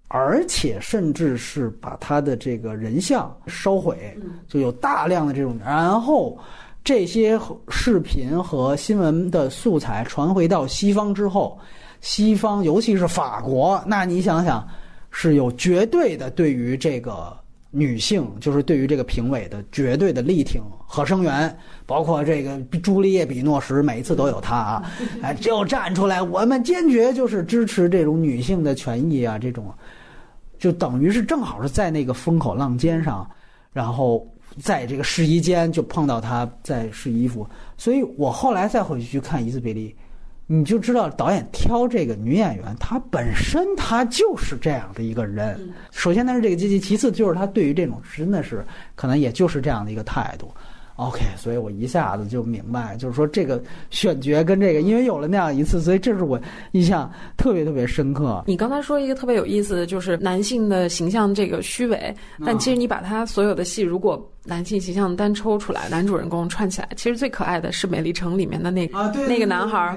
A: 而且甚至是把他的这个人像烧毁，就有大量的这种。然后这些视频和新闻的素材传回到西方之后。西方，尤其是法国，那你想想，是有绝对的对于这个女性，就是对于这个评委的绝对的力挺和声援，包括这个朱丽叶·比诺什，每一次都有她啊，哎，就站出来，我们坚决就是支持这种女性的权益啊，这种，就等于是正好是在那个风口浪尖上，然后在这个试衣间就碰到他在试衣服，所以我后来再回去去看《一次别离》。你就知道导演挑这个女演员，她本身她就是这样的一个人。首先她是这个阶级，其次就是她对于这种真的是可能也就是这样的一个态度。OK，所以我一下子就明白，就是说这个选角跟这个，因为有了那样一次，所以这是我印象特别特别深刻。
B: 你刚才说一个特别有意思的，就是男性的形象这个虚伪，但其实你把他所有的戏，如果男性形象单抽出来，男主人公串起来，其实最可爱的是《美丽城》里面的那
A: 个
B: 那个男孩，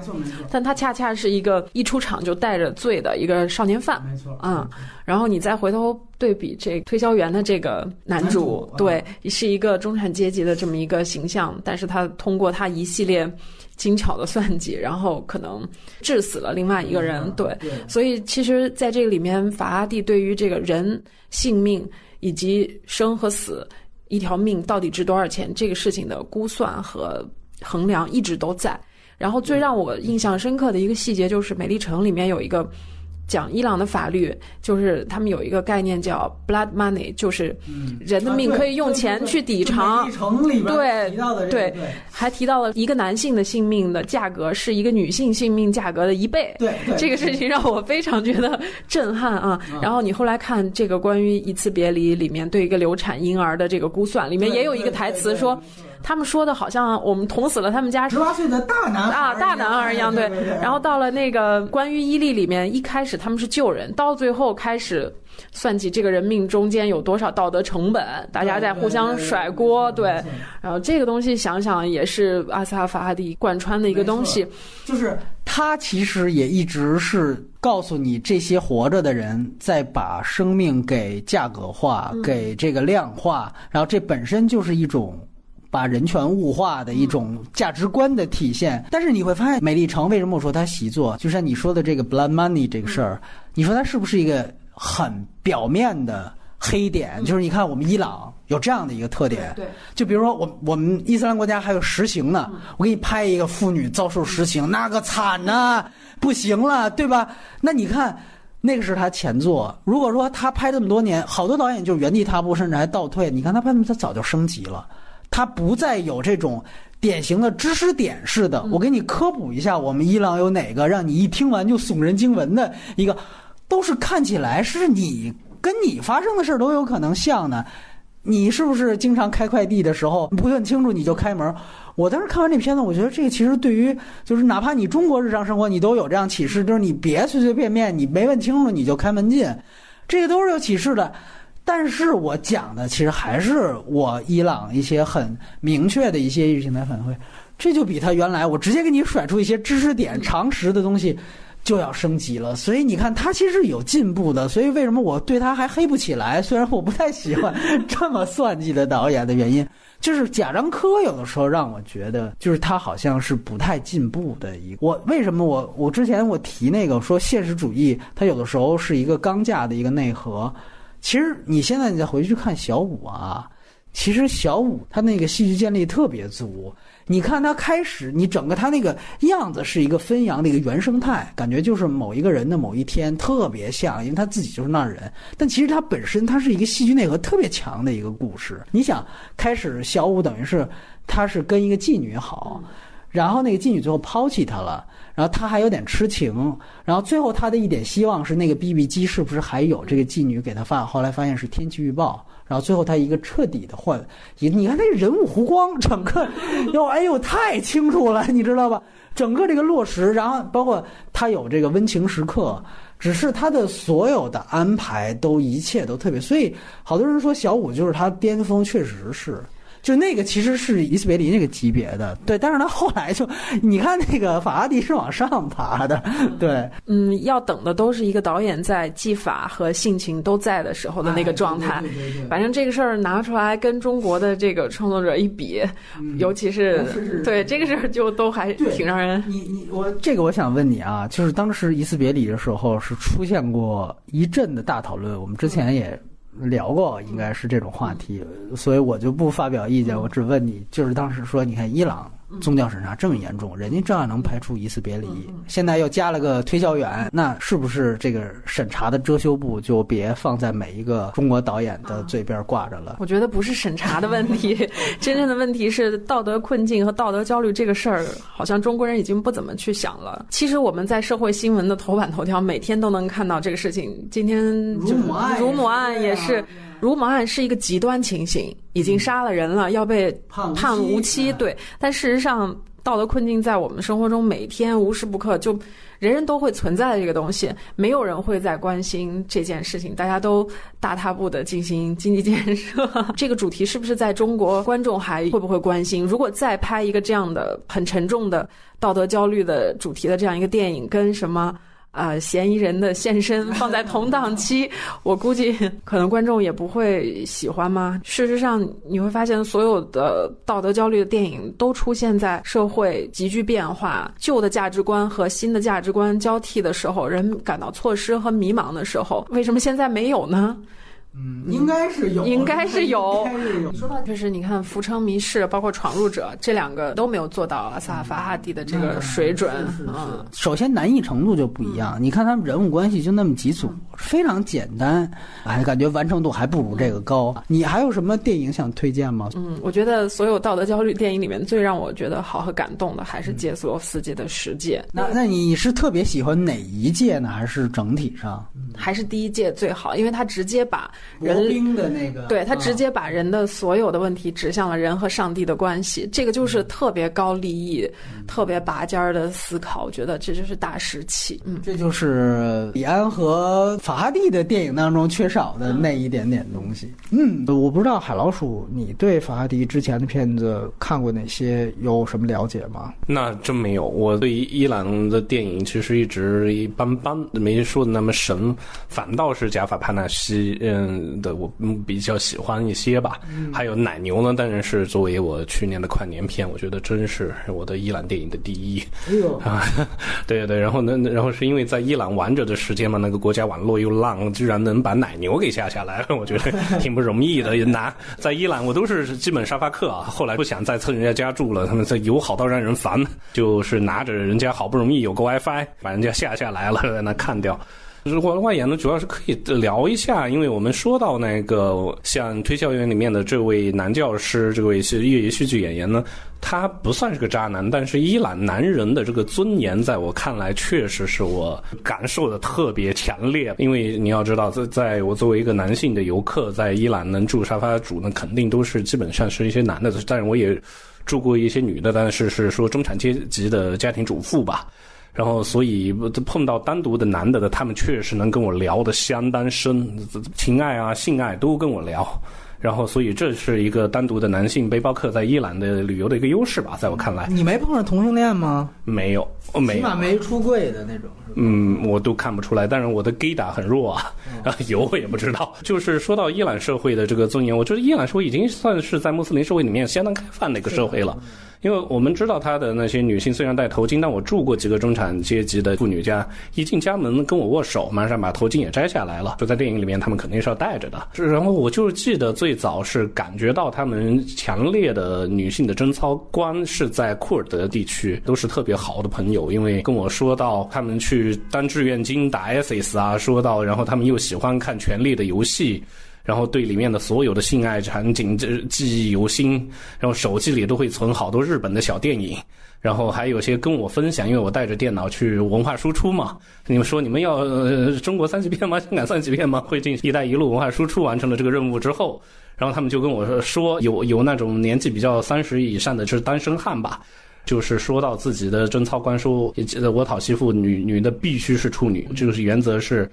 B: 但他恰恰是一个一出场就带着罪的一个少年犯，
A: 没错，
B: 嗯，然后你再回头。对比这推销员的这个男主，对，是一个中产阶级的这么一个形象，但是他通过他一系列精巧的算计，然后可能致死了另外一个人，对，所以其实在这个里面，法拉第对于这个人性命以及生和死，一条命到底值多少钱这个事情的估算和衡量一直都在。然后最让我印象深刻的一个细节就是《美丽城》里面有一个。讲伊朗的法律，就是他们有一个概念叫 blood money，就是人的命可以用钱去抵偿。对对，还提到了一个男性的性命的价格是一个女性性命价格的一倍。
A: 对，
B: 这个事情让我非常觉得 震撼啊！然后你后来看这个关于一次别离里面对一个流产婴儿的这个估算，里面也有一个台词说。他们说的好像我们捅死了他们家
A: 十八岁的大男
B: 啊大男儿一样，对。然后到了那个关于伊利里面，一开始他们是救人，到最后开始算计这个人命中间有多少道德成本，大家在互相甩锅，对。然后这个东西想想也是阿萨法哈蒂贯穿的一个东西，
A: 就是他其实也一直是告诉你，这些活着的人在把生命给价格化，给这个量化，然后这本身就是一种。把人权物化的一种价值观的体现，但是你会发现，美丽城为什么我说它习作？就像你说的这个 blood money 这个事儿，你说它是不是一个很表面的黑点？就是你看我们伊朗有这样的一个特点，
B: 对，
A: 就比如说我我们伊斯兰国家还有实刑呢，我给你拍一个妇女遭受实刑，那个惨呐，不行了，对吧？那你看那个是他前作，如果说他拍这么多年，好多导演就原地踏步，甚至还倒退。你看他拍他早就升级了。它不再有这种典型的知识点式的，我给你科普一下，我们伊朗有哪个让你一听完就耸人惊闻的一个，都是看起来是你跟你发生的事都有可能像呢。你是不是经常开快递的时候不问清楚你就开门？我当时看完这片子，我觉得这个其实对于就是哪怕你中国日常生活你都有这样启示，就是你别随随便便你没问清楚你就开门进，这个都是有启示的。但是我讲的其实还是我伊朗一些很明确的一些意识形态反馈，这就比他原来我直接给你甩出一些知识点、常识的东西就要升级了。所以你看，他其实有进步的。所以为什么我对他还黑不起来？虽然我不太喜欢这么算计的导演的原因，就是贾樟柯有的时候让我觉得，就是他好像是不太进步的一个。我为什么我我之前我提那个说现实主义，它有的时候是一个钢架的一个内核。其实你现在你再回去看小五啊，其实小五他那个戏剧建立特别足，你看他开始，你整个他那个样子是一个分扬的一个原生态，感觉就是某一个人的某一天特别像，因为他自己就是那人。但其实他本身他是一个戏剧内核特别强的一个故事。你想，开始小五等于是他是跟一个妓女好，然后那个妓女最后抛弃他了。然后他还有点痴情，然后最后他的一点希望是那个 BB 机是不是还有这个妓女给他发？后来发现是天气预报，然后最后他一个彻底的换，你你看那人物弧光，整个哟哎呦太清楚了，你知道吧？整个这个落实，然后包括他有这个温情时刻，只是他的所有的安排都一切都特别，所以好多人说小五就是他巅峰，确实是。就那个其实是伊斯别离那个级别的，对，但是他后来就，你看那个法拉第是往上爬的，对，
B: 嗯，要等的都是一个导演在技法和性情都在的时候的那个状态。反正这个事儿拿出来跟中国的这个创作者一比，尤其是对这个事儿就都还挺让人。
A: 你你我这个我想问你啊，就是当时伊斯别离的时候是出现过一阵的大讨论，我们之前也。聊过应该是这种话题，所以我就不发表意见。我只问你，就是当时说，你看伊朗宗教审查这么严重，人家照样能排除疑似别离，现在又加了个推销员，那是不是这个审查的遮羞布就别放在每一个中国导演的嘴边挂着了？
B: 我觉得不是审查的问题，真正的问题是道德困境和道德焦虑这个事儿，好像中国人已经不怎么去想了。其实我们在社会新闻的头版头条每天都能看到这个事情。今天
A: 乳母案，
B: 乳母案也是。如毛案是一个极端情形，已经杀了人了，要被判无期。对，但事实上，道德困境在我们生活中每天无时不刻就人人都会存在的这个东西，没有人会在关心这件事情，大家都大踏步的进行经济建设。这个主题是不是在中国观众还会不会关心？如果再拍一个这样的很沉重的道德焦虑的主题的这样一个电影，跟什么？啊，嫌疑人的现身 放在同档期，我估计可能观众也不会喜欢吗？事实上，你会发现所有的道德焦虑的电影都出现在社会急剧变化、旧的价值观和新的价值观交替的时候，人感到错失和迷茫的时候。为什么现在没有呢？
A: 嗯，应该是有，
B: 应该是有。
A: 你
B: 说到就是你看《浮城谜事》包括《闯入者》这两个都没有做到阿萨法哈蒂的这个水准
A: 啊。首先难易程度就不一样，你看他们人物关系就那么几组，非常简单，哎，感觉完成度还不如这个高。你还有什么电影想推荐吗？
B: 嗯，我觉得所有道德焦虑电影里面最让我觉得好和感动的还是杰斯罗斯基的《十界》。
A: 那那你是特别喜欢哪一届呢？还是整体上？
B: 还是第一届最好，因为他直接把。
A: 人兵的那个，
B: 对他直接把人的所有的问题指向了人和上帝的关系，这个就是特别高利益、特别拔尖儿的思考。我觉得这就是大师气。嗯，
A: 这就是李安和法哈蒂的电影当中缺少的那一点点东西。嗯，我不知道海老鼠，你对法哈蒂之前的片子看过哪些？有什么了解吗？
C: 那真没有。我对伊朗的电影其实一直一般般，没说的那么神。反倒是贾法帕纳西，嗯。的我比较喜欢一些吧，还有奶牛呢，当然是作为我去年的跨年片，我觉得真是我的伊朗电影的第一。
A: 哎呦
C: 啊，对对，然后呢，然后是因为在伊朗玩着的时间嘛，那个国家网络又浪，居然能把奶牛给下下来，我觉得挺不容易的。拿在伊朗，我都是基本沙发客啊，后来不想再蹭人家家住了，他们这友好到让人烦，就是拿着人家好不容易有个 WiFi，把人家下下来了，在那看掉。如果外演呢，主要是可以聊一下，因为我们说到那个像《推销员》里面的这位男教师，这位是业余戏剧演员呢，他不算是个渣男，但是伊朗男人的这个尊严，在我看来，确实是我感受的特别强烈。因为你要知道，在在我作为一个男性的游客，在伊朗能住沙发主，呢肯定都是基本上是一些男的，但是我也住过一些女的，但是是说中产阶级的家庭主妇吧。然后，所以碰到单独的男的的，他们确实能跟我聊得相当深，情爱啊、性爱都跟我聊。然后，所以这是一个单独的男性背包客在伊朗的旅游的一个优势吧，在我看来。
A: 你没碰上同性恋吗？
C: 没有，没
A: 起码没出柜的那种。
C: 嗯，我都看不出来。但是我的 gay 打很弱啊，有我也不知道。就是说到伊朗社会的这个尊严，我觉得伊朗社会已经算是在穆斯林社会里面相当开放的一个社会了。因为我们知道她的那些女性虽然戴头巾，但我住过几个中产阶级的妇女家，一进家门跟我握手，马上把头巾也摘下来了。就在电影里面，他们肯定是要戴着的。然后我就记得最早是感觉到他们强烈的女性的贞操观是在库尔德地区，都是特别好的朋友，因为跟我说到他们去当志愿军打 ISIS 啊，说到然后他们又喜欢看《权力的游戏》。然后对里面的所有的性爱场景这记忆犹新，然后手机里都会存好多日本的小电影，然后还有些跟我分享，因为我带着电脑去文化输出嘛。你们说你们要、中国三级片吗？香港三级片吗？会进“一带一路”文化输出完成了这个任务之后，然后他们就跟我说，说有有那种年纪比较三十以上的，就是单身汉吧。就是说到自己的贞操观，说我讨媳妇，女女的必须是处女，这个是原则是。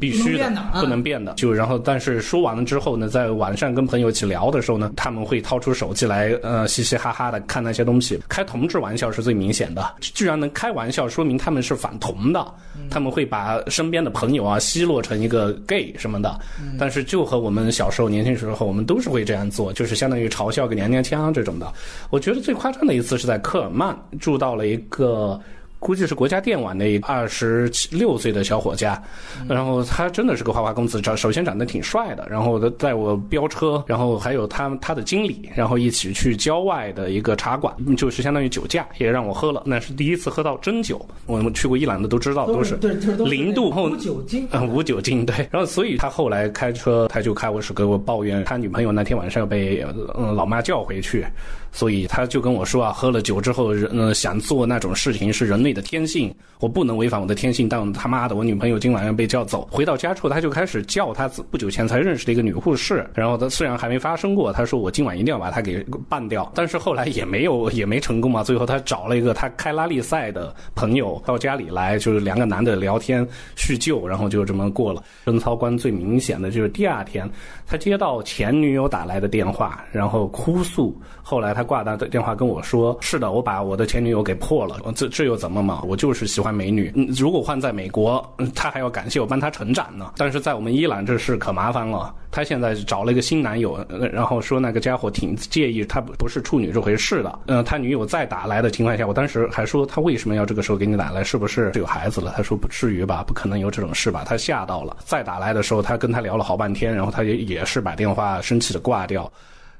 C: 必须的，不能变的。就然后，但是说完了之后呢，在晚上跟朋友一起聊的时候呢，他们会掏出手机来，呃，嘻嘻哈哈的看那些东西。开同志玩笑是最明显的，居然能开玩笑，说明他们是反同的。他们会把身边的朋友啊奚落成一个 gay 什么的。但是就和我们小时候年轻时候，我们都是会这样做，就是相当于嘲笑个娘娘腔这种的。我觉得最夸张的一次是在科尔曼住到了一个。估计是国家电网的二十六岁的小伙家，然后他真的是个花花公子，长首先长得挺帅的，然后带我飙车，然后还有他他的经理，然后一起去郊外的一个茶馆，就是相当于酒驾，也让我喝了，那是第一次喝到真酒。我们去过伊朗的都知道，都是零度后
A: 无酒精，
C: 嗯，无酒精对。然后所以他后来开车，他就开我是给我抱怨，他女朋友那天晚上要被嗯老妈叫回去。所以他就跟我说啊，喝了酒之后，呃，想做那种事情是人类的天性，我不能违反我的天性。但他妈的，我女朋友今晚要被叫走。回到家处，他就开始叫他不久前才认识的一个女护士。然后他虽然还没发生过，他说我今晚一定要把他给办掉。但是后来也没有也没成功嘛。最后他找了一个他开拉力赛的朋友到家里来，就是两个男的聊天叙旧，然后就这么过了。贞操观最明显的就是第二天，他接到前女友打来的电话，然后哭诉。后来他。挂他的电话跟我说：“是的，我把我的前女友给破了。这这又怎么嘛？我就是喜欢美女。如果换在美国，他还要感谢我帮他成长呢。但是在我们伊朗，这事可麻烦了。他现在找了一个新男友，然后说那个家伙挺介意他不是处女这回事的。嗯，他女友再打来的情况下，我当时还说他为什么要这个时候给你打来？是不是有孩子了？他说不至于吧，不可能有这种事吧？他吓到了。再打来的时候，他跟他聊了好半天，然后他也也是把电话生气的挂掉。”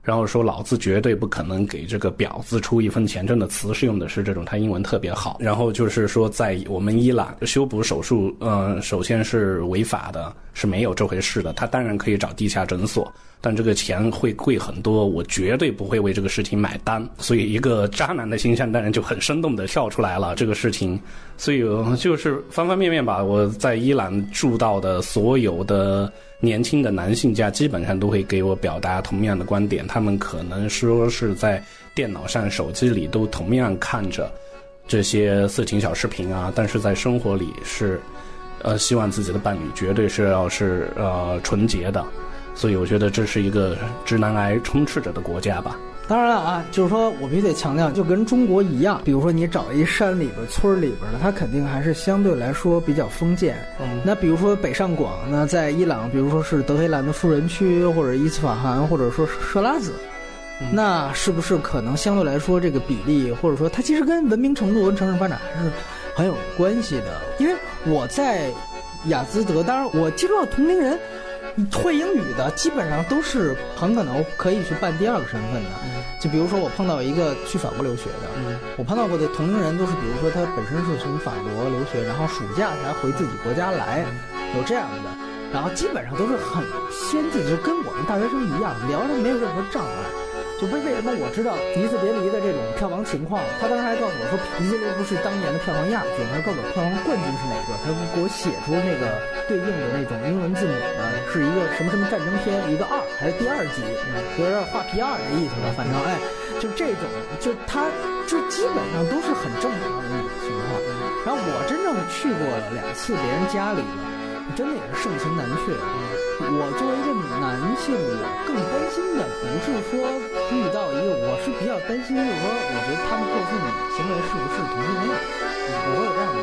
C: 然后说老子绝对不可能给这个婊子出一分钱，真的词是用的是这种，他英文特别好。然后就是说，在我们伊朗修补手术，嗯，首先是违法的，是没有这回事的。他当然可以找地下诊所，但这个钱会贵很多，我绝对不会为这个事情买单。所以一个渣男的形象当然就很生动的跳出来了。这个事情，所以就是方方面面吧。我在伊朗住到的所有的。年轻的男性家基本上都会给我表达同样的观点，他们可能说是在电脑上、手机里都同样看着这些色情小视频啊，但是在生活里是，呃，希望自己的伴侣绝对是要是呃纯洁的，所以我觉得这是一个直男癌充斥着的国家吧。
A: 当然了啊，就是说我必须得强调，就跟中国一样，比如说你找一山里边、村里边的，他肯定还是相对来说比较封建。嗯，那比如说北上广，那在伊朗，比如说是德黑兰的富人区，或者伊斯法罕，或者说设拉子，那是不是可能相对来说这个比例，或者说它其实跟文明程度、跟城市发展还是很有关系的？因为我在雅兹德，当然我接触到同龄人。会英语的基本上都是很可能可以去办第二个身份的，就比如说我碰到一个去法国留学的，我碰到过的同龄人都是，比如说他本身是从法国留学，然后暑假才回自己国家来，有这样的，然后基本上都是很先进，就跟我们大学生一样，聊着没有任何障碍。就为为什么我知道《迪斯别离》的这种票房情况？他当时还告诉我说，《迪斯别离》不是当年的票房亚军，还告诉我票房冠军是哪个？他给我写出那个对应的那种英文字母呢，是一个什么什么战争片，一个二还是第二集，有点画皮二的意思吧。反正哎，就这种，就他就基本上都是很正常的一种情况。然后我真正去过两次别人家里的，真的也是盛情难却。我作为一个男性，我更担心的不是说遇到一个，我是比较担心，就是说，我觉得他们过去行为是不是同性恋，我会有这样。